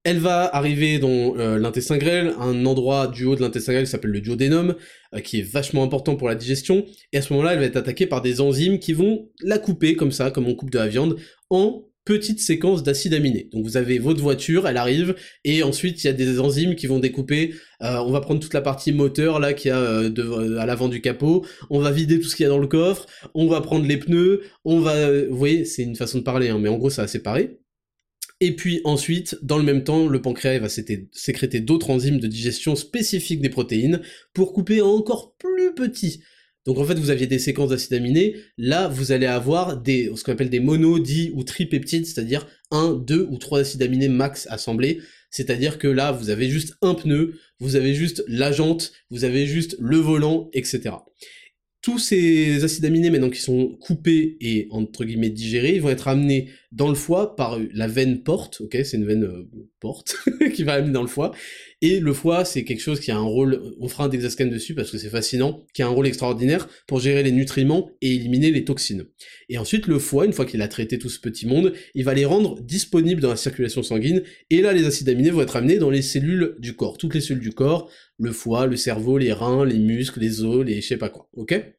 Elle va arriver dans euh, l'intestin grêle, un endroit du haut de l'intestin grêle qui s'appelle le duodénum, euh, qui est vachement important pour la digestion, et à ce moment-là, elle va être attaquée par des enzymes qui vont la couper, comme ça, comme on coupe de la viande, en petites séquences d'acides aminés. Donc vous avez votre voiture, elle arrive, et ensuite il y a des enzymes qui vont découper, euh, on va prendre toute la partie moteur là qui a à l'avant du capot, on va vider tout ce qu'il y a dans le coffre, on va prendre les pneus, on va... vous voyez, c'est une façon de parler, hein, mais en gros ça va séparer. Et puis ensuite, dans le même temps, le pancréas va sécréter d'autres enzymes de digestion spécifiques des protéines pour couper encore plus petit. Donc en fait, vous aviez des séquences d'acides aminés, là vous allez avoir des, ce qu'on appelle des mono, di ou tripeptides, c'est-à-dire un, deux ou trois acides aminés max assemblés, c'est-à-dire que là vous avez juste un pneu, vous avez juste la jante, vous avez juste le volant, etc tous ces acides aminés maintenant qui sont coupés et entre guillemets digérés, ils vont être amenés dans le foie par la veine porte, ok, c'est une veine euh, porte [laughs] qui va amener dans le foie, Et le foie, c'est quelque chose qui a un rôle, on fera un Dexascan dessus parce que c'est fascinant, qui a un rôle extraordinaire pour gérer les nutriments et éliminer les toxines. Et ensuite, le foie, une fois qu'il a traité tout ce petit monde, il va les rendre disponibles dans la circulation sanguine, et là, les acides aminés vont être amenés dans les cellules du corps, toutes les cellules du corps, le foie, le cerveau, les reins, les muscles, les os, les je sais pas quoi, ok?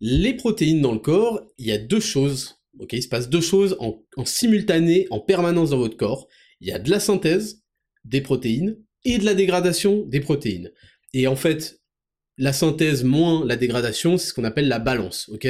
Les protéines dans le corps, il y a deux choses, ok? Il se passe deux choses en, simultané, en permanence dans votre corps. Il y a de la synthèse des protéines et de la dégradation des protéines. Et en fait, la synthèse moins la dégradation, c'est ce qu'on appelle la balance, ok?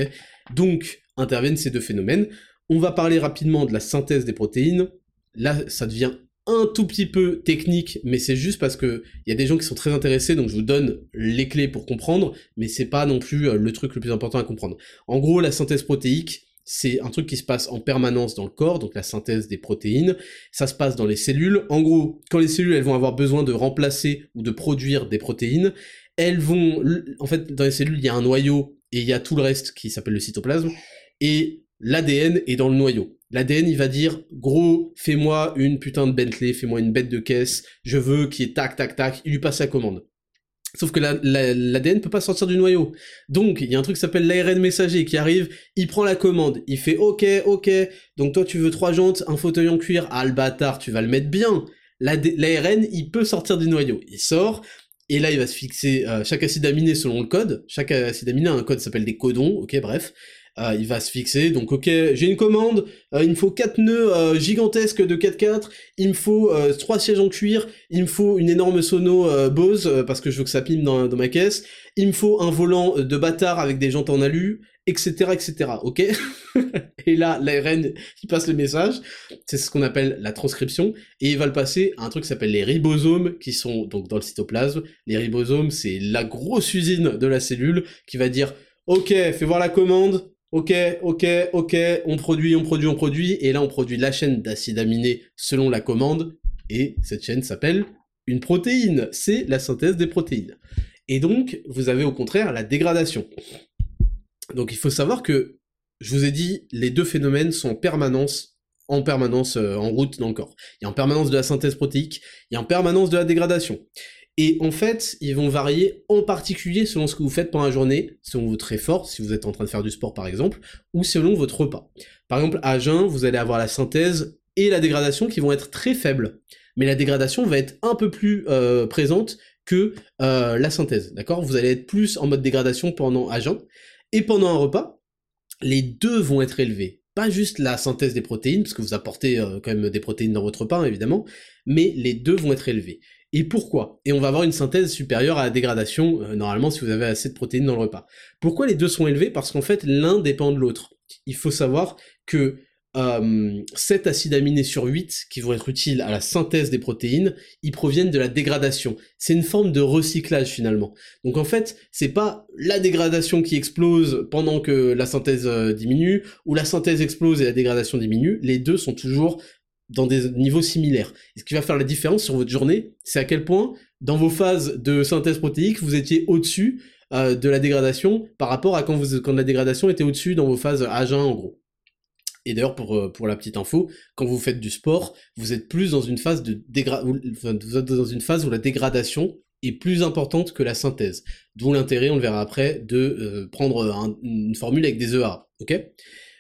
Donc, interviennent ces deux phénomènes. On va parler rapidement de la synthèse des protéines. Là, ça devient un tout petit peu technique, mais c'est juste parce que il y a des gens qui sont très intéressés, donc je vous donne les clés pour comprendre, mais c'est pas non plus euh, le truc le plus important à comprendre. En gros, la synthèse protéique, c'est un truc qui se passe en permanence dans le corps, donc la synthèse des protéines. Ça se passe dans les cellules. En gros, quand les cellules elles vont avoir besoin de remplacer ou de produire des protéines, elles vont, en fait, dans les cellules il y a un noyau et il y a tout le reste qui s'appelle le cytoplasme. Et l'ADN est dans le noyau. L'ADN, il va dire, gros, fais-moi une putain de Bentley, fais-moi une bête de caisse, je veux qu'il y ait tac, tac, tac, il lui passe la commande. Sauf que l'ADN ne peut pas sortir du noyau. Donc, il y a un truc qui s'appelle l'ARN messager qui arrive, il prend la commande, il fait OK, OK, donc toi tu veux trois jantes, un fauteuil en cuir, ah le bâtard, tu vas le mettre bien. L'ARN, il peut sortir du noyau. Il sort, et là il va se fixer euh, chaque acide aminé selon le code. Chaque acide aminé a un code s'appelle des codons, ok, bref. Euh, il va se fixer, donc ok, j'ai une commande, euh, il me faut 4 nœuds euh, gigantesques de 4x4, il me faut 3 sièges en cuir, il me faut une énorme sono Bose, parce que je veux que ça pime dans, dans, ma caisse, il me faut un volant de bâtard avec des jantes en alu, etc., etc., ok? [laughs] Et là, l'ARN, il passe le message, c'est ce qu'on appelle la transcription, et il va le passer à un truc qui s'appelle les ribosomes, qui sont donc dans le cytoplasme. Les ribosomes, c'est la grosse usine de la cellule, qui va dire, ok, fais voir la commande, Ok, ok, ok, on produit, on produit, on produit, et là on produit la chaîne d'acides aminés selon la commande, et cette chaîne s'appelle une protéine, c'est la synthèse des protéines. Et donc, vous avez au contraire la dégradation. Donc il faut savoir que, je vous ai dit, les deux phénomènes sont en permanence, en permanence euh, en route dans le corps. Il y a en permanence de la synthèse protéique, il y a en permanence de la dégradation. Et en fait, ils vont varier en particulier selon ce que vous faites pendant la journée, selon votre effort, si vous êtes en train de faire du sport par exemple, ou selon votre repas. Par exemple, à jeun, vous allez avoir la synthèse et la dégradation qui vont être très faibles. Mais la dégradation va être un peu plus euh, présente que euh, la synthèse, d'accord? Vous allez être plus en mode dégradation pendant à jeun. Et pendant un repas, les deux vont être élevés. Pas juste la synthèse des protéines, parce que vous apportez euh, quand même des protéines dans votre repas, évidemment, mais les deux vont être élevés et pourquoi? Et on va avoir une synthèse supérieure à la dégradation, euh, normalement si vous avez assez de protéines dans le repas. Pourquoi les deux sont élevés? Parce qu'en fait l'un dépend de l'autre. Il faut savoir que euh, 7 acides aminés sur 8 qui vont être utiles à la synthèse des protéines, ils proviennent de la dégradation. C'est une forme de recyclage finalement. Donc en fait, c'est pas la dégradation qui explose pendant que la synthèse euh, diminue, ou la synthèse explose et la dégradation diminue, les deux sont toujours dans des niveaux similaires. Ce qui va faire la différence sur votre journée, c'est à quel point, dans vos phases de synthèse protéique, vous étiez au-dessus euh, de la dégradation par rapport à quand, la dégradation était au-dessus dans vos phases à jeun, en gros. Et d'ailleurs, pour, euh, pour la petite info, quand vous faites du sport, vous êtes plus dans une phase de dégra... vous êtes dans une phase où la dégradation est plus importante que la synthèse. D'où l'intérêt, on le verra après, de euh, prendre une formule avec des EA,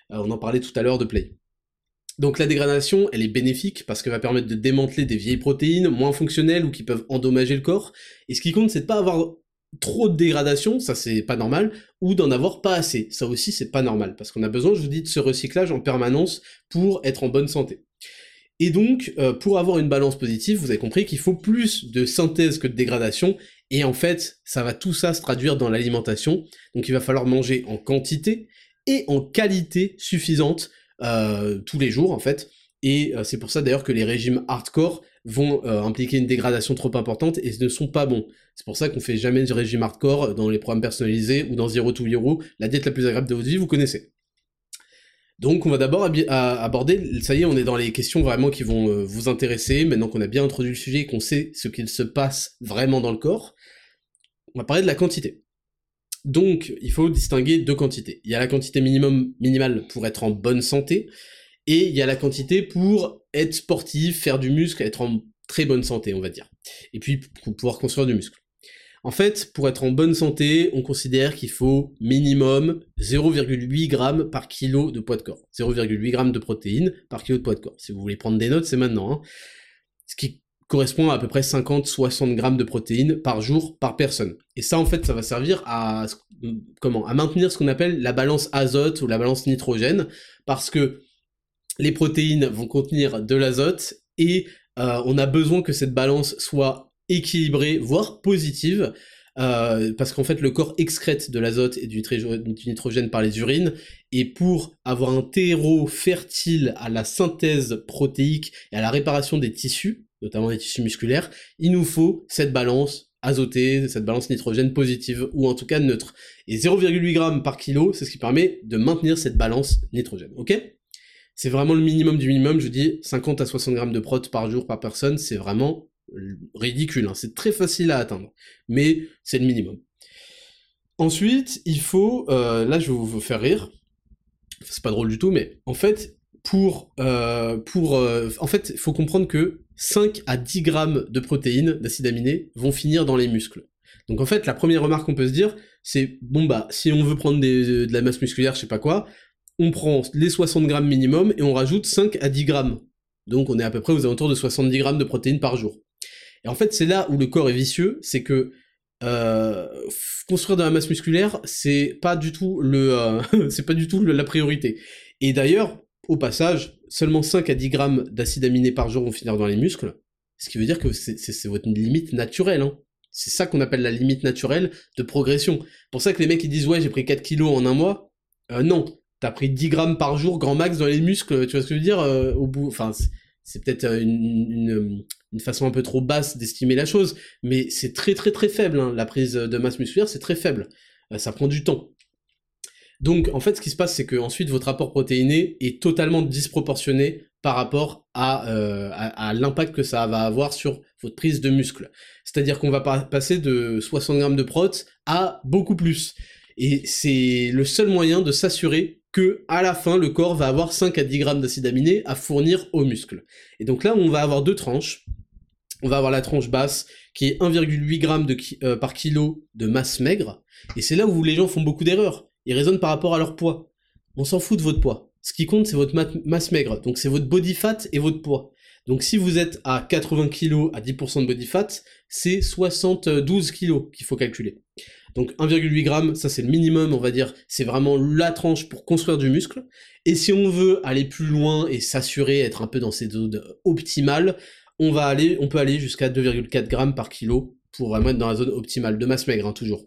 On en parlait tout à l'heure de Play. Donc la dégradation, elle est bénéfique parce qu'elle va permettre de démanteler des vieilles protéines moins fonctionnelles ou qui peuvent endommager le corps. Et ce qui compte, c'est de pas avoir trop de dégradation, ça c'est pas normal, ou d'en avoir pas assez, ça aussi c'est pas normal, parce qu'on a besoin, je vous dis, de ce recyclage en permanence pour être en bonne santé. Et donc, euh, pour avoir une balance positive, vous avez compris qu'il faut plus de synthèse que de dégradation, et en fait, ça va tout ça se traduire dans l'alimentation, donc il va falloir manger en quantité et en qualité suffisante tous les jours en fait. Et euh, c'est pour ça d'ailleurs que les régimes hardcore vont euh, impliquer une dégradation trop importante et ne sont pas bons. C'est pour ça qu'on fait jamais de régime hardcore dans les programmes personnalisés ou dans Zero to Hero, la diète la plus agréable de votre vie, vous connaissez. Donc on va d'abord aborder, ça y est, on est dans les questions vraiment qui vont vous intéresser, maintenant qu'on a bien introduit le sujet et qu'on sait ce qu'il se passe vraiment dans le corps, on va parler de la quantité. Donc, il faut distinguer deux quantités. Il y a la quantité minimum, minimale pour être en bonne santé, et il y a la quantité pour être sportif, faire du muscle, être en très bonne santé, on va dire. Et puis pour pouvoir construire du muscle. En fait, pour être en bonne santé, on considère qu'il faut minimum 0,8 g par kilo de poids de corps. 0,8 g de protéines par kilo de poids de corps. Si vous voulez prendre des notes, c'est maintenant. Hein. Ce qui correspond à à peu près 50-60 grammes de protéines par jour par personne. Et ça, en fait, ça va servir à comment À maintenir ce qu'on appelle la balance azote ou la balance nitrogène, parce que les protéines vont contenir de l'azote et euh, on a besoin que cette balance soit équilibrée, voire positive, euh, parce qu'en fait le corps excrète de l'azote et du, nitrogène par les urines, et pour avoir un terreau fertile à la synthèse protéique et à la réparation des tissus, notamment des tissus musculaires, il nous faut cette balance azotée, cette balance nitrogène positive, ou en tout cas neutre. Et 0,8 g par kilo, c'est ce qui permet de maintenir cette balance nitrogène, ok? C'est vraiment le minimum du minimum, je dis 50 à 60 grammes de prot par jour par personne, c'est vraiment ridicule, hein. c'est très facile à atteindre, mais c'est le minimum. Ensuite, il faut, euh, là je vais vous faire rire, c'est pas drôle du tout, mais en fait, pour, euh, pour, euh, en fait, il faut comprendre que 5 à 10 grammes de protéines, d'acides aminés, vont finir dans les muscles. Donc en fait, la première remarque qu'on peut se dire, c'est, bon bah, si on veut prendre de la masse musculaire, je sais pas quoi, on prend les 60 grammes minimum et on rajoute 5 à 10 grammes. Donc on est à peu près aux alentours de 70 grammes de protéines par jour. Et en fait, c'est là où le corps est vicieux, c'est que euh, construire de la masse musculaire, c'est pas du tout le, euh, [laughs] c'est pas du tout la priorité. Et d'ailleurs, au passage, seulement 5 à 10 grammes d'acides aminés par jour vont finir dans les muscles, ce qui veut dire que c'est votre limite naturelle. Hein. C'est ça qu'on appelle la limite naturelle de progression. Pour ça que les mecs ils disent ouais j'ai pris 4 kilos en un mois, euh, non, t'as pris 10 grammes par jour grand max dans les muscles, tu vois ce que je veux dire euh, au bout, enfin c'est peut-être une, une façon un peu trop basse d'estimer la chose, mais c'est très très très faible, hein. la prise de masse musculaire, c'est très faible. Euh, ça prend du temps. Donc en fait ce qui se passe c'est que ensuite votre apport protéiné est totalement disproportionné par rapport euh, à, l'impact que ça va avoir sur votre prise de muscle. C'est-à-dire qu'on va passer de 60 grammes de prot à beaucoup plus. Et c'est le seul moyen de s'assurer que à la fin le corps va avoir 5 à 10 grammes d'acides aminés à fournir aux muscles. Et donc là on va avoir deux tranches on va avoir la tranche basse qui est 1,8 g euh, par kilo de masse maigre, et c'est là où les gens font beaucoup d'erreurs. Ils raisonnent par rapport à leur poids. On s'en fout de votre poids. Ce qui compte, c'est votre masse maigre, donc c'est votre body fat et votre poids. Donc si vous êtes à 80 kg à 10% de body fat, c'est 72 kg qu'il faut calculer. Donc 1,8 g, ça c'est le minimum, on va dire, c'est vraiment la tranche pour construire du muscle. Et si on veut aller plus loin et s'assurer, être un peu dans ces zones optimales, on va aller, on peut aller jusqu'à 2,4 grammes par kilo pour vraiment être dans la zone optimale de masse maigre, hein, toujours.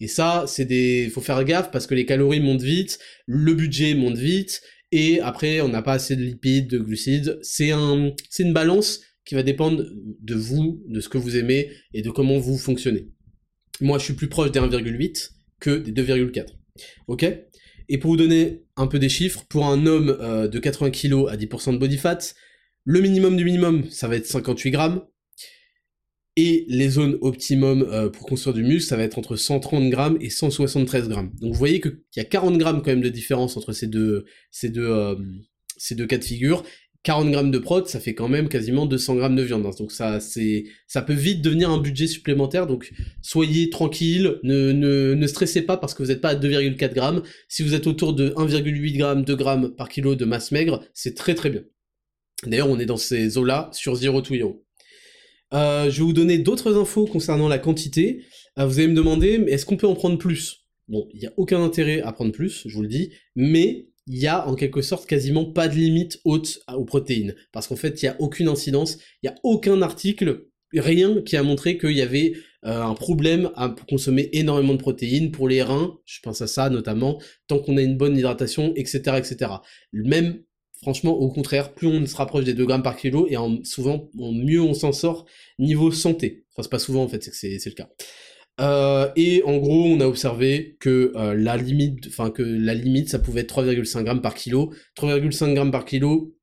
Et ça, c'est des, faut faire gaffe parce que les calories montent vite, le budget monte vite, et après, on n'a pas assez de lipides, de glucides. C'est un, c'est une balance qui va dépendre de vous, de ce que vous aimez et de comment vous fonctionnez. Moi, je suis plus proche des 1,8 que des 2,4. Ok? Et pour vous donner un peu des chiffres, pour un homme euh, de 80 kg à 10% de body fat, le minimum du minimum, ça va être 58 grammes. Et les zones optimum euh, pour construire du muscle, ça va être entre 130 grammes et 173 grammes. Donc vous voyez qu'il y a 40 grammes quand même de différence entre ces deux, ces deux, euh, ces deux cas de figure. 40 grammes de prot, ça fait quand même quasiment 200 grammes de viande. Hein. Donc ça, c'est, ça peut vite devenir un budget supplémentaire. Donc soyez tranquille, ne, ne, ne stressez pas parce que vous n'êtes pas à 2,4 grammes. Si vous êtes autour de 1,8 grammes, 2 grammes par kilo de masse maigre, c'est très très bien. D'ailleurs, on est dans ces eaux-là sur Zero to. Euh, je vais vous donner d'autres infos concernant la quantité. Euh, vous allez me demander, mais est-ce qu'on peut en prendre plus? Bon, il n'y a aucun intérêt à prendre plus, je vous le dis, mais il y a en quelque sorte quasiment pas de limite haute aux protéines, parce qu'en fait, il n'y a aucune incidence, il n'y a aucun article, rien qui a montré qu'il y avait euh, un problème à consommer énormément de protéines pour les reins, je pense à ça notamment, tant qu'on a une bonne hydratation, etc., etc. Même Franchement, au contraire, plus on se rapproche des 2 grammes par kilo, et en, souvent, mieux on s'en sort niveau santé. Enfin, c'est pas souvent en fait, c'est le cas. Euh, et en gros, on a observé que euh, la limite, enfin que la limite, ça pouvait être 3,5 grammes par kilo. 3,5 grammes par kilo,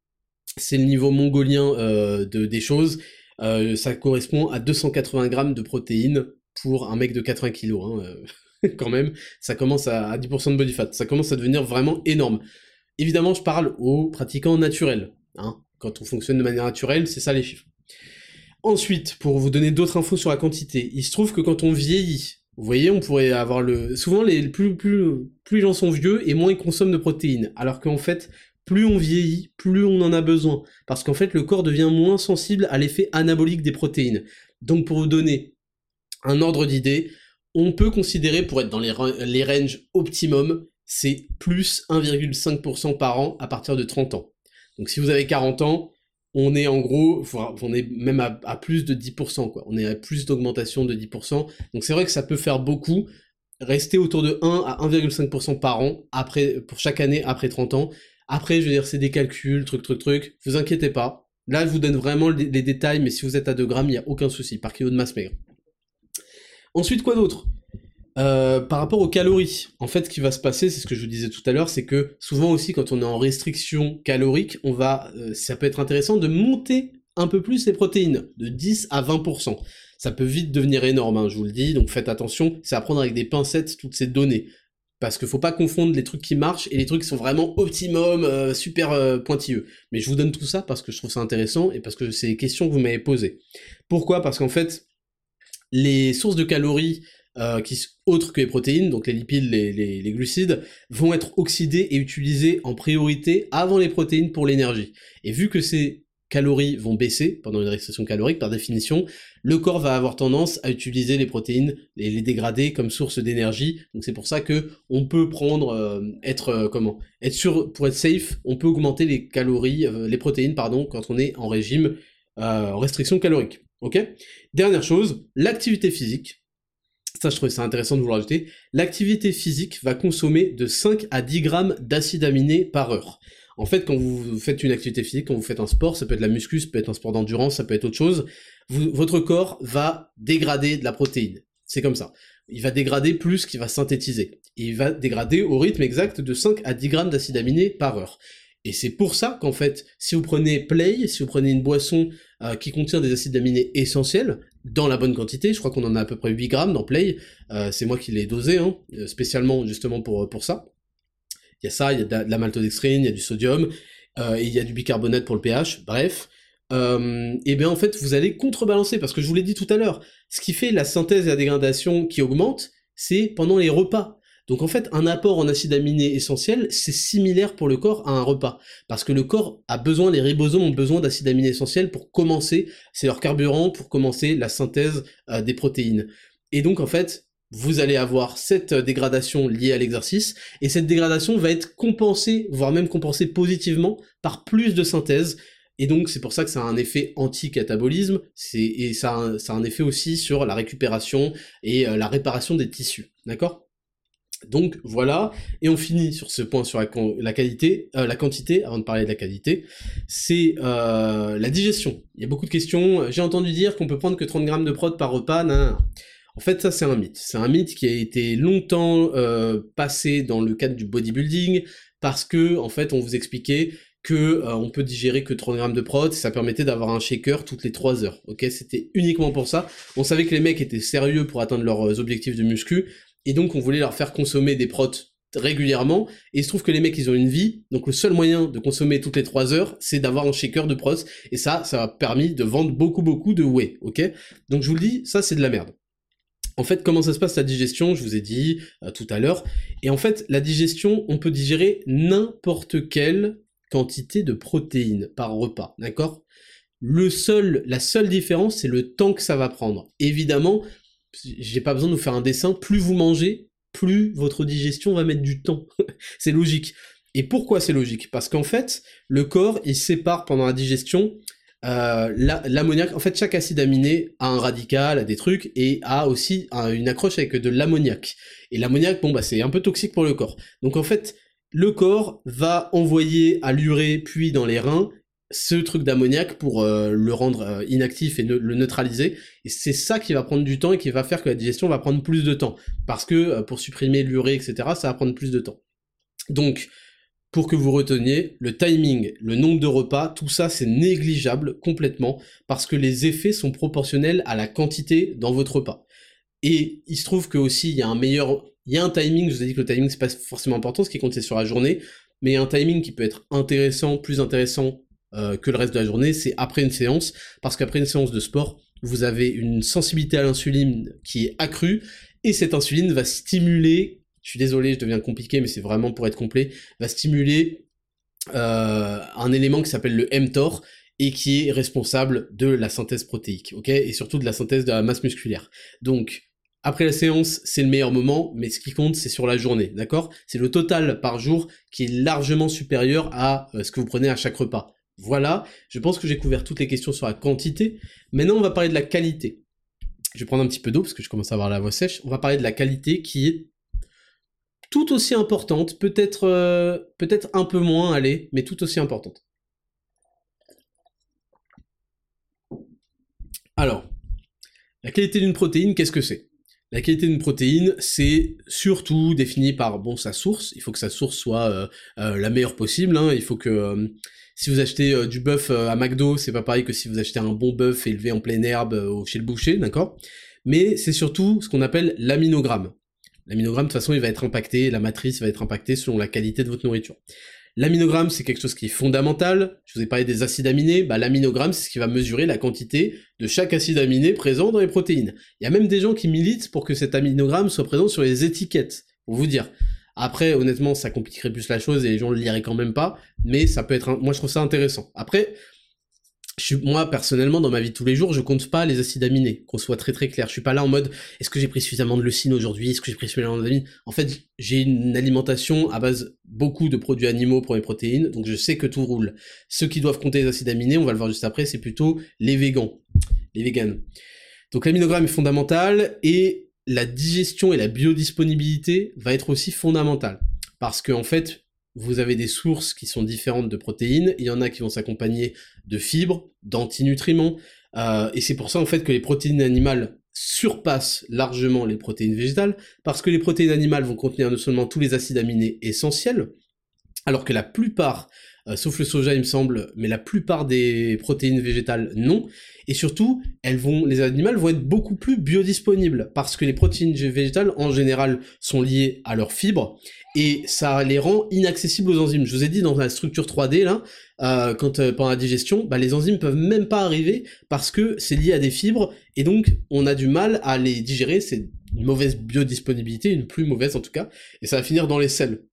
c'est le niveau mongolien euh, de, des choses. ça correspond à 280 grammes de protéines pour un mec de 80 kilos. Hein, [laughs] quand même, ça commence à 10% de body fat. Ça commence à devenir vraiment énorme. Évidemment, je parle aux pratiquants naturels. Hein. Quand on fonctionne de manière naturelle, c'est ça les chiffres. Ensuite, pour vous donner d'autres infos sur la quantité, il se trouve que quand on vieillit, vous voyez, on pourrait avoir le... Souvent, les plus, plus, plus les gens sont vieux et moins ils consomment de protéines. Alors qu'en fait, plus on vieillit, plus on en a besoin. Parce qu'en fait, le corps devient moins sensible à l'effet anabolique des protéines. Donc pour vous donner un ordre d'idée, on peut considérer, pour être dans les, les ranges optimum, c'est plus 1,5% par an à partir de 30 ans. Donc si vous avez 40 ans, on est en gros, on est même à, plus de 10%, quoi. On est à plus d'augmentation de 10%. Donc c'est vrai que ça peut faire beaucoup. Rester autour de 1 à 1,5% par an après, pour chaque année après 30 ans. Après, je veux dire, c'est des calculs, truc, truc, truc. Vous inquiétez pas. Là, je vous donne vraiment les, détails, mais si vous êtes à 2 grammes, il n'y a aucun souci, par kilo de masse maigre. Ensuite, quoi d'autre? Euh, par rapport aux calories, en fait, ce qui va se passer, c'est ce que je vous disais tout à l'heure, c'est que souvent aussi, quand on est en restriction calorique, on va, euh, ça peut être intéressant de monter un peu plus les protéines, de 10 à 20%. Ça peut vite devenir énorme, hein, je vous le dis, donc faites attention, c'est à prendre avec des pincettes toutes ces données. Parce qu'il faut pas confondre les trucs qui marchent et les trucs qui sont vraiment optimum, euh, super pointilleux. Mais je vous donne tout ça parce que je trouve ça intéressant et parce que c'est des questions que vous m'avez posées. Pourquoi? Parce qu'en fait, les sources de calories euh, qui autres que les protéines, donc les lipides, les, les, glucides, vont être oxydés et utilisés en priorité avant les protéines pour l'énergie. Et vu que ces calories vont baisser pendant une restriction calorique, par définition, le corps va avoir tendance à utiliser les protéines et les dégrader comme source d'énergie. Donc c'est pour ça que on peut prendre, euh, être euh, comment, être sûr pour être safe, on peut augmenter les calories, les protéines pardon, quand on est en régime restriction calorique. Ok? Dernière chose, l'activité physique ça je trouvais ça intéressant de vous rajouter, l'activité physique va consommer de 5 à 10 grammes d'acides aminés par heure. En fait, quand vous faites une activité physique, quand vous faites un sport, ça peut être la muscu, ça peut être un sport d'endurance, ça peut être autre chose, votre corps va dégrader de la protéine. C'est comme ça. Il va dégrader plus qu'il va synthétiser. il va dégrader au rythme exact de 5 à 10 grammes d'acides aminés par heure. Et c'est pour ça qu'en fait, si vous prenez Play, si vous prenez une boisson euh, qui contient des acides aminés essentiels, dans la bonne quantité, je crois qu'on en a à peu près 8 grammes dans Play, euh, c'est moi qui l'ai dosé, hein, euh, spécialement justement pour, pour ça. Il y a ça, il y a de la, maltodextrine, il y a du sodium, et il y a du bicarbonate pour le pH, bref. et bien en fait, vous allez contrebalancer, parce que je vous l'ai dit tout à l'heure, ce qui fait la synthèse et la dégradation qui augmente, c'est pendant les repas. Donc en fait, un apport en acides aminés essentiels, c'est similaire pour le corps à un repas. Parce que le corps a besoin, les ribosomes ont besoin d'acides aminés essentiels pour commencer, c'est leur carburant pour commencer la synthèse euh, des protéines. Et donc en fait, vous allez avoir cette euh, dégradation liée à l'exercice, et cette dégradation va être compensée, voire même compensée positivement, par plus de synthèse, et donc c'est pour ça que ça a un effet anti-catabolisme, et ça a, ça a, un effet aussi sur la récupération et euh, la réparation des tissus, d'accord? Donc voilà, et on finit sur ce point sur la, qualité, euh, la quantité, avant de parler de la qualité, c'est euh, la digestion. Il y a beaucoup de questions. J'ai entendu dire qu'on peut prendre que 30 grammes de prod par repas. En fait, ça c'est un mythe. C'est un mythe qui a été longtemps euh, passé dans le cadre du bodybuilding parce que en fait on vous expliquait que on peut digérer que 30 grammes de prod, ça permettait d'avoir un shaker toutes les 3 heures. Ok, c'était uniquement pour ça. On savait que les mecs étaient sérieux pour atteindre leurs objectifs de muscu, et donc on voulait leur faire consommer des protes régulièrement, et il se trouve que les mecs ils ont une vie, donc le seul moyen de consommer toutes les 3 heures, c'est d'avoir un shaker de protes, et ça, ça a permis de vendre beaucoup beaucoup de whey, Donc je vous le dis, ça c'est de la merde. En fait, comment ça se passe la digestion? Je vous ai dit euh, tout à l'heure. Et en fait, la digestion, on peut digérer n'importe quelle quantité de protéines par repas, d'accord? Le seul, la seule différence, c'est le temps que ça va prendre. Évidemment, j'ai pas besoin de vous faire un dessin, plus vous mangez, plus votre digestion va mettre du temps. [laughs] c'est logique. Et pourquoi c'est logique? Parce qu'en fait, le corps, il sépare pendant la digestion euh, l'ammoniac. en fait, chaque acide aminé a un radical, a des trucs, et a aussi une accroche avec de l'ammoniac. Et l'ammoniac, bon, bah, c'est un peu toxique pour le corps. Donc en fait, le corps va envoyer à l'urée, puis dans les reins, ce truc d'ammoniac pour euh, le rendre euh, inactif et le neutraliser. Et c'est ça qui va prendre du temps et qui va faire que la digestion va prendre plus de temps. Parce que euh, pour supprimer l'urée, etc., ça va prendre plus de temps. Donc, pour que vous reteniez, le timing, le nombre de repas, tout ça c'est négligeable complètement parce que les effets sont proportionnels à la quantité dans votre repas. Et il se trouve que aussi il y a un meilleur, il y a un timing, je vous ai dit que le timing c'est pas forcément important, ce qui compte c'est sur la journée, mais il y a un timing qui peut être intéressant, plus intéressant euh, que le reste de la journée, c'est après une séance, parce qu'après une séance de sport, vous avez une sensibilité à l'insuline qui est accrue, et cette insuline va stimuler, je suis désolé, je deviens compliqué, mais c'est vraiment pour être complet, va stimuler euh, un élément qui s'appelle le mTOR, et qui est responsable de la synthèse protéique, ok, et surtout de la synthèse de la masse musculaire. Donc, après la séance, c'est le meilleur moment, mais ce qui compte, c'est sur la journée, d'accord? C'est le total par jour qui est largement supérieur à euh, ce que vous prenez à chaque repas. Voilà, je pense que j'ai couvert toutes les questions sur la quantité. Maintenant, on va parler de la qualité. Je vais prendre un petit peu d'eau parce que je commence à avoir la voix sèche. On va parler de la qualité qui est tout aussi importante, peut-être euh, peut-être un peu moins, allez, mais tout aussi importante. Alors, la qualité d'une protéine, qu'est-ce que c'est? La qualité d'une protéine, c'est surtout défini par bon sa source. Il faut que sa source soit euh, euh, la meilleure possible. Hein. Il faut que euh, si vous achetez du bœuf à McDo, c'est pas pareil que si vous achetez un bon bœuf élevé en pleine herbe chez le boucher, d'accord? Mais c'est surtout ce qu'on appelle l'aminogramme. L'aminogramme, de toute façon, il va être impacté, la matrice va être impactée selon la qualité de votre nourriture. L'aminogramme, c'est quelque chose qui est fondamental. Je vous ai parlé des acides aminés. Bah, l'aminogramme, c'est ce qui va mesurer la quantité de chaque acide aminé présent dans les protéines. Il y a même des gens qui militent pour que cet aminogramme soit présent sur les étiquettes, pour vous dire. Après, honnêtement, ça compliquerait plus la chose et les gens le liraient quand même pas, mais ça peut être, moi je trouve ça intéressant. Après, moi personnellement dans ma vie de tous les jours, je compte pas les acides aminés, qu'on soit très très clair. Je suis pas là en mode est-ce que j'ai pris suffisamment de leucine aujourd'hui, est-ce que j'ai pris suffisamment d'amine. En fait, j'ai une alimentation à base beaucoup de produits animaux pour mes protéines, donc je sais que tout roule. Ceux qui doivent compter les acides aminés, on va le voir juste après, c'est plutôt les végans, les véganes. Donc l'aminogramme est fondamental et la digestion et la biodisponibilité va être aussi fondamentale parce que en fait vous avez des sources qui sont différentes de protéines, il y en a qui vont s'accompagner de fibres, d'antinutriments, euh, et c'est pour ça en fait que les protéines animales surpassent largement les protéines végétales, parce que les protéines animales vont contenir non seulement tous les acides aminés essentiels, alors que la plupart, euh, sauf le soja il me semble, mais la plupart des protéines végétales non, et surtout, elles vont, les animales vont être beaucoup plus biodisponibles, parce que les protéines végétales en général sont liées à leurs fibres, et ça les rend inaccessibles aux enzymes. Je vous ai dit dans la structure 3D là, euh, quand euh, pendant la digestion, bah, les enzymes peuvent même pas arriver parce que c'est lié à des fibres et donc on a du mal à les digérer. C'est une mauvaise biodisponibilité, une plus mauvaise en tout cas, et ça va finir dans les selles.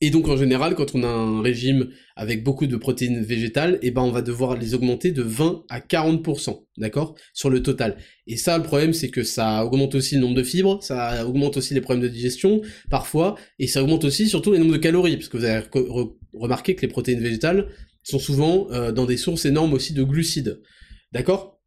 Et donc en général, quand on a un régime avec beaucoup de protéines végétales, eh ben on va devoir les augmenter de 20 à 40%, d'accord Sur le total. Et ça, le problème, c'est que ça augmente aussi le nombre de fibres, ça augmente aussi les problèmes de digestion, parfois, et ça augmente aussi surtout les nombres de calories, parce que vous avez remarqué que les protéines végétales sont souvent euh, dans des sources énormes aussi de glucides, d'accord?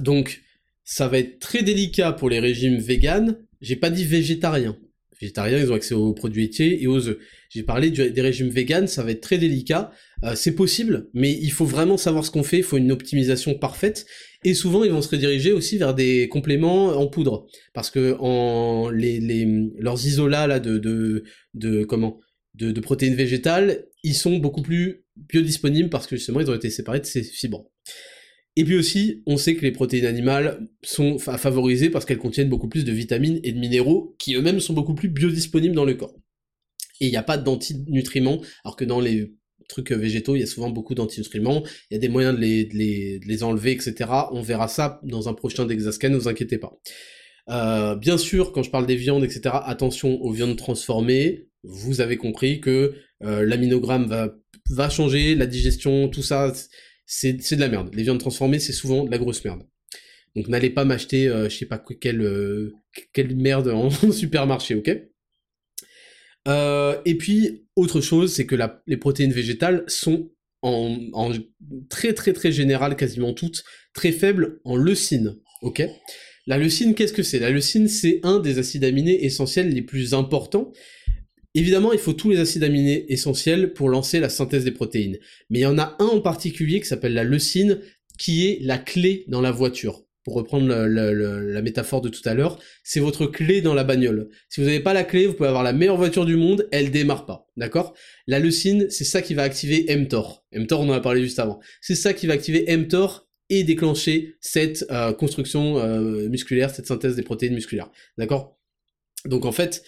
Donc, ça va être très délicat pour les régimes véganes, j'ai pas dit végétariens, végétariens, ils ont accès aux produits laitiers et aux œufs. J'ai parlé des régimes véganes, ça va être très délicat. Euh, c'est possible, mais il faut vraiment savoir ce qu'on fait, il faut une optimisation parfaite. Et souvent, ils vont se rediriger aussi vers des compléments en poudre. Parce que en les, les leurs isolats là, de, de, de comment de, de protéines végétales, ils sont beaucoup plus biodisponibles parce que justement, ils ont été séparés de ces fibres. Et puis aussi, on sait que les protéines animales sont à favoriser parce qu'elles contiennent beaucoup plus de vitamines et de minéraux qui eux-mêmes sont beaucoup plus biodisponibles dans le corps. Et il n'y a pas d'antinutriments, alors que dans les trucs végétaux, il y a souvent beaucoup d'antinutriments, il y a des moyens de les, les, enlever, etc. On verra ça dans un prochain Dexascan, ne vous inquiétez pas. Euh, bien sûr, quand je parle des viandes, etc., attention aux viandes transformées. Vous avez compris que euh, l'aminogramme va, va changer, la digestion, tout ça, c'est de la merde. Les viandes transformées, c'est souvent de la grosse merde. Donc n'allez pas m'acheter, euh, je sais pas quelle, euh, quelle merde en [laughs] supermarché, ok? Euh, Et puis, autre chose, c'est que la, les protéines végétales sont en, en, très très très général, quasiment toutes, très faibles en leucine, ok? La leucine, qu'est-ce que c'est? La leucine, c'est un des acides aminés essentiels les plus importants, Évidemment, il faut tous les acides aminés essentiels pour lancer la synthèse des protéines. Mais il y en a un en particulier qui s'appelle la leucine, qui est la clé dans la voiture. Pour reprendre la métaphore de tout à l'heure, c'est votre clé dans la bagnole. Si vous n'avez pas la clé, vous pouvez avoir la meilleure voiture du monde, elle démarre pas. D'accord? La leucine, c'est ça qui va activer mTOR. mTOR, on en a parlé juste avant. C'est ça qui va activer mTOR et déclencher cette euh, construction euh, musculaire, cette synthèse des protéines musculaires. D'accord? Donc en fait,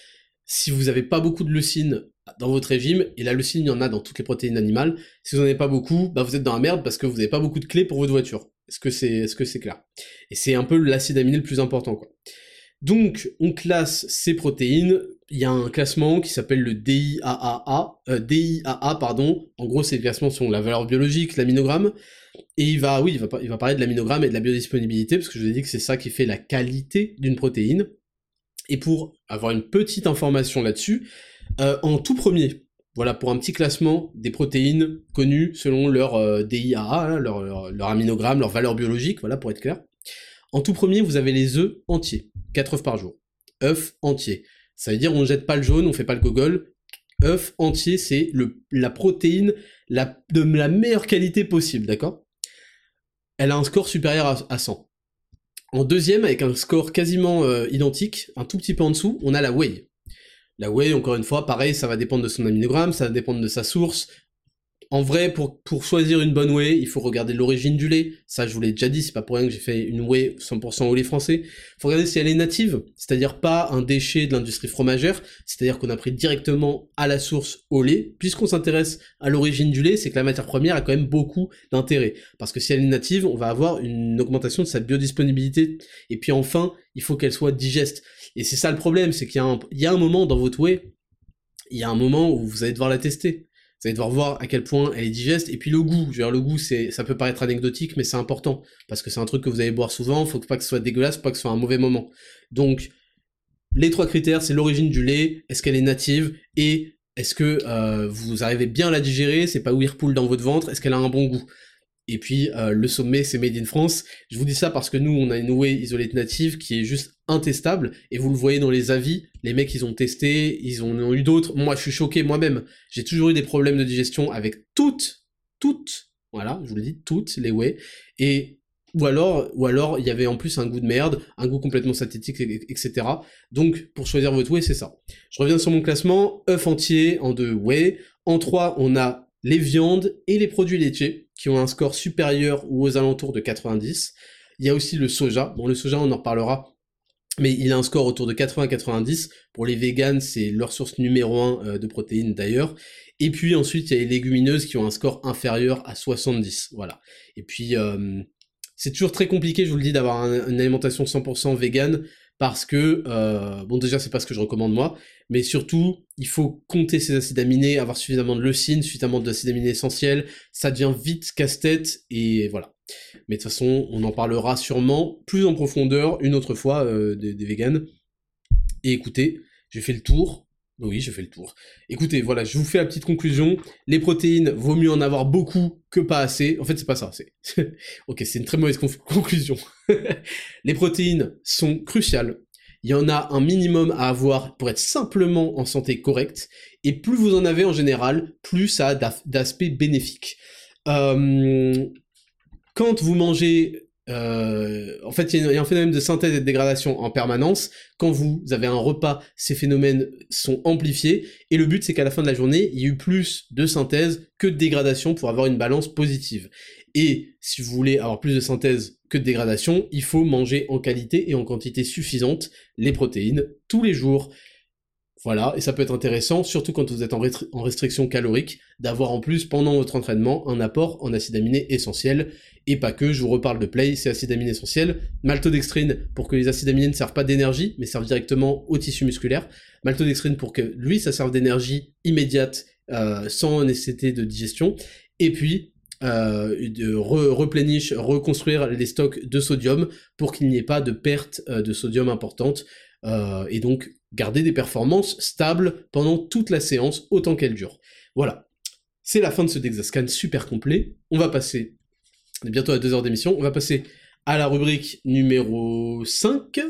si vous n'avez pas beaucoup de leucine dans votre régime, et la leucine, il y en a dans toutes les protéines animales, si vous n'en avez pas beaucoup, bah vous êtes dans la merde parce que vous n'avez pas beaucoup de clés pour votre voiture. Est-ce que c'est est -ce c'est clair? Et c'est un peu l'acide aminé le plus important. Donc, on classe ces protéines. Il y a un classement qui s'appelle le DIAA, euh, DIAA, pardon. En gros, ces classements sont la valeur biologique, l'aminogramme. Et il il va parler de l'aminogramme et de la biodisponibilité, parce que je vous ai dit que c'est ça qui fait la qualité d'une protéine. Et pour avoir une petite information là-dessus, euh, en tout premier, voilà pour un petit classement des protéines connues selon leur euh, DIAA, hein, leur, aminogramme, leur valeur biologique, voilà pour être clair. En tout premier, vous avez les œufs entiers, 4 œufs par jour. œufs entiers. Ça veut dire on jette pas le jaune, on fait pas le gogol. œufs entiers, c'est la protéine de la meilleure qualité possible, d'accord? Elle a un score supérieur à, 100. En deuxième, avec un score quasiment euh, identique, un tout petit peu en dessous, on a la whey. La whey, encore une fois, pareil, ça va dépendre de son aminogramme, ça va dépendre de sa source, en vrai, pour, pour choisir une bonne whey, il faut regarder l'origine du lait. Ça, je vous l'ai déjà dit, c'est pas pour rien que j'ai fait une whey 100% au lait français. Il faut regarder si elle est native, c'est-à-dire pas un déchet de l'industrie fromagère, c'est-à-dire qu'on a pris directement à la source au lait. Puisqu'on s'intéresse à l'origine du lait, c'est que la matière première a quand même beaucoup d'intérêt. Parce que si elle est native, on va avoir une augmentation de sa biodisponibilité. Et puis enfin, il faut qu'elle soit digeste. Et c'est ça le problème, c'est qu'il y, y a un moment dans votre whey, il y a un moment où vous allez devoir la tester vous allez devoir voir à quel point elle est digeste. Et puis le goût, je veux dire, le goût, c'est, ça peut paraître anecdotique, mais c'est important. Parce que c'est un truc que vous allez boire souvent, faut pas que ce soit dégueulasse, faut pas que ce soit un mauvais moment. Donc, les trois critères, c'est l'origine du lait, est-ce qu'elle est native, et est-ce que euh, vous arrivez bien à la digérer, c'est pas Whirlpool dans votre ventre, est-ce qu'elle a un bon goût? Et puis euh, le sommet, c'est Made in France. Je vous dis ça parce que nous, on a une whey isolate native qui est juste intestable. Et vous le voyez dans les avis, les mecs, ils ont testé, ils en ont eu d'autres. Moi, je suis choqué moi-même. J'ai toujours eu des problèmes de digestion avec toutes, toutes, voilà, je vous le dis, toutes les whey. Et ou alors, ou alors, il y avait en plus un goût de merde, un goût complètement synthétique, etc. Donc, pour choisir votre whey, c'est ça. Je reviens sur mon classement. œuf entier en deux whey. En trois, on a les viandes et les produits laitiers, qui ont un score supérieur ou aux alentours de 90. Il y a aussi le soja. Bon, le soja, on en reparlera, mais il a un score autour de 80-90. Pour les véganes, c'est leur source numéro 1 euh, de protéines d'ailleurs. Et puis ensuite, il y a les légumineuses qui ont un score inférieur à 70. Voilà. Et puis, euh, c'est toujours très compliqué, je vous le dis, d'avoir une alimentation 100% végane parce que, euh, bon déjà c'est pas ce que je recommande moi, mais surtout il faut compter ces acides aminés, avoir suffisamment de leucine, suffisamment d'acides aminés essentiels, ça devient vite casse-tête, et voilà. Mais de toute façon, on en parlera sûrement plus en profondeur une autre fois euh, des, des véganes. Et écoutez, j'ai fait le tour, oui, j'ai fait le tour. Écoutez, voilà, je vous fais la petite conclusion. Les protéines, vaut mieux en avoir beaucoup que pas assez. En fait, c'est pas ça. C'est [laughs] ok, c'est une très mauvaise [laughs] conclusion. [laughs] les protéines sont cruciales. Il y en a un minimum à avoir pour être simplement en santé correcte. Et plus vous en avez en général, plus ça a d'aspect bénéfique. Euh, quand vous mangez euh, en fait, il y, a un phénomène de synthèse et de dégradation en permanence. Quand vous avez un repas, ces phénomènes sont amplifiés. Et le but, c'est qu'à la fin de la journée, il y ait eu plus de synthèse que de dégradation pour avoir une balance positive. Et si vous voulez avoir plus de synthèse que de dégradation, il faut manger en qualité et en quantité suffisante les protéines tous les jours. Voilà, et ça peut être intéressant, surtout quand vous êtes en, restriction calorique, d'avoir en plus pendant votre entraînement un apport en acides aminés essentiels, et pas que, je vous reparle de Play, c'est acides aminés essentiels, maltodextrine pour que les acides aminés ne servent pas d'énergie, mais servent directement au tissu musculaire, maltodextrine pour que lui, ça serve d'énergie immédiate, euh, sans nécessité de digestion, et puis euh, de replenish, reconstruire les stocks de sodium pour qu'il n'y ait pas de perte euh, de sodium importante, et donc garder des performances stables pendant toute la séance, autant qu'elle dure. Voilà. C'est la fin de ce Dexascan super complet. On va passer, bientôt à deux heures d'émission, on va passer à la rubrique numéro 5,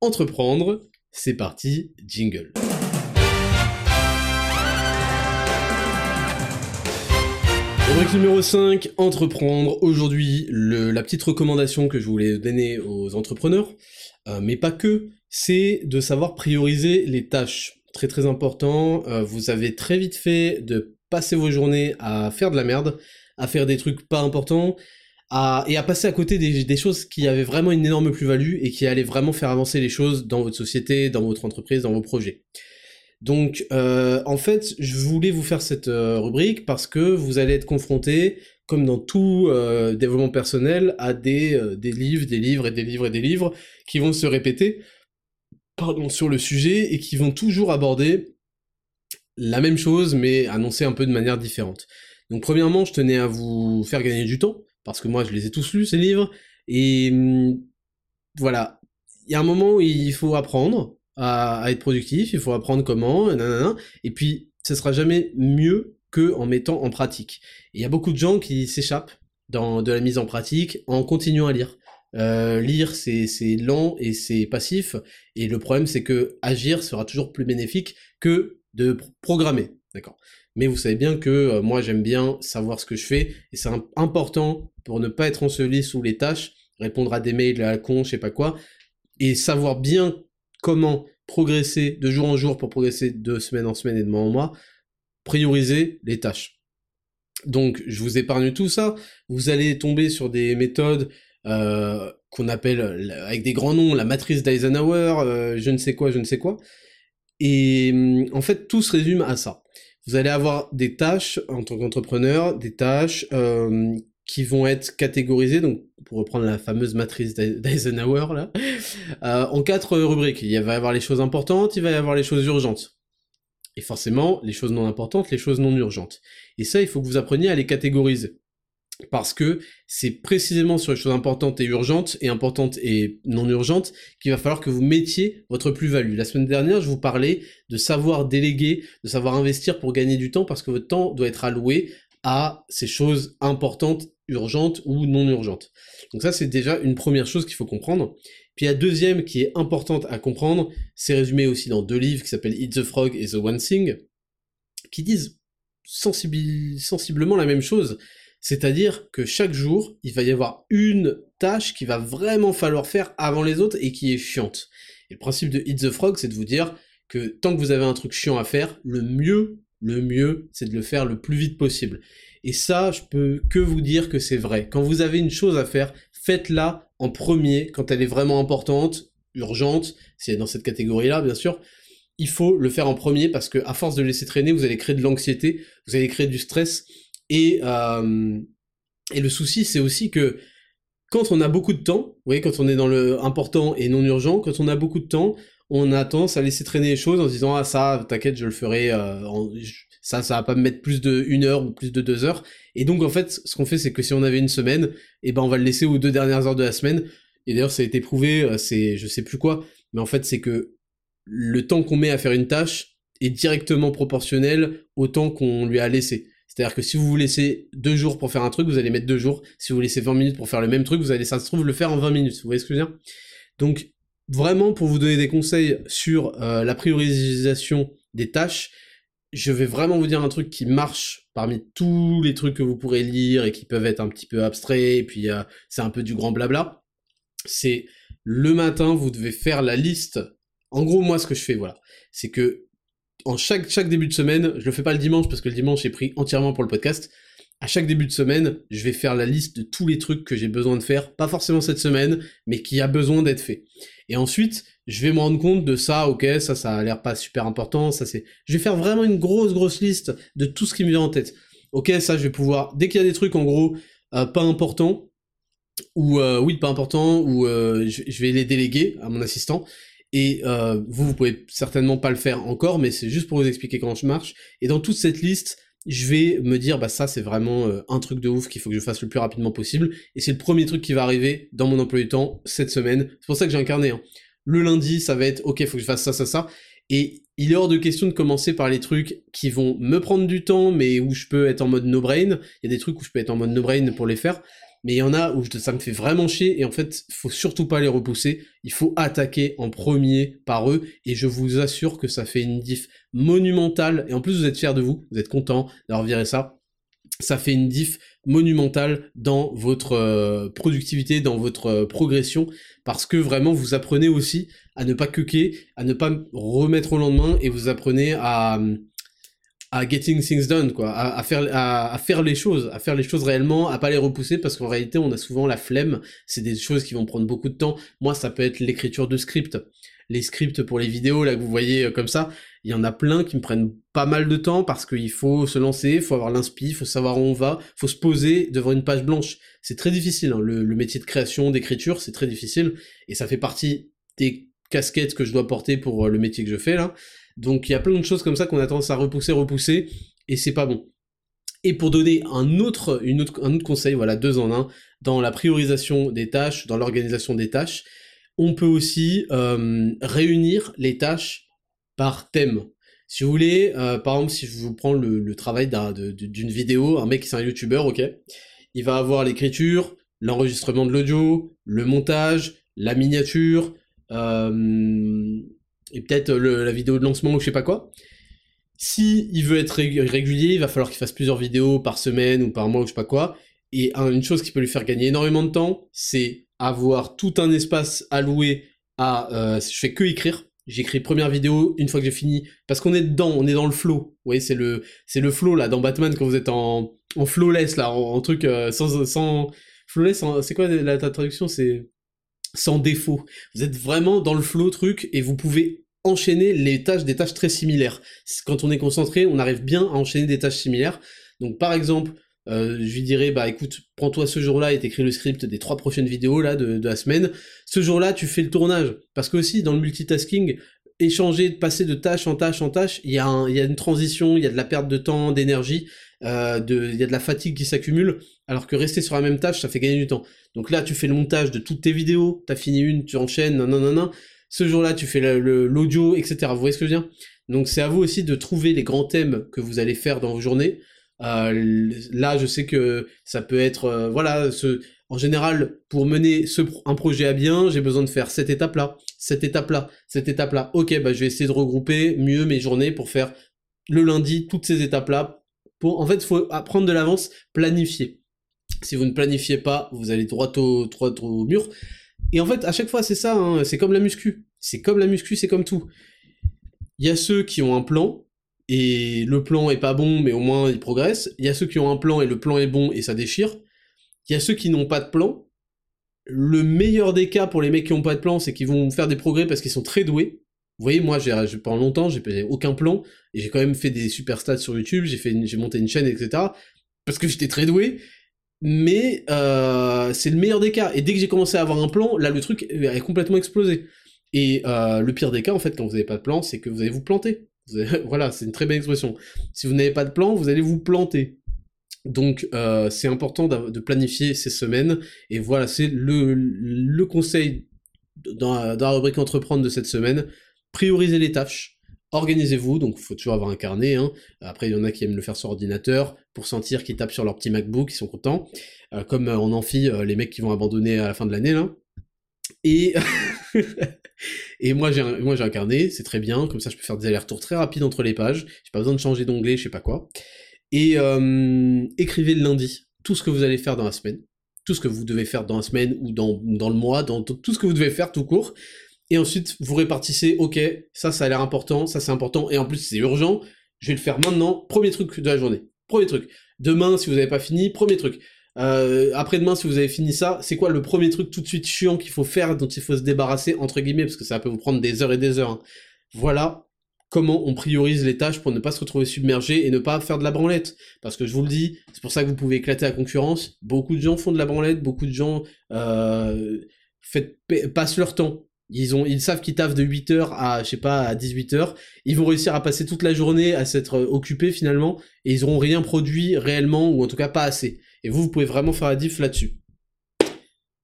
entreprendre. C'est parti, jingle. Rubrique numéro 5, entreprendre. Aujourd'hui, la petite recommandation que je voulais donner aux entrepreneurs, euh, mais pas que, c'est de savoir prioriser les tâches. Très très important, euh, vous avez très vite fait de passer vos journées à faire de la merde, à faire des trucs pas importants, et à passer à côté des, choses qui avaient vraiment une énorme plus-value et qui allaient vraiment faire avancer les choses dans votre société, dans votre entreprise, dans vos projets. Donc, euh, en fait, je voulais vous faire cette euh, rubrique parce que vous allez être confronté, comme dans tout euh, développement personnel, à des, livres, des livres et des livres et des livres qui vont se répéter sur le sujet et qui vont toujours aborder la même chose, mais annoncée un peu de manière différente. Donc, premièrement, je tenais à vous faire gagner du temps, parce que moi, je les ai tous lus, ces livres, et hum, voilà. Il y a un moment où il faut apprendre, à, être productif, il faut apprendre comment, et puis ce sera jamais mieux que en mettant en pratique. Il y a beaucoup de gens qui s'échappent de la mise en pratique en continuant à lire. Euh, lire c'est lent et c'est passif, et le problème c'est que agir sera toujours plus bénéfique que de programmer, d'accord. Mais vous savez bien que euh, moi j'aime bien savoir ce que je fais, et c'est important pour ne pas être enseveli sous les tâches, répondre à des mails à la con, je sais pas quoi, et savoir bien comment progresser de jour en jour pour progresser de semaine en semaine et de mois en mois, prioriser les tâches. Donc je vous épargne tout ça, vous allez tomber sur des méthodes euh, qu'on appelle avec des grands noms, la matrice d'Eisenhower, euh, je ne sais quoi, je ne sais quoi. Et en fait, tout se résume à ça. Vous allez avoir des tâches en tant qu'entrepreneur, des tâches euh, qui vont être catégorisés, donc pour reprendre la fameuse matrice d'Eisenhower là, euh, en quatre rubriques. Il va y avoir les choses importantes, il va y avoir les choses urgentes. Et forcément, les choses non importantes, les choses non urgentes. Et ça, il faut que vous appreniez à les catégoriser. Parce que c'est précisément sur les choses importantes et urgentes, et importantes et non urgentes, qu'il va falloir que vous mettiez votre plus-value. La semaine dernière, je vous parlais de savoir déléguer, de savoir investir pour gagner du temps, parce que votre temps doit être alloué à ces choses importantes urgente ou non urgente. Donc ça, c'est déjà une première chose qu'il faut comprendre. Puis la deuxième qui est importante à comprendre, c'est résumé aussi dans deux livres qui s'appellent Eat the Frog et The One Thing, qui disent sensiblement la même chose. C'est-à-dire que chaque jour, il va y avoir une tâche qui va vraiment falloir faire avant les autres et qui est chiante. Et le principe de Eat the Frog, c'est de vous dire que tant que vous avez un truc chiant à faire, le mieux, le mieux, c'est de le faire le plus vite possible. Et ça, je peux que vous dire que c'est vrai. Quand vous avez une chose à faire, faites-la en premier quand elle est vraiment importante, urgente, si elle est dans cette catégorie-là, bien sûr. Il faut le faire en premier parce que à force de laisser traîner, vous allez créer de l'anxiété, vous allez créer du stress. Et, euh, et le souci, c'est aussi que quand on a beaucoup de temps, vous voyez, quand on est dans le important et non urgent, quand on a beaucoup de temps, on a tendance à laisser traîner les choses en se disant ah ça, t'inquiète, je le ferai, euh, ça, ça va pas me mettre plus de une heure ou plus de deux heures. Et donc, en fait, ce qu'on fait, c'est que si on avait une semaine, eh ben, on va le laisser aux deux dernières heures de la semaine. Et d'ailleurs, ça a été prouvé, euh, c'est, je sais plus quoi, mais en fait, c'est que le temps qu'on met à faire une tâche est directement proportionnel au temps qu'on lui a laissé. C'est-à-dire que si vous vous laissez deux jours pour faire un truc, vous allez mettre deux jours. Si vous laissez 20 minutes pour faire le même truc, vous allez, ça se trouve, le faire en 20 minutes. Vous voyez ce que je veux dire? Donc, vraiment, pour vous donner des conseils sur euh, la priorisation des tâches, je vais vraiment vous dire un truc qui marche parmi tous les trucs que vous pourrez lire et qui peuvent être un petit peu abstraits, et puis euh, c'est un peu du grand blabla. C'est le matin, vous devez faire la liste. En gros, moi, ce que je fais, voilà, c'est que en chaque, début de semaine, je le fais pas le dimanche parce que le dimanche est pris entièrement pour le podcast. À chaque début de semaine, je vais faire la liste de tous les trucs que j'ai besoin de faire, pas forcément cette semaine, mais qui a besoin d'être fait. Et ensuite, je vais me rendre compte de ça, ok, ça, ça a l'air pas super important, ça c'est... Je vais faire vraiment une grosse, grosse liste de tout ce qui me vient en tête. Ok, ça, je vais pouvoir... Dès qu'il y a des trucs, en gros, euh, pas importants, ou euh, oui, pas importants, ou euh, je, vais les déléguer à mon assistant, et vous, vous pouvez certainement pas le faire encore, mais c'est juste pour vous expliquer comment je marche. Et dans toute cette liste, je vais me dire, bah ça, c'est vraiment un truc de ouf qu'il faut que je fasse le plus rapidement possible, et c'est le premier truc qui va arriver dans mon emploi du temps cette semaine. C'est pour ça que j'ai incarné. Hein le lundi, ça va être ok, faut que je fasse ça, ça, ça. Et il est hors de question de commencer par les trucs qui vont me prendre du temps, mais où je peux être en mode no-brain. Il y a des trucs où je peux être en mode no-brain pour les faire. Mais il y en a où ça me fait vraiment chier, et en fait, faut surtout pas les repousser. Il faut attaquer en premier par eux, et je vous assure que ça fait une diff monumentale. Et en plus, vous êtes fiers de vous, vous êtes content d'avoir viré ça ça fait une diff monumentale dans votre euh, productivité, dans votre euh, progression, parce que vraiment vous apprenez aussi à ne pas cuquer, à ne pas remettre au lendemain, et vous apprenez à, à getting things done, quoi, à, faire, à, faire les choses, à faire les choses réellement, à pas les repousser, parce qu'en réalité on a souvent la flemme, c'est des choses qui vont prendre beaucoup de temps. Moi ça peut être l'écriture de script, les scripts pour les vidéos là que vous voyez euh, comme ça, il y en a plein qui me prennent pas mal de temps parce qu'il faut se lancer, faut avoir l'inspi, faut savoir où on va, faut se poser devant une page blanche. C'est très difficile, hein. le, métier de création, d'écriture, c'est très difficile, et ça fait partie des casquettes que je dois porter pour euh, le métier que je fais là. Donc il y a plein de choses comme ça qu'on a tendance à repousser, repousser, et c'est pas bon. Et pour donner un autre, une autre, un autre conseil, voilà, deux en un, dans la priorisation des tâches, dans l'organisation des tâches, on peut aussi euh, réunir les tâches par thème. Si vous voulez, euh, par exemple, si je vous prends le, travail d'une vidéo, un mec qui est un youtubeur, ok, il va avoir l'écriture, l'enregistrement de l'audio, le montage, la miniature, euh, et peut-être la vidéo de lancement ou je sais pas quoi. Si il veut être régulier, il va falloir qu'il fasse plusieurs vidéos par semaine ou par mois ou je sais pas quoi. Et une chose qui peut lui faire gagner énormément de temps, c'est avoir tout un espace alloué à... Euh, je fais que écrire. J'écris première vidéo, une fois que j'ai fini, parce qu'on est dedans, on est dans le flow. Vous voyez, c'est le, c'est le flow là dans Batman quand vous êtes en, en flawless là, en, truc euh, sans, sans. C'est quoi la, traduction C'est sans défaut. Vous êtes vraiment dans le flow truc et vous pouvez enchaîner les tâches, des tâches très similaires. Quand on est concentré, on arrive bien à enchaîner des tâches similaires. Donc par exemple, euh, je lui dirais, bah écoute, prends-toi ce jour-là et t'écris le script des trois prochaines vidéos là de, la semaine. Ce jour-là, tu fais le tournage. Parce que aussi, dans le multitasking, échanger, passer de tâche en tâche en tâche, il y, a y a une transition, il y a de la perte de temps, d'énergie, euh, il y a de la fatigue qui s'accumule, alors que rester sur la même tâche, ça fait gagner du temps. Donc là, tu fais le montage de toutes tes vidéos, t'as fini une, tu enchaînes, non, non, non ce jour-là tu fais l'audio, etc. Vous voyez ce que je veux dire? Donc c'est à vous aussi de trouver les grands thèmes que vous allez faire dans vos journées. Euh, là, je sais que ça peut être, euh, voilà, en général, pour mener un projet à bien, j'ai besoin de faire cette étape-là, cette étape-là, cette étape-là. Ok, bah je vais essayer de regrouper mieux mes journées pour faire le lundi toutes ces étapes-là. En fait, il faut apprendre de l'avance, planifier. Si vous ne planifiez pas, vous allez droit au mur. Et en fait, à chaque fois, c'est ça, hein, c'est comme la muscu. C'est comme la muscu, c'est comme tout. Il y a ceux qui ont un plan, et le plan est pas bon, mais au moins ils progressent. Il y a ceux qui ont un plan, et le plan est bon, et ça déchire. Il y a ceux qui n'ont pas de plan. Le meilleur des cas pour les mecs qui n'ont pas de plan, c'est qu'ils vont faire des progrès parce qu'ils sont très doués. Vous voyez, moi, j'ai, pendant longtemps, j'ai aucun plan, et j'ai quand même fait des super stats sur YouTube, j'ai monté une chaîne, etc. Parce que j'étais très doué, mais euh, c'est le meilleur des cas. Et dès que j'ai commencé à avoir un plan, là le truc est complètement explosé. Et euh, le pire des cas, en fait, quand vous n'avez pas de plan, c'est que vous allez vous planter. [laughs] voilà, c'est une très belle expression. Si vous n'avez pas de plan, vous allez vous planter. Donc euh, c'est important de planifier ces semaines. Et voilà, c'est le, le conseil dans dans la rubrique entreprendre de cette semaine. Prioriser les tâches organisez-vous, donc il faut toujours avoir un carnet, hein. après il y en a qui aiment le faire sur ordinateur, pour sentir qu'ils tapent sur leur petit MacBook, ils sont contents, euh, comme euh, en amphi, euh, les mecs qui vont abandonner à la fin de l'année, là. Et, [laughs] moi j'ai un, un carnet, c'est très bien, comme ça je peux faire des allers-retours très rapides entre les pages, j'ai pas besoin de changer d'onglet, je sais pas quoi. Et écrivez le lundi tout ce que vous allez faire dans la semaine, tout ce que vous devez faire dans la semaine ou dans, dans le mois, dans tout ce que vous devez faire tout court, et ensuite vous répartissez, ok, ça ça a l'air important, ça c'est important, et en plus c'est urgent, je vais le faire maintenant, premier truc de la journée, premier truc. Demain, si vous n'avez pas fini, premier truc. Euh, après-demain, si vous avez fini ça, c'est quoi le premier truc tout de suite chiant qu'il faut faire, dont il faut se débarrasser, entre guillemets, parce que ça peut vous prendre des heures et des heures. Hein. Voilà comment on priorise les tâches pour ne pas se retrouver submergé et ne pas faire de la branlette. Parce que je vous le dis, c'est pour ça que vous pouvez éclater la concurrence. Beaucoup de gens font de la branlette, beaucoup de gens euh, passent leur temps ils, ont, ils savent qu'ils taffent de 8h à, je sais pas, à 18h. Ils vont réussir à passer toute la journée à s'être euh, occupés finalement, et ils auront rien produit réellement, ou en tout cas pas assez. Et vous, vous pouvez vraiment faire la diff là-dessus.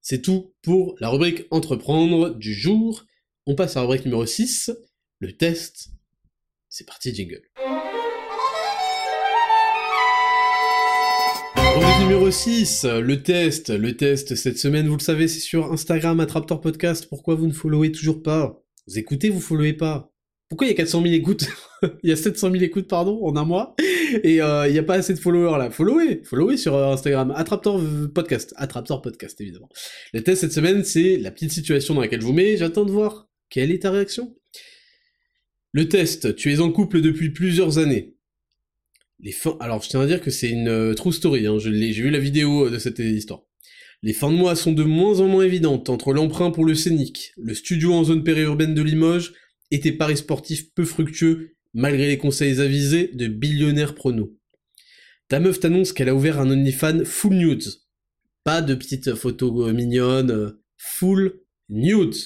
C'est tout pour la rubrique entreprendre du jour. On passe à la rubrique numéro 6, le test. C'est parti, jingle. Numéro 6, le test. Le test cette semaine, vous le savez, c'est sur Instagram, Attraptor Podcast. Pourquoi vous ne followez toujours pas? Vous écoutez, vous followez pas? Pourquoi il y a 400 000 écoutes? [laughs] Il y a 700 000 écoutes, pardon, en un mois. Et euh, il n'y a pas assez de followers là. Followez, followez sur euh, Instagram. Attraptor Podcast. Attraptor Podcast, évidemment. Le test cette semaine, c'est la petite situation dans laquelle je vous mets. J'attends de voir. Quelle est ta réaction Le test. Tu es en couple depuis plusieurs années les fins. Alors, je tiens à dire que c'est une euh, true story. Hein. J'ai vu la vidéo euh, de cette histoire. Les fins de mois sont de moins en moins évidentes entre l'emprunt pour le Scénic, le studio en zone périurbaine de Limoges et tes paris sportifs peu fructueux malgré les conseils avisés de billionnaires pronos. Ta meuf t'annonce qu'elle a ouvert un OnlyFans full nudes. Pas de petites photos euh, mignonnes, full nudes.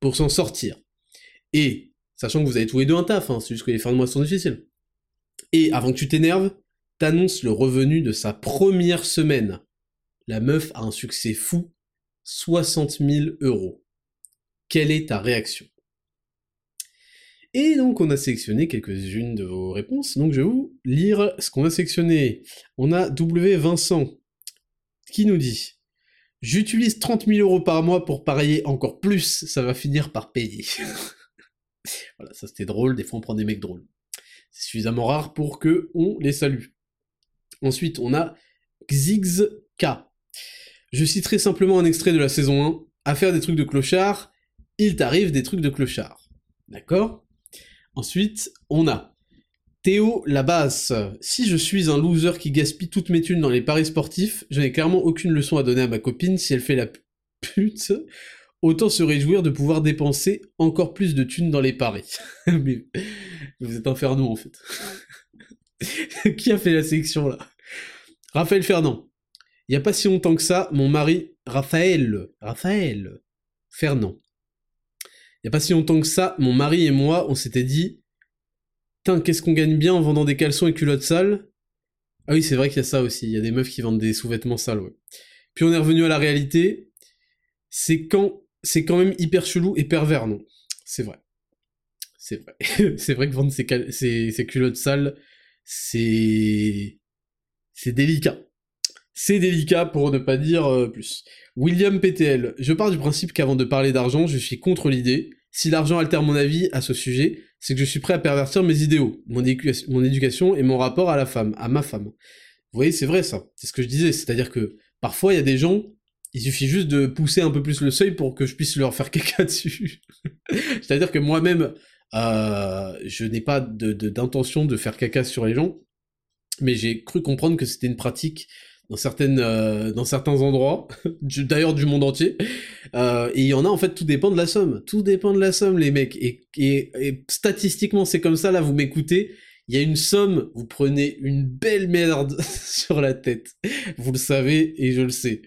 Pour s'en sortir. Et, sachant que vous avez tous les deux un taf, hein, c'est juste que les fins de mois sont difficiles. Et avant que tu t'énerves, t'annonces le revenu de sa première semaine. La meuf a un succès fou, 60 000 euros. Quelle est ta réaction? Et donc on a sélectionné quelques-unes de vos réponses, donc je vais vous lire ce qu'on a sélectionné. On a W Vincent qui nous dit J'utilise 30 000 euros par mois pour parier encore plus, ça va finir par payer. [laughs] voilà, ça c'était drôle, des fois on prend des mecs drôles. C'est suffisamment rare pour que on les salue. Ensuite, on a Xigz-K. Je citerai simplement un extrait de la saison 1. À faire des trucs de clochard, il t'arrive des trucs de clochard. D'accord? Ensuite, on a Théo Labasse. Si je suis un loser qui gaspille toutes mes thunes dans les paris sportifs, je n'ai clairement aucune leçon à donner à ma copine si elle fait la pute. Autant se réjouir de pouvoir dépenser encore plus de thunes dans les paris. [laughs] Mais vous êtes infernaux en fait. [laughs] qui a fait la sélection là? Raphaël Fernand. Il n'y a pas si longtemps que ça, mon mari, Raphaël, Raphaël Fernand, il y a pas si longtemps que ça, mon mari et moi, on s'était dit, Putain, qu'est-ce qu'on gagne bien en vendant des caleçons et culottes sales? Ah oui, c'est vrai qu'il y a ça aussi, il y a des meufs qui vendent des sous-vêtements sales, ouais. Puis on est revenu à la réalité, c'est quand, c'est quand même hyper chelou et pervers, non? C'est vrai. C'est vrai. [laughs] c'est vrai que vendre ces, culottes sales, c'est... C'est délicat. C'est délicat pour ne pas dire euh, plus. William PTL, je pars du principe qu'avant de parler d'argent, je suis contre l'idée. Si l'argent altère mon avis à ce sujet, c'est que je suis prêt à pervertir mes idéaux, mon, éducation et mon rapport à la femme, à ma femme. Vous voyez, c'est vrai ça. C'est ce que je disais. C'est-à-dire que parfois, il y a des gens, il suffit juste de pousser un peu plus le seuil pour que je puisse leur faire [laughs] caca dessus. C'est-à-dire que moi-même, euh, je n'ai pas d'intention de, de faire caca sur les gens, mais j'ai cru comprendre que c'était une pratique dans euh, certains endroits [laughs] d'ailleurs du monde entier. Euh, et il y en a en fait tout dépend de la somme. Tout dépend de la somme les mecs. Et, et, statistiquement c'est comme ça. Là vous m'écoutez. Il y a une somme vous prenez une belle merde [laughs] sur la tête. Vous le savez et je le sais.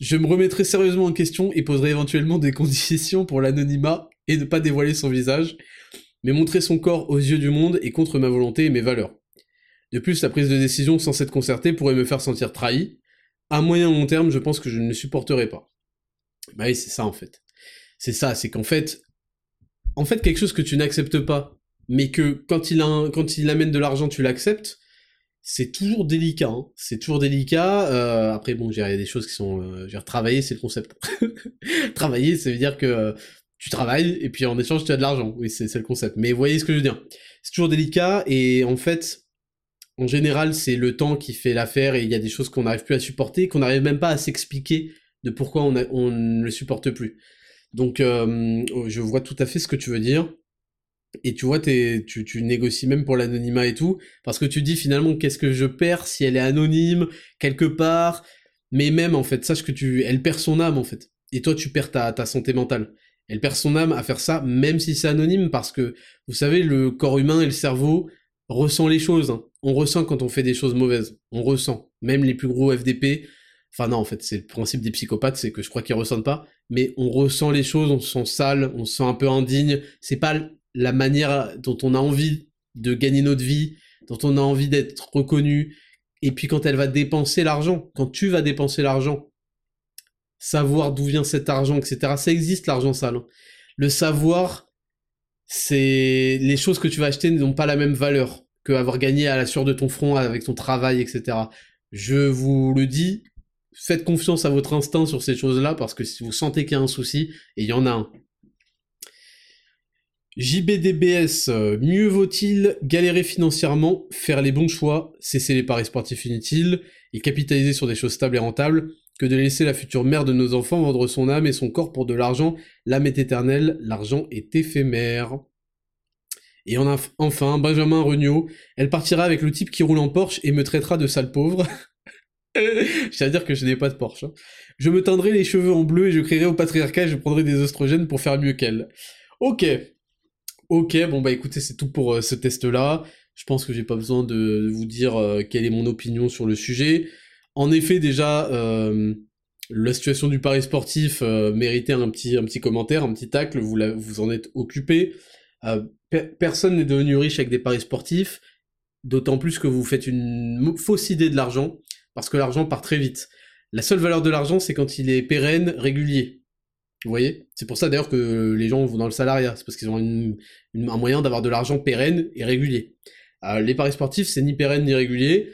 Je me remettrai sérieusement en question et poserai éventuellement des [laughs] conditions pour l'anonymat et ne pas dévoiler son visage mais montrer son corps aux yeux du monde est contre ma volonté et mes valeurs de plus, la prise de décision sans s'être concertée pourrait me faire sentir trahi. À moyen long terme, je pense que je ne le supporterai pas. Bah oui, c'est ça en fait. C'est ça, c'est qu'en fait, en fait, quelque chose que tu n'acceptes pas, mais que quand il, quand il amène de l'argent, tu l'acceptes, c'est toujours délicat. Hein. C'est toujours délicat. Euh, après, bon, il y a des choses qui sont... Euh, dire, travailler, c'est le concept. [laughs] travailler, ça veut dire que euh, tu travailles, et puis en échange, tu as de l'argent. Oui, c'est le concept. Mais vous voyez ce que je veux dire. C'est toujours délicat, et en fait, en général, c'est le temps qui fait l'affaire et il y a des choses qu'on n'arrive plus à supporter, qu'on n'arrive même pas à s'expliquer de pourquoi on, ne le supporte plus. Donc, euh, je vois tout à fait ce que tu veux dire. Et tu vois, tu, négocies même pour l'anonymat et tout, parce que tu dis finalement qu'est-ce que je perds si elle est anonyme quelque part? Mais même en fait, sache que tu, elle perd son âme en fait. Et toi, tu perds ta santé mentale. Elle perd son âme à faire ça, même si c'est anonyme, parce que vous savez, le corps humain et le cerveau ressent les choses. Hein on ressent quand on fait des choses mauvaises. On ressent. Même les plus gros FDP, enfin non, en fait, c'est le principe des psychopathes, c'est que je crois qu'ils ressentent pas, mais on ressent les choses, on se sent sale, on se sent un peu indigne. C'est pas la manière dont on a envie de gagner notre vie, dont on a envie d'être reconnu. Et puis quand elle va dépenser l'argent, quand tu vas dépenser l'argent, savoir d'où vient cet argent, etc. Ça existe l'argent sale. Hein. Le savoir, c'est les choses que tu vas acheter n'ont pas la même valeur que avoir gagné à la sueur de ton front avec ton travail, etc. Je vous le dis, faites confiance à votre instinct sur ces choses-là, parce que si vous sentez qu'il y a un souci, et il y en a un. JBDBS, euh, mieux vaut-il galérer financièrement, faire les bons choix, cesser les paris sportifs inutiles, et capitaliser sur des choses stables et rentables, que de laisser la future mère de nos enfants vendre son âme et son corps pour de l'argent, l'âme est éternelle, l'argent est éphémère. Et enfin Benjamin Regnault. Elle partira avec le type qui roule en Porsche et me traitera de sale pauvre. [laughs] je tiens à dire que je n'ai pas de Porsche. hein. Je me teindrai les cheveux en bleu et je crierai au patriarcat et je prendrai des oestrogènes pour faire mieux qu'elle. Ok. Ok, bon bah écoutez, c'est tout pour euh, ce test-là. Je pense que j'ai pas besoin de, de vous dire euh, quelle est mon opinion sur le sujet. En effet, déjà, euh, la situation du pari sportif euh, méritait un petit, un petit commentaire, un petit tacle, vous, vous en êtes occupé. Euh, pe- personne n'est devenu riche avec des paris sportifs, d'autant plus que vous faites une fausse idée de l'argent, parce que l'argent part très vite. La seule valeur de l'argent, c'est quand il est pérenne, régulier. Vous voyez? C'est pour ça d'ailleurs que les gens vont dans le salariat, c'est parce qu'ils ont un moyen d'avoir de l'argent pérenne et régulier. Euh, les paris sportifs, c'est ni pérenne ni régulier.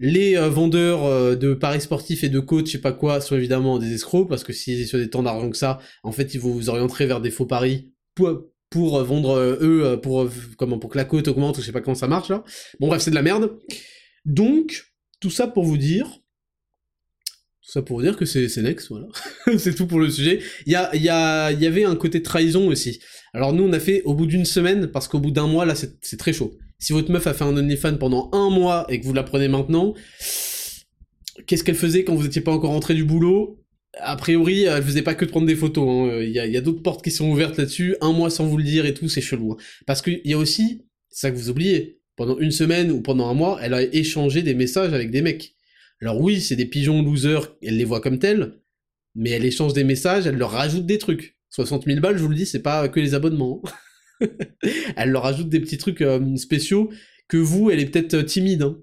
Les euh, vendeurs euh, de paris sportifs et de coachs, je sais pas quoi, sont évidemment des escrocs, parce que s'ils étaient sur des temps d'argent que ça, en fait, ils vont vous orienter vers des faux paris pour, euh, vendre eux, pour, comment, pour que la cote augmente, ou je sais pas comment ça marche, là. Bon, bref, c'est de la merde. Donc, tout ça pour vous dire, tout ça pour vous dire que c'est c'est Next, voilà. [laughs] c'est tout pour le sujet. Il y, a, y, avait un côté trahison aussi. Alors nous, on a fait au bout d'une semaine, parce qu'au bout d'un mois, là, c'est c'est très chaud. Si votre meuf a fait un OnlyFans pendant un mois et que vous la prenez maintenant, qu'est-ce qu'elle faisait quand vous étiez pas encore rentré du boulot? A priori, elle faisait pas que de prendre des photos. hein. Il y a, d'autres portes qui sont ouvertes là-dessus. Un mois sans vous le dire et tout, c'est chelou. hein. Parce qu'il y a aussi, ça que vous oubliez, pendant une semaine ou pendant un mois, elle a échangé des messages avec des mecs. Alors oui, c'est des pigeons losers, elle les voit comme tels, mais elle échange des messages, elle leur rajoute des trucs. 60 000 balles, je vous le dis, c'est pas que les abonnements. [laughs] [laughs] elle leur rajoute des petits trucs euh, spéciaux que vous, elle est peut-être euh, timide. hein.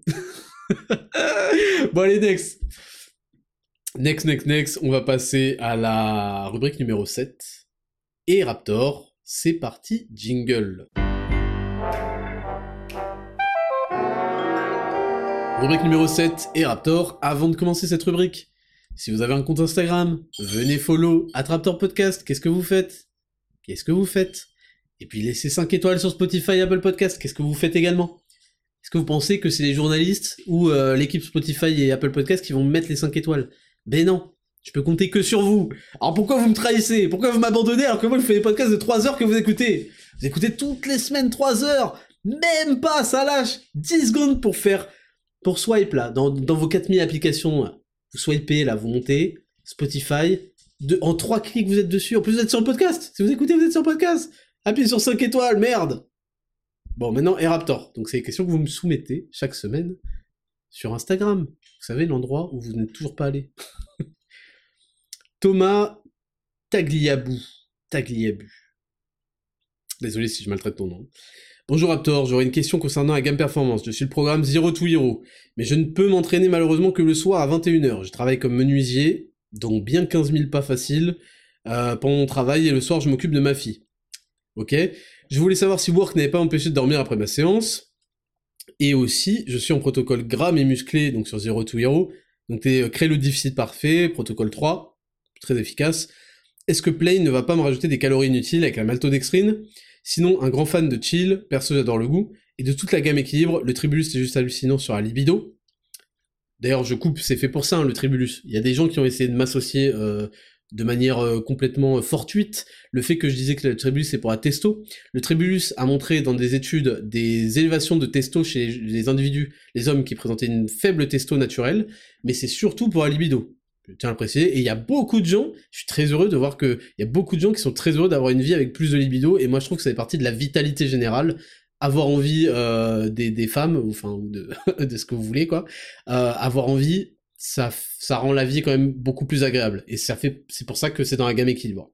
[laughs] bon allez, next. Next, next, next, on va passer à la rubrique numéro 7. Et Raptor, c'est parti, jingle. Rubrique numéro 7 et Raptor, avant de commencer cette rubrique, si vous avez un compte Instagram, venez follow Raptor Podcast, qu'est-ce que vous faites? Qu'est-ce que vous faites? Et puis laissez 5 étoiles sur Spotify et Apple Podcast, qu'est-ce que vous faites également? Est-ce que vous pensez que c'est les journalistes ou euh, l'équipe Spotify et Apple Podcast qui vont me mettre les 5 étoiles? Ben non. Je peux compter que sur vous. Alors pourquoi vous me trahissez? Pourquoi vous m'abandonnez alors que moi je fais des podcasts de 3 heures que vous écoutez? Vous écoutez toutes les semaines 3 heures. Même pas, ça lâche. 10 secondes pour faire... Pour swipe là, dans, dans vos 4000 applications, vous swipez là, vous montez, Spotify, en 3 clics vous êtes dessus, en plus vous êtes sur le podcast. Si vous écoutez, vous êtes sur le podcast Appuyez sur 5 étoiles, merde Bon, maintenant, Raptor. Donc c'est des questions que vous me soumettez chaque semaine sur Instagram. Vous savez, l'endroit où vous n'êtes toujours pas allé. [laughs] Thomas Tagliabou. Tagliabu. Désolé si je maltraite ton nom. Bonjour Raptor, j'aurais une question concernant la gamme performance. Je suis le programme Zero to Hero, mais je ne peux m'entraîner malheureusement que le soir à 21h. Je travaille comme menuisier, donc bien 15 000 pas faciles euh, pendant mon travail, et le soir je m'occupe de ma fille. Ok Je voulais savoir si Work n'avait pas empêché de dormir après ma séance, et aussi, je suis en protocole gras mais musclé, donc sur Zero to Hero, donc t'es euh, crée le déficit parfait, protocole 3, très efficace. Est-ce que Play ne va pas me rajouter des calories inutiles avec la maltodextrine? Sinon, un grand fan de chill, perso j'adore le goût, et de toute la gamme équilibre, le tribulus c'est juste hallucinant sur la libido. D'ailleurs, je coupe, c'est fait pour ça, hein, le tribulus. Il y a des gens qui ont essayé de m'associer euh, de manière euh, complètement euh, fortuite le fait que je disais que le tribulus c'est pour la testo. Le tribulus a montré dans des études des élévations de testo chez les, individus, les hommes qui présentaient une faible testo naturelle, mais c'est surtout pour la libido. Je tiens à le préciser. Et il y a beaucoup de gens, je suis très heureux de voir que il y a beaucoup de gens qui sont très heureux d'avoir une vie avec plus de libido, et moi je trouve que ça fait partie de la vitalité générale, avoir envie euh, des, des femmes, enfin ou de, [laughs] de ce que vous voulez quoi, euh, avoir envie, ça, ça rend la vie quand même beaucoup plus agréable. Et ça fait, c'est pour ça que c'est dans la gamme équilibre.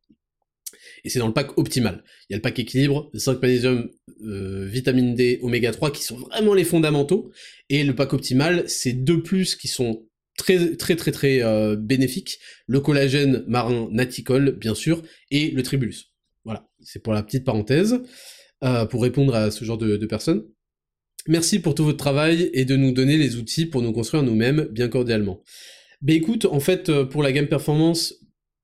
Et c'est dans le pack optimal. Il y a le pack équilibre, 5 magnésium, euh, vitamine D, oméga 3 qui sont vraiment les fondamentaux. Et le pack optimal, c'est deux plus qui sont très très très très euh, bénéfiques. Le collagène marin naticole, bien sûr, et le tribulus. Voilà, c'est pour la petite parenthèse, euh, pour répondre à ce genre de, de personnes. Merci pour tout votre travail et de nous donner les outils pour nous construire nous-mêmes, bien cordialement. Ben écoute, en fait, euh, pour la gamme performance,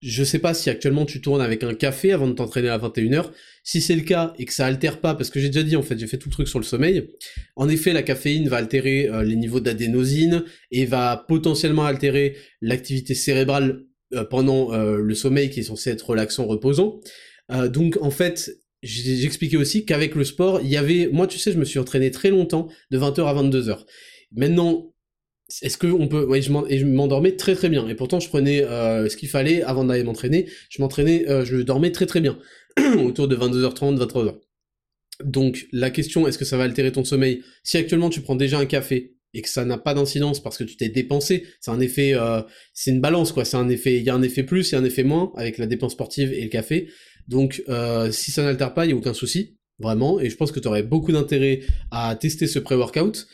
je sais pas si actuellement tu tournes avec un café avant de t'entraîner à 21h. Si c'est le cas et que ça altère pas, parce que j'ai déjà dit en fait, j'ai fait tout le truc sur le sommeil. En effet, la caféine va altérer euh, les niveaux d'adénosine et va potentiellement altérer l'activité cérébrale euh, pendant le sommeil qui est censé être relaxant, reposant. Donc en fait, j'expliquais aussi qu'avec le sport, il y avait, moi tu sais, je me suis entraîné très longtemps, de 20h à 22h. Maintenant, est-ce que on peut, ouais, je m'endormais très très bien. Et pourtant, je prenais euh, ce qu'il fallait avant d'aller m'entraîner. Je m'entraînais, euh, je dormais très très bien, [clears throat] autour de 22h30, 23h. Donc la question, est-ce que ça va altérer ton sommeil? Si actuellement tu prends déjà un café et que ça n'a pas d'incidence parce que tu t'es dépensé, c'est un effet, euh, c'est une balance quoi. C'est un effet, il y a un effet plus, il y a un effet moins avec la dépense sportive et le café. Donc euh, si ça n'altère pas, il y a aucun souci, vraiment. Et je pense que tu aurais beaucoup d'intérêt à tester ce pré-workout.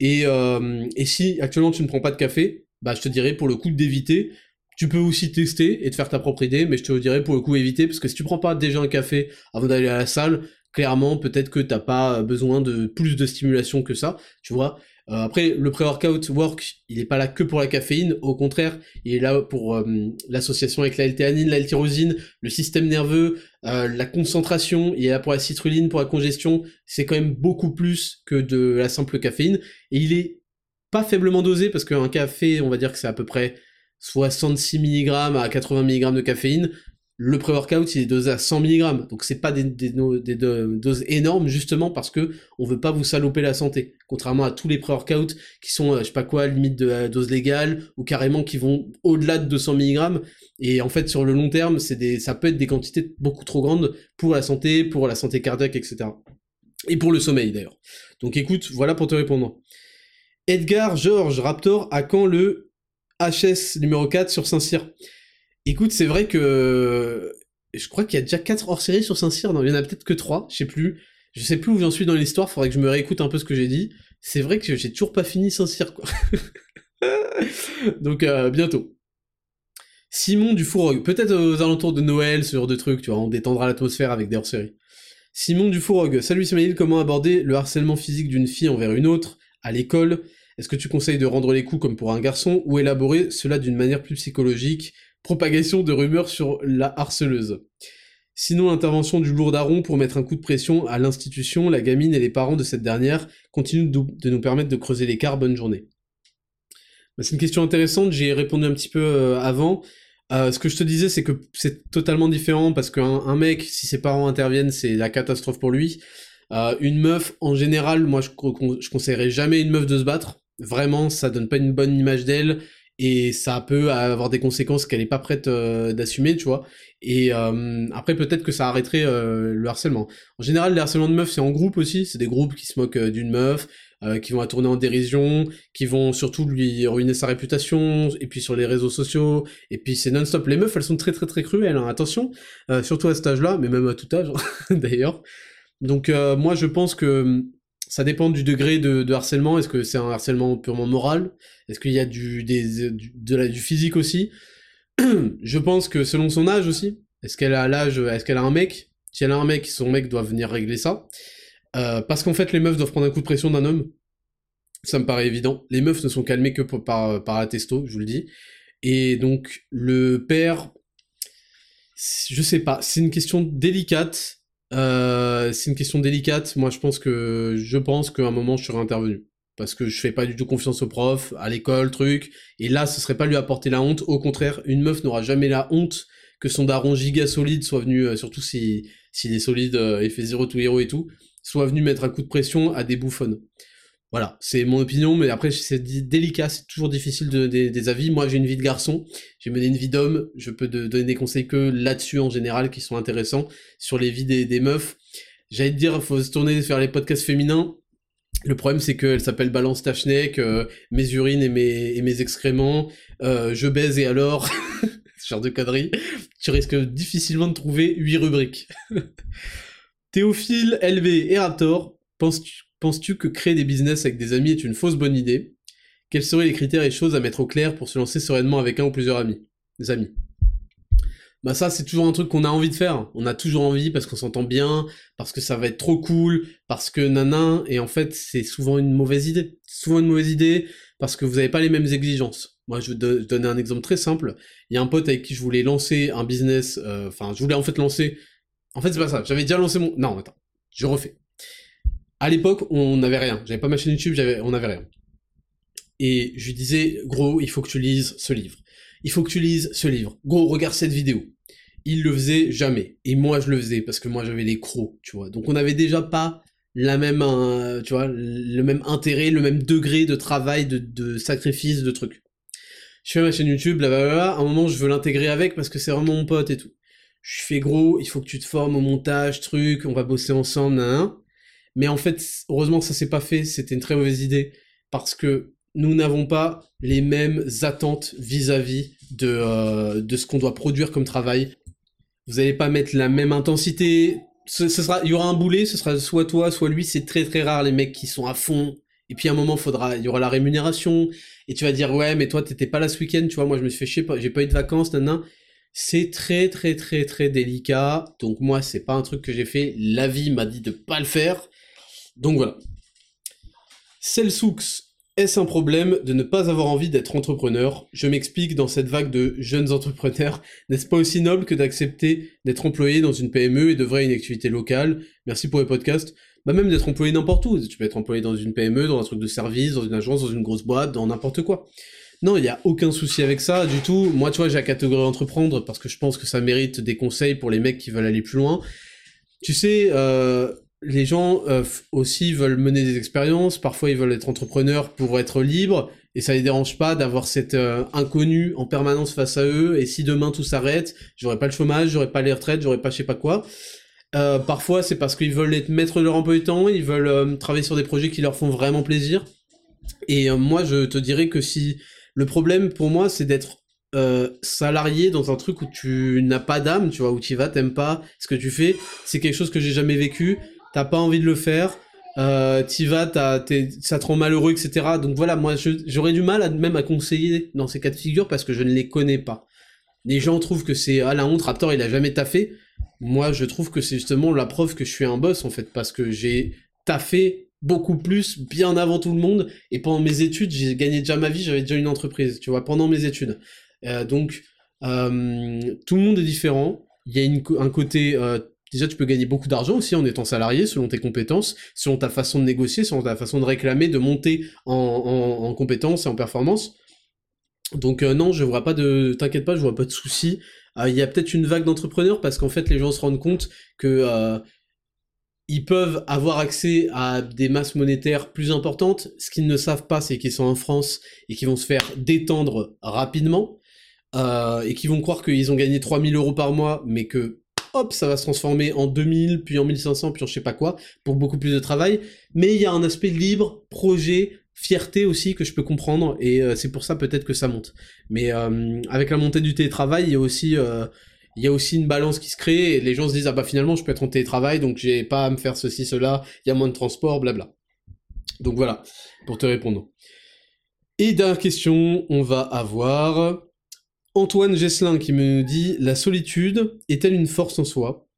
Et, euh, et si actuellement tu ne prends pas de café, bah je te dirais pour le coup d'éviter. Tu peux aussi tester et te faire ta propre idée, mais je te dirais pour le coup éviter parce que si tu prends pas déjà un café avant d'aller à la salle, clairement peut-être que t'as pas besoin de plus de stimulation que ça, tu vois. Euh, après le pré-workout work, il est pas là que pour la caféine, au contraire, il est là pour euh, l'association avec la L-théanine, la L-tyrosine, le système nerveux, euh, la concentration, il est là pour la citrulline, pour la congestion, c'est quand même beaucoup plus que de la simple caféine. Et il est pas faiblement dosé parce qu'un café, on va dire que c'est à peu près 66 mg à 80 mg de caféine. Le pré-workout, il est dosé à 100 mg, donc c'est pas des, doses énormes justement parce que on veut pas vous saloper la santé. Contrairement à tous les pré-workouts qui sont, euh, je sais pas quoi, limite de dose légale ou carrément qui vont au-delà de 200 mg. Et en fait, sur le long terme, c'est des, ça peut être des quantités beaucoup trop grandes pour la santé, pour la santé cardiaque, etc. Et pour le sommeil d'ailleurs. Donc écoute, voilà pour te répondre. Edgar Georges Raptor, à quand le HS numéro 4 sur Saint-Cyr? Écoute, c'est vrai que je crois qu'il y a déjà 4 hors-série sur Saint-Cyr, non, il y en a peut-être que 3, je sais plus. Je sais plus où j'en suis dans l'histoire, faudrait que je me réécoute un peu ce que j'ai dit. C'est vrai que j'ai toujours pas fini Saint-Cyr, quoi. [laughs] Donc euh, bientôt. Simon Dufourog, peut-être aux alentours de Noël, ce genre de truc, tu vois, on détendra l'atmosphère avec des hors-séries. Simon Dufourog, salut Ismail, comment aborder le harcèlement physique d'une fille envers une autre, à l'école? Est-ce que tu conseilles de rendre les coups comme pour un garçon, ou élaborer cela d'une manière plus psychologique? Propagation de rumeurs sur la harceleuse. Sinon, l'intervention du lourd daron pour mettre un coup de pression à l'institution, la gamine et les parents de cette dernière continuent de nous permettre de creuser l'écart. Bonne journée. Bah, c'est une question intéressante, j'y ai répondu un petit peu euh, avant. Euh, ce que je te disais, c'est que c'est totalement différent parce qu'un un mec, si ses parents interviennent, c'est la catastrophe pour lui. Euh, une meuf, en général, moi, je, je conseillerais jamais une meuf de se battre. Vraiment, ça donne pas une bonne image d'elle et ça peut avoir des conséquences qu'elle est pas prête euh, d'assumer, tu vois. Et euh, après, peut-être que ça arrêterait euh, le harcèlement. En général, le harcèlement de meufs, c'est en groupe aussi. C'est des groupes qui se moquent euh, d'une meuf, euh, qui vont la tourner en dérision, qui vont surtout lui ruiner sa réputation, et puis sur les réseaux sociaux, et puis c'est non-stop. Les meufs, elles sont très très très cruelles, hein, attention, euh, surtout à cet âge-là, mais même à tout âge, [laughs] d'ailleurs. Donc moi, je pense que ça dépend du degré de, harcèlement. Est-ce que c'est un harcèlement purement moral? Est-ce qu'il y a du, physique aussi? [clears throat] Je pense que selon son âge aussi. Est-ce qu'elle a l'âge Est-ce qu'elle a un mec? Si elle a un mec, son mec doit venir régler ça. Euh, parce qu'en fait, les meufs doivent prendre un coup de pression d'un homme. Ça me paraît évident. Les meufs ne sont calmées que par, par la testo, je vous le dis. Et donc, le père, je sais pas, c'est une question délicate. Euh, c'est une question délicate. Moi, je pense que, je pense qu'à un moment, je serais intervenu. Parce que je fais pas du tout confiance au prof, à l'école, truc. Et là, ce serait pas lui apporter la honte. Au contraire, une meuf n'aura jamais la honte que son daron giga solide soit venu, euh, surtout si, s'il est solide euh, et fait zéro to hero et tout, soit venu mettre un coup de pression à des bouffonnes. Voilà, c'est mon opinion, mais après c'est délicat, c'est toujours difficile de, des- des avis. Moi j'ai une vie de garçon, j'ai mené une vie d'homme, je peux donner des conseils que là-dessus en général qui sont intéressants, sur les vies des, meufs. J'allais te dire, faut se tourner vers les podcasts féminins. Le problème c'est qu'elle s'appelle Balance ta euh, mes urines et mes, et mes excréments, euh, je baise et alors, [laughs] ce genre de conneries. Tu risques difficilement de trouver 8 rubriques. [laughs] Théophile, LV et Raptor, penses-tu penses-tu que créer des business avec des amis est une fausse bonne idée? Quels seraient les critères et choses à mettre au clair pour se lancer sereinement avec un ou plusieurs amis? Des amis. Bah ça, c'est toujours un truc qu'on a envie de faire. On a toujours envie parce qu'on s'entend bien, parce que ça va être trop cool, parce que nanan, et en fait, c'est souvent une mauvaise idée. Souvent une mauvaise idée parce que vous n'avez pas les mêmes exigences. Moi, je vais te donner un exemple très simple. Il y a un pote avec qui je voulais lancer un business, euh, enfin, je voulais en fait lancer... En fait, c'est pas ça. J'avais déjà lancé mon... Non, attends. Je refais. À l'époque, on n'avait rien. J'avais pas ma chaîne YouTube, on n'avait rien. Et je lui disais, gros, il faut que tu lises ce livre. Il faut que tu lises ce livre. Gros, regarde cette vidéo. Il le faisait jamais. Et moi, je le faisais parce que moi, j'avais les crocs, tu vois. Donc, on n'avait déjà pas la même, euh, tu vois, le même intérêt, le même degré de travail, de, sacrifice, de trucs. Je fais ma chaîne YouTube, blablabla, à un moment je veux l'intégrer avec parce que c'est vraiment mon pote et tout. Je fais gros, il faut que tu te formes au montage, truc, on va bosser ensemble, nan, Mais en fait, heureusement ça s'est pas fait, c'était une très mauvaise idée, parce que nous n'avons pas les mêmes attentes vis-à-vis de, euh, de ce qu'on doit produire comme travail. Vous n'allez pas mettre la même intensité, ce, sera, il y aura un boulet, ce sera soit toi, soit lui. C'est très très rare les mecs qui sont à fond. Et puis à un moment, faudra, il y aura la rémunération. Et tu vas dire ouais, mais toi t'étais pas là ce week-end, tu vois. Moi je me suis fait chier, j'ai pas eu de vacances, nan. C'est très très très très délicat. Donc moi c'est pas un truc que j'ai fait. La vie m'a dit de pas le faire. Donc voilà. Celsux est-ce un problème de ne pas avoir envie d'être entrepreneur? Je m'explique dans cette vague de jeunes entrepreneurs. N'est-ce pas aussi noble que d'accepter d'être employé dans une PME et de vrai une activité locale? Merci pour les podcasts. Bah même d'être employé n'importe où. Tu peux être employé dans une PME, dans un truc de service, dans une agence, dans une grosse boîte, dans n'importe quoi. Non, il n'y a aucun souci avec ça du tout. Moi, tu vois, j'ai la catégorie entreprendre parce que je pense que ça mérite des conseils pour les mecs qui veulent aller plus loin. Tu sais, euh, les gens euh, aussi veulent mener des expériences, parfois ils veulent être entrepreneurs pour être libres, et ça les dérange pas d'avoir cet euh, inconnu en permanence face à eux, et si demain tout s'arrête, j'aurai pas le chômage, j'aurai pas les retraites, j'aurai pas je sais pas quoi. Euh, parfois c'est parce qu'ils veulent être maîtres de leur emploi du temps, ils veulent travailler sur des projets qui leur font vraiment plaisir. Et moi je te dirais que si le problème pour moi c'est d'être salarié dans un truc où tu n'as pas d'âme, tu vois, où tu vas, t'aimes pas ce que tu fais, c'est quelque chose que j'ai jamais vécu t'as pas envie de le faire, euh, t'y vas, ça te rend malheureux, etc. Donc voilà, moi j'aurais du mal à, même à conseiller dans ces cas de figure parce que je ne les connais pas. Les gens trouvent que c'est à la honte, Raptor il a jamais taffé. Moi je trouve que c'est justement la preuve que je suis un boss en fait parce que j'ai taffé beaucoup plus bien avant tout le monde et pendant mes études j'ai gagné déjà ma vie, j'avais déjà une entreprise, tu vois, pendant mes études. Euh, donc euh, tout le monde est différent. Il y a un côté euh, Déjà, tu peux gagner beaucoup d'argent aussi en étant salarié, selon tes compétences, selon ta façon de négocier, selon ta façon de réclamer, de monter en, en, compétences et en performance. Donc euh, non, je vois pas de, t'inquiète pas, je vois pas de soucis. Euh, il y a peut-être une vague d'entrepreneurs parce qu'en fait, les gens se rendent compte que euh, ils peuvent avoir accès à des masses monétaires plus importantes. Ce qu'ils ne savent pas, c'est qu'ils sont en France et qu'ils vont se faire détendre rapidement. et qu'ils vont croire qu'ils ont gagné 3000 euros par mois, mais que hop, ça va se transformer en 2000, puis en 1500, puis en je sais pas quoi, pour beaucoup plus de travail. Mais il y a un aspect libre, projet, fierté aussi que je peux comprendre, et euh, c'est pour ça peut-être que ça monte. Mais euh, avec la montée du télétravail, il y a aussi... Euh, il y a aussi une balance qui se crée et les gens se disent ah bah finalement je peux être en télétravail donc j'ai pas à me faire ceci cela il y a moins de transport blabla donc voilà pour te répondre et dernière question on va avoir Antoine Gesselin qui me dit La solitude est-elle une force en soi?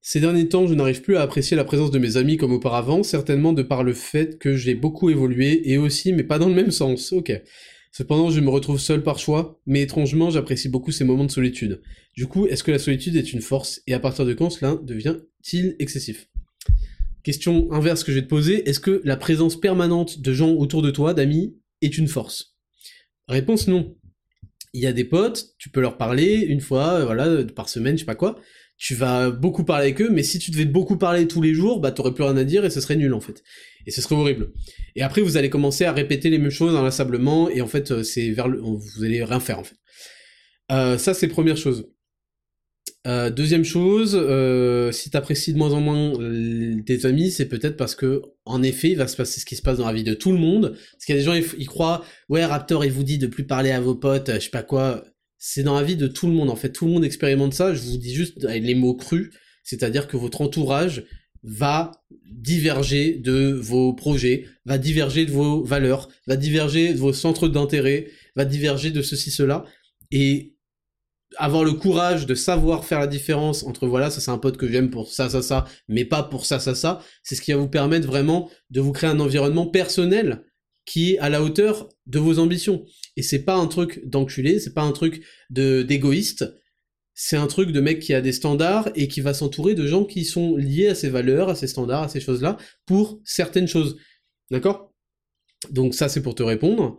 Ces derniers temps, je n'arrive plus à apprécier la présence de mes amis comme auparavant, certainement de par le fait que j'ai beaucoup évolué, et aussi, mais pas dans le même sens, ok. Cependant, je me retrouve seul par choix, mais étrangement, j'apprécie beaucoup ces moments de solitude. Du coup, est-ce que la solitude est une force, et à partir de quand cela devient-il excessif? Question inverse que je vais te poser, est-ce que la présence permanente de gens autour de toi, d'amis, est une force? Réponse non il y a des potes, tu peux leur parler une fois, euh, voilà, par semaine, je sais pas quoi. Tu vas beaucoup parler avec eux, mais si tu devais beaucoup parler tous les jours, bah t'aurais plus rien à dire et ce serait nul en fait. Et ce serait horrible. Et après vous allez commencer à répéter les mêmes choses inlassablement et en fait euh, c'est vers le, vous allez rien faire en fait. Euh, ça c'est première chose. Euh, deuxième chose, euh, si t'apprécies de moins en moins tes amis, c'est peut-être parce que, en effet, il va se passer ce qui se passe dans la vie de tout le monde. Parce qu'il y a des gens, ils, croient, ouais, Raptor, il vous dit de plus parler à vos potes, je sais pas quoi. C'est dans la vie de tout le monde. En fait, tout le monde expérimente ça. Je vous dis juste les mots crus, c'est-à-dire que votre entourage va diverger de vos projets, va diverger de vos valeurs, va diverger de vos centres d'intérêt, va diverger de ceci, cela. Et avoir le courage de savoir faire la différence entre voilà, ça c'est un pote que j'aime pour ça, ça, ça, mais pas pour ça, ça, ça, c'est ce qui va vous permettre vraiment de vous créer un environnement personnel qui est à la hauteur de vos ambitions. Et c'est pas un truc d'enculé, c'est pas un truc de d'égoïste, c'est un truc de mec qui a des standards et qui va s'entourer de gens qui sont liés à ses valeurs, à ses standards, à ces choses-là, pour certaines choses. D'accord? Donc ça c'est pour te répondre.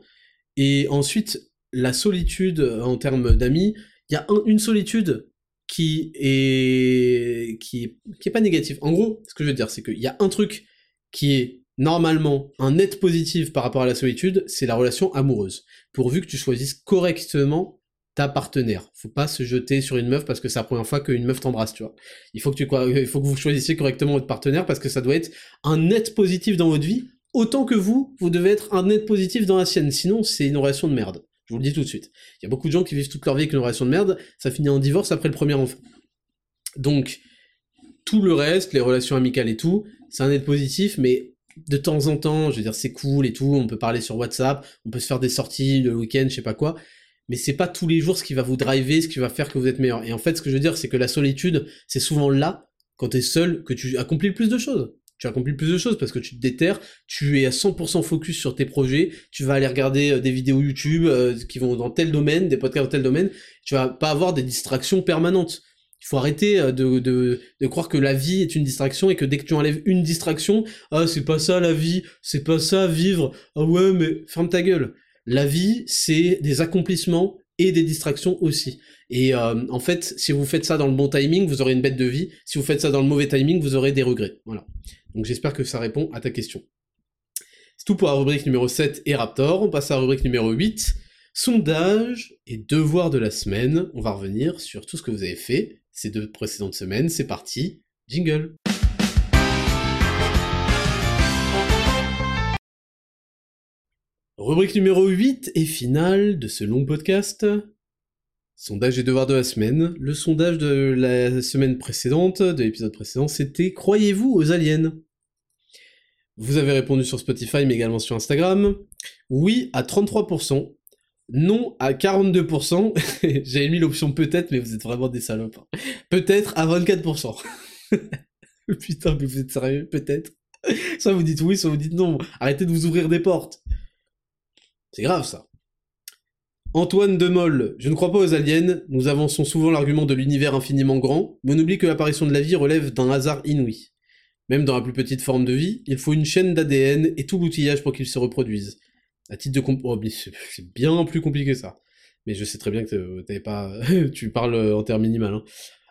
Et ensuite, la solitude en termes d'amis, il y a une solitude qui est qui est pas négatif. En gros, ce que je veux dire, c'est qu'il y a un truc qui est normalement un net positif par rapport à la solitude, c'est la relation amoureuse. Pourvu que tu choisisses correctement ta partenaire. Faut pas se jeter sur une meuf parce que c'est la première fois qu'une meuf t'embrasse, tu vois. Il faut que tu il faut que vous choisissiez correctement votre partenaire parce que ça doit être un net positif dans votre vie, autant que vous, vous devez être un net positif dans la sienne. Sinon, c'est une relation de merde. Je vous le dis tout de suite. Il y a beaucoup de gens qui vivent toute leur vie avec une relation de merde, ça finit en divorce après le premier enfant. Donc, tout le reste, les relations amicales et tout, c'est un net positif, mais de temps en temps, je veux dire, c'est cool et tout, on peut parler sur WhatsApp, on peut se faire des sorties le week-end, je sais pas quoi, mais c'est pas tous les jours ce qui va vous driver, ce qui va faire que vous êtes meilleur. Et en fait, ce que je veux dire, c'est que la solitude, c'est souvent là, quand t'es seul, que tu accomplis le plus de choses. Tu accomplis plus de choses parce que tu te déterres, tu es à 100% focus sur tes projets, tu vas aller regarder euh, des vidéos YouTube euh, qui vont dans tel domaine, des podcasts dans tel domaine, tu vas pas avoir des distractions permanentes. Il faut arrêter euh, de, de, de, croire que la vie est une distraction et que dès que tu enlèves une distraction, ah c'est pas ça la vie, c'est pas ça vivre, ah ouais mais ferme ta gueule. La vie c'est des accomplissements et des distractions aussi. Et euh, en fait, si vous faites ça dans le bon timing, vous aurez une bête de vie. Si vous faites ça dans le mauvais timing, vous aurez des regrets. Voilà. Donc j'espère que ça répond à ta question. C'est tout pour la rubrique numéro 7 et Raptor. On passe à la rubrique numéro 8. Sondage et devoir de la semaine. On va revenir sur tout ce que vous avez fait ces deux précédentes semaines. C'est parti, jingle. Rubrique numéro 8 et finale de ce long podcast. Sondage et devoir de la semaine. Le sondage de la semaine précédente, de l'épisode précédent, c'était Croyez-vous aux aliens? Vous avez répondu sur Spotify mais également sur Instagram. Oui à 33%, non à 42%. [laughs] J'avais mis l'option peut-être, mais vous êtes vraiment des salopes. Hein. Peut-être à 24%. [laughs] Putain, mais vous êtes sérieux? Peut-être. Soit vous dites oui, soit vous dites non. Arrêtez de vous ouvrir des portes. C'est grave ça. Antoine Demolle, je ne crois pas aux aliens, nous avançons souvent l'argument de l'univers infiniment grand, mais on oublie que l'apparition de la vie relève d'un hasard inouï. Même dans la plus petite forme de vie, il faut une chaîne d'ADN et tout l'outillage pour qu'il se reproduise. À titre de comp... Oh, c'est bien plus compliqué ça. Mais je sais très bien que t'avais pas... [laughs] tu parles en termes minimal. Hein.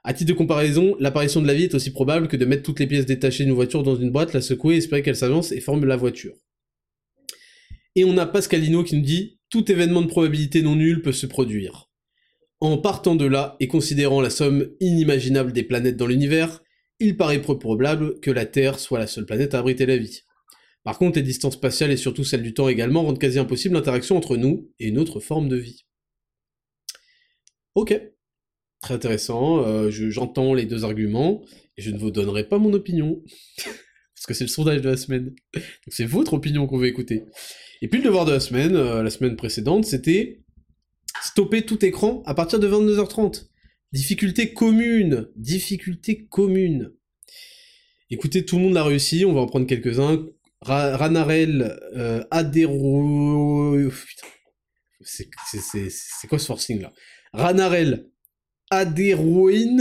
À titre de comparaison, l'apparition de la vie est aussi probable que de mettre toutes les pièces détachées d'une voiture dans une boîte, la secouer, espérer qu'elle s'avance et forme la voiture. Et on a Pascalino qui nous dit tout événement de probabilité non nulle peut se produire. En partant de là et considérant la somme inimaginable des planètes dans l'univers, il paraît probable que la Terre soit la seule planète à abriter la vie. Par contre, les distances spatiales et surtout celles du temps également rendent quasi impossible l'interaction entre nous et une autre forme de vie. Ok. Très intéressant, euh, j'entends les deux arguments, et je ne vous donnerai pas mon opinion. [laughs] Parce que c'est le sondage de la semaine. Donc c'est votre opinion qu'on veut écouter. Et puis le devoir de la semaine, euh, la semaine précédente, c'était stopper tout écran à partir de 22h30. Difficulté commune, difficulté commune. Écoutez, tout le monde l'a réussi, on va en prendre quelques-uns. Ranarel euh, Adero... C'est quoi ce forcing là? Ranarel Aderoin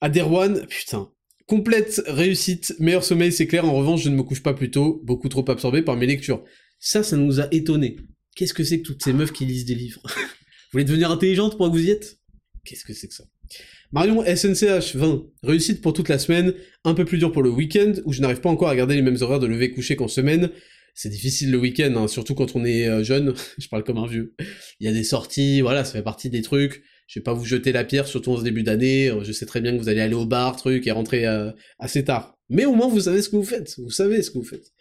Aderwan, putain. Complète réussite, meilleur sommeil, c'est clair. En revanche, je ne me couche pas plus tôt, beaucoup trop absorbé par mes lectures. Ça, ça nous a étonné. Qu'est-ce que c'est que toutes ces meufs qui lisent des livres? [laughs] Vous voulez devenir intelligente pour que vous y êtes? Qu'est-ce que c'est que ça? Marion SNCH 20, réussite pour toute la semaine, un peu plus dur pour le week-end, où je n'arrive pas encore à garder les mêmes horaires de lever coucher qu'en semaine. C'est difficile le week-end, hein, surtout quand on est euh, jeune, [laughs] je parle comme un vieux. Il y a des sorties, voilà, ça fait partie des trucs je vais pas vous jeter la pierre, surtout en ce début d'année. Je sais très bien que vous allez aller au bar, truc, et rentrer euh, assez tard. Mais au moins, vous savez ce que vous faites. Vous savez ce que vous faites.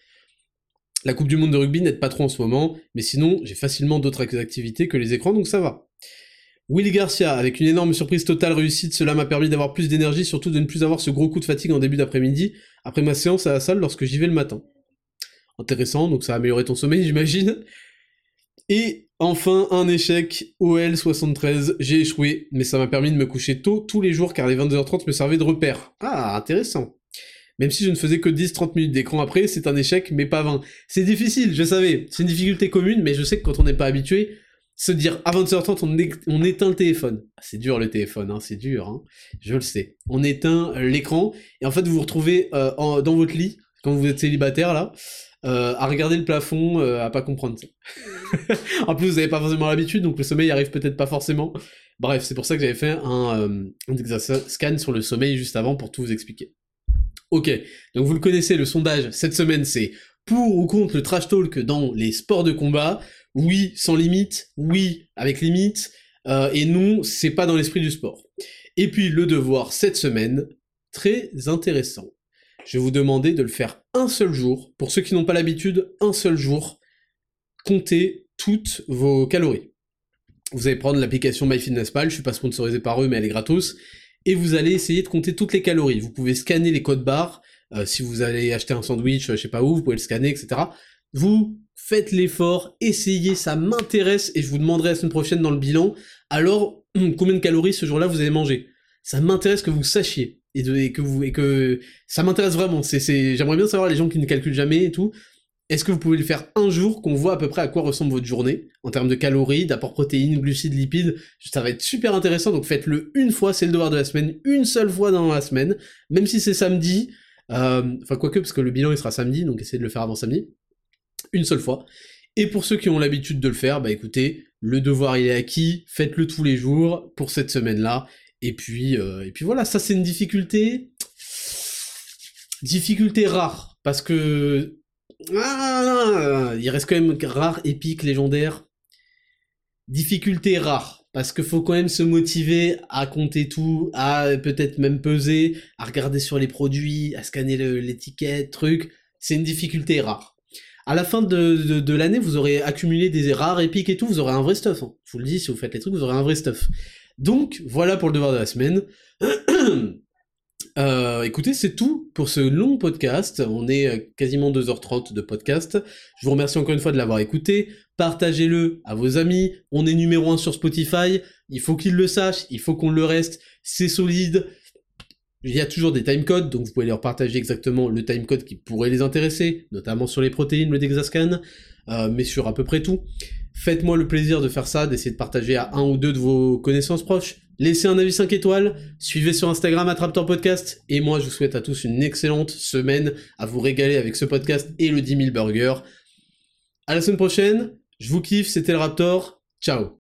La Coupe du Monde de rugby n'aide pas trop en ce moment, mais sinon, j'ai facilement d'autres activités que les écrans, donc ça va. Willy Garcia, avec une énorme surprise totale réussite, cela m'a permis d'avoir plus d'énergie, surtout de ne plus avoir ce gros coup de fatigue en début d'après-midi, après ma séance à la salle lorsque j'y vais le matin. Intéressant, donc ça a amélioré ton sommeil, [laughs] j'imagine. Et enfin, un échec, OL 73, j'ai échoué, mais ça m'a permis de me coucher tôt tous les jours car les 22h30 me servaient de repère. Ah, intéressant. Même si je ne faisais que 10-30 minutes d'écran après, c'est un échec, mais pas 20. C'est difficile, je savais. C'est une difficulté commune, mais je sais que quand on n'est pas habitué, se dire à 22h30 on, éteint le téléphone. C'est dur le téléphone, hein, c'est dur, hein. je le sais. On éteint l'écran, et en fait vous vous retrouvez euh, dans votre lit, quand vous êtes célibataire là, euh, à regarder le plafond, euh, à pas comprendre. [laughs] en plus, vous n'avez pas forcément l'habitude, donc le sommeil arrive peut-être pas forcément. Bref, c'est pour ça que j'avais fait un, euh, un scan sur le sommeil juste avant pour tout vous expliquer. Ok, donc vous le connaissez, le sondage cette semaine c'est pour ou contre le trash talk dans les sports de combat. Oui, sans limite, oui, avec limite, euh, et non, c'est pas dans l'esprit du sport. Et puis le devoir cette semaine, très intéressant. Je vais vous demander de le faire un seul jour. Pour ceux qui n'ont pas l'habitude, un seul jour, comptez toutes vos calories. Vous allez prendre l'application MyFitnessPal, je suis pas sponsorisé par eux, mais elle est gratos, et vous allez essayer de compter toutes les calories. Vous pouvez scanner les codes barres, euh, si vous allez acheter un sandwich, je sais pas où, vous pouvez le scanner, etc. Vous faites l'effort, essayez, ça m'intéresse, et je vous demanderai la semaine prochaine dans le bilan, alors [clears throat] combien de calories ce jour-là vous allez manger. Ça m'intéresse que vous sachiez et, que ça m'intéresse vraiment. C'est, j'aimerais bien savoir les gens qui ne calculent jamais et tout. Est-ce que vous pouvez le faire un jour, qu'on voit à peu près à quoi ressemble votre journée, en termes de calories, d'apport protéines, glucides, lipides, ça va être super intéressant, donc faites-le une fois, c'est le devoir de la semaine, une seule fois dans la semaine, même si c'est samedi, euh, enfin quoique, parce que le bilan il sera samedi, donc essayez de le faire avant samedi, une seule fois. Et pour ceux qui ont l'habitude de le faire, bah écoutez, le devoir il est acquis, faites-le tous les jours pour cette semaine-là, et puis, euh, et puis voilà, ça c'est une difficulté. Difficulté rare, parce que... Ah, il reste quand même rare, épique, légendaire. Difficulté rare, parce qu'il faut quand même se motiver à compter tout, à peut-être même peser, à regarder sur les produits, à scanner l'étiquette, truc. C'est une difficulté rare. À la fin de, de, l'année, vous aurez accumulé des rares épiques et tout, vous aurez un vrai stuff. Hein. Je vous le dis, si vous faites les trucs, vous aurez un vrai stuff. Donc, voilà pour le devoir de la semaine. [clears throat] Euh, écoutez, c'est tout pour ce long podcast. On est quasiment 2h30 de podcast. Je vous remercie encore une fois de l'avoir écouté. Partagez-le à vos amis. On est numéro 1 sur Spotify. Il faut qu'ils le sachent. Il faut qu'on le reste. C'est solide. Il y a toujours des timecodes, donc vous pouvez leur partager exactement le timecode qui pourrait les intéresser, notamment sur les protéines, le Dexascan, euh, mais sur à peu près tout. Faites-moi le plaisir de faire ça, d'essayer de partager à un ou deux de vos connaissances proches. Laissez un avis 5 étoiles, suivez sur Instagram Attraptor Podcast, et moi je vous souhaite à tous une excellente semaine à vous régaler avec ce podcast et le 10 000 burgers. À la semaine prochaine, je vous kiffe, c'était le Raptor, ciao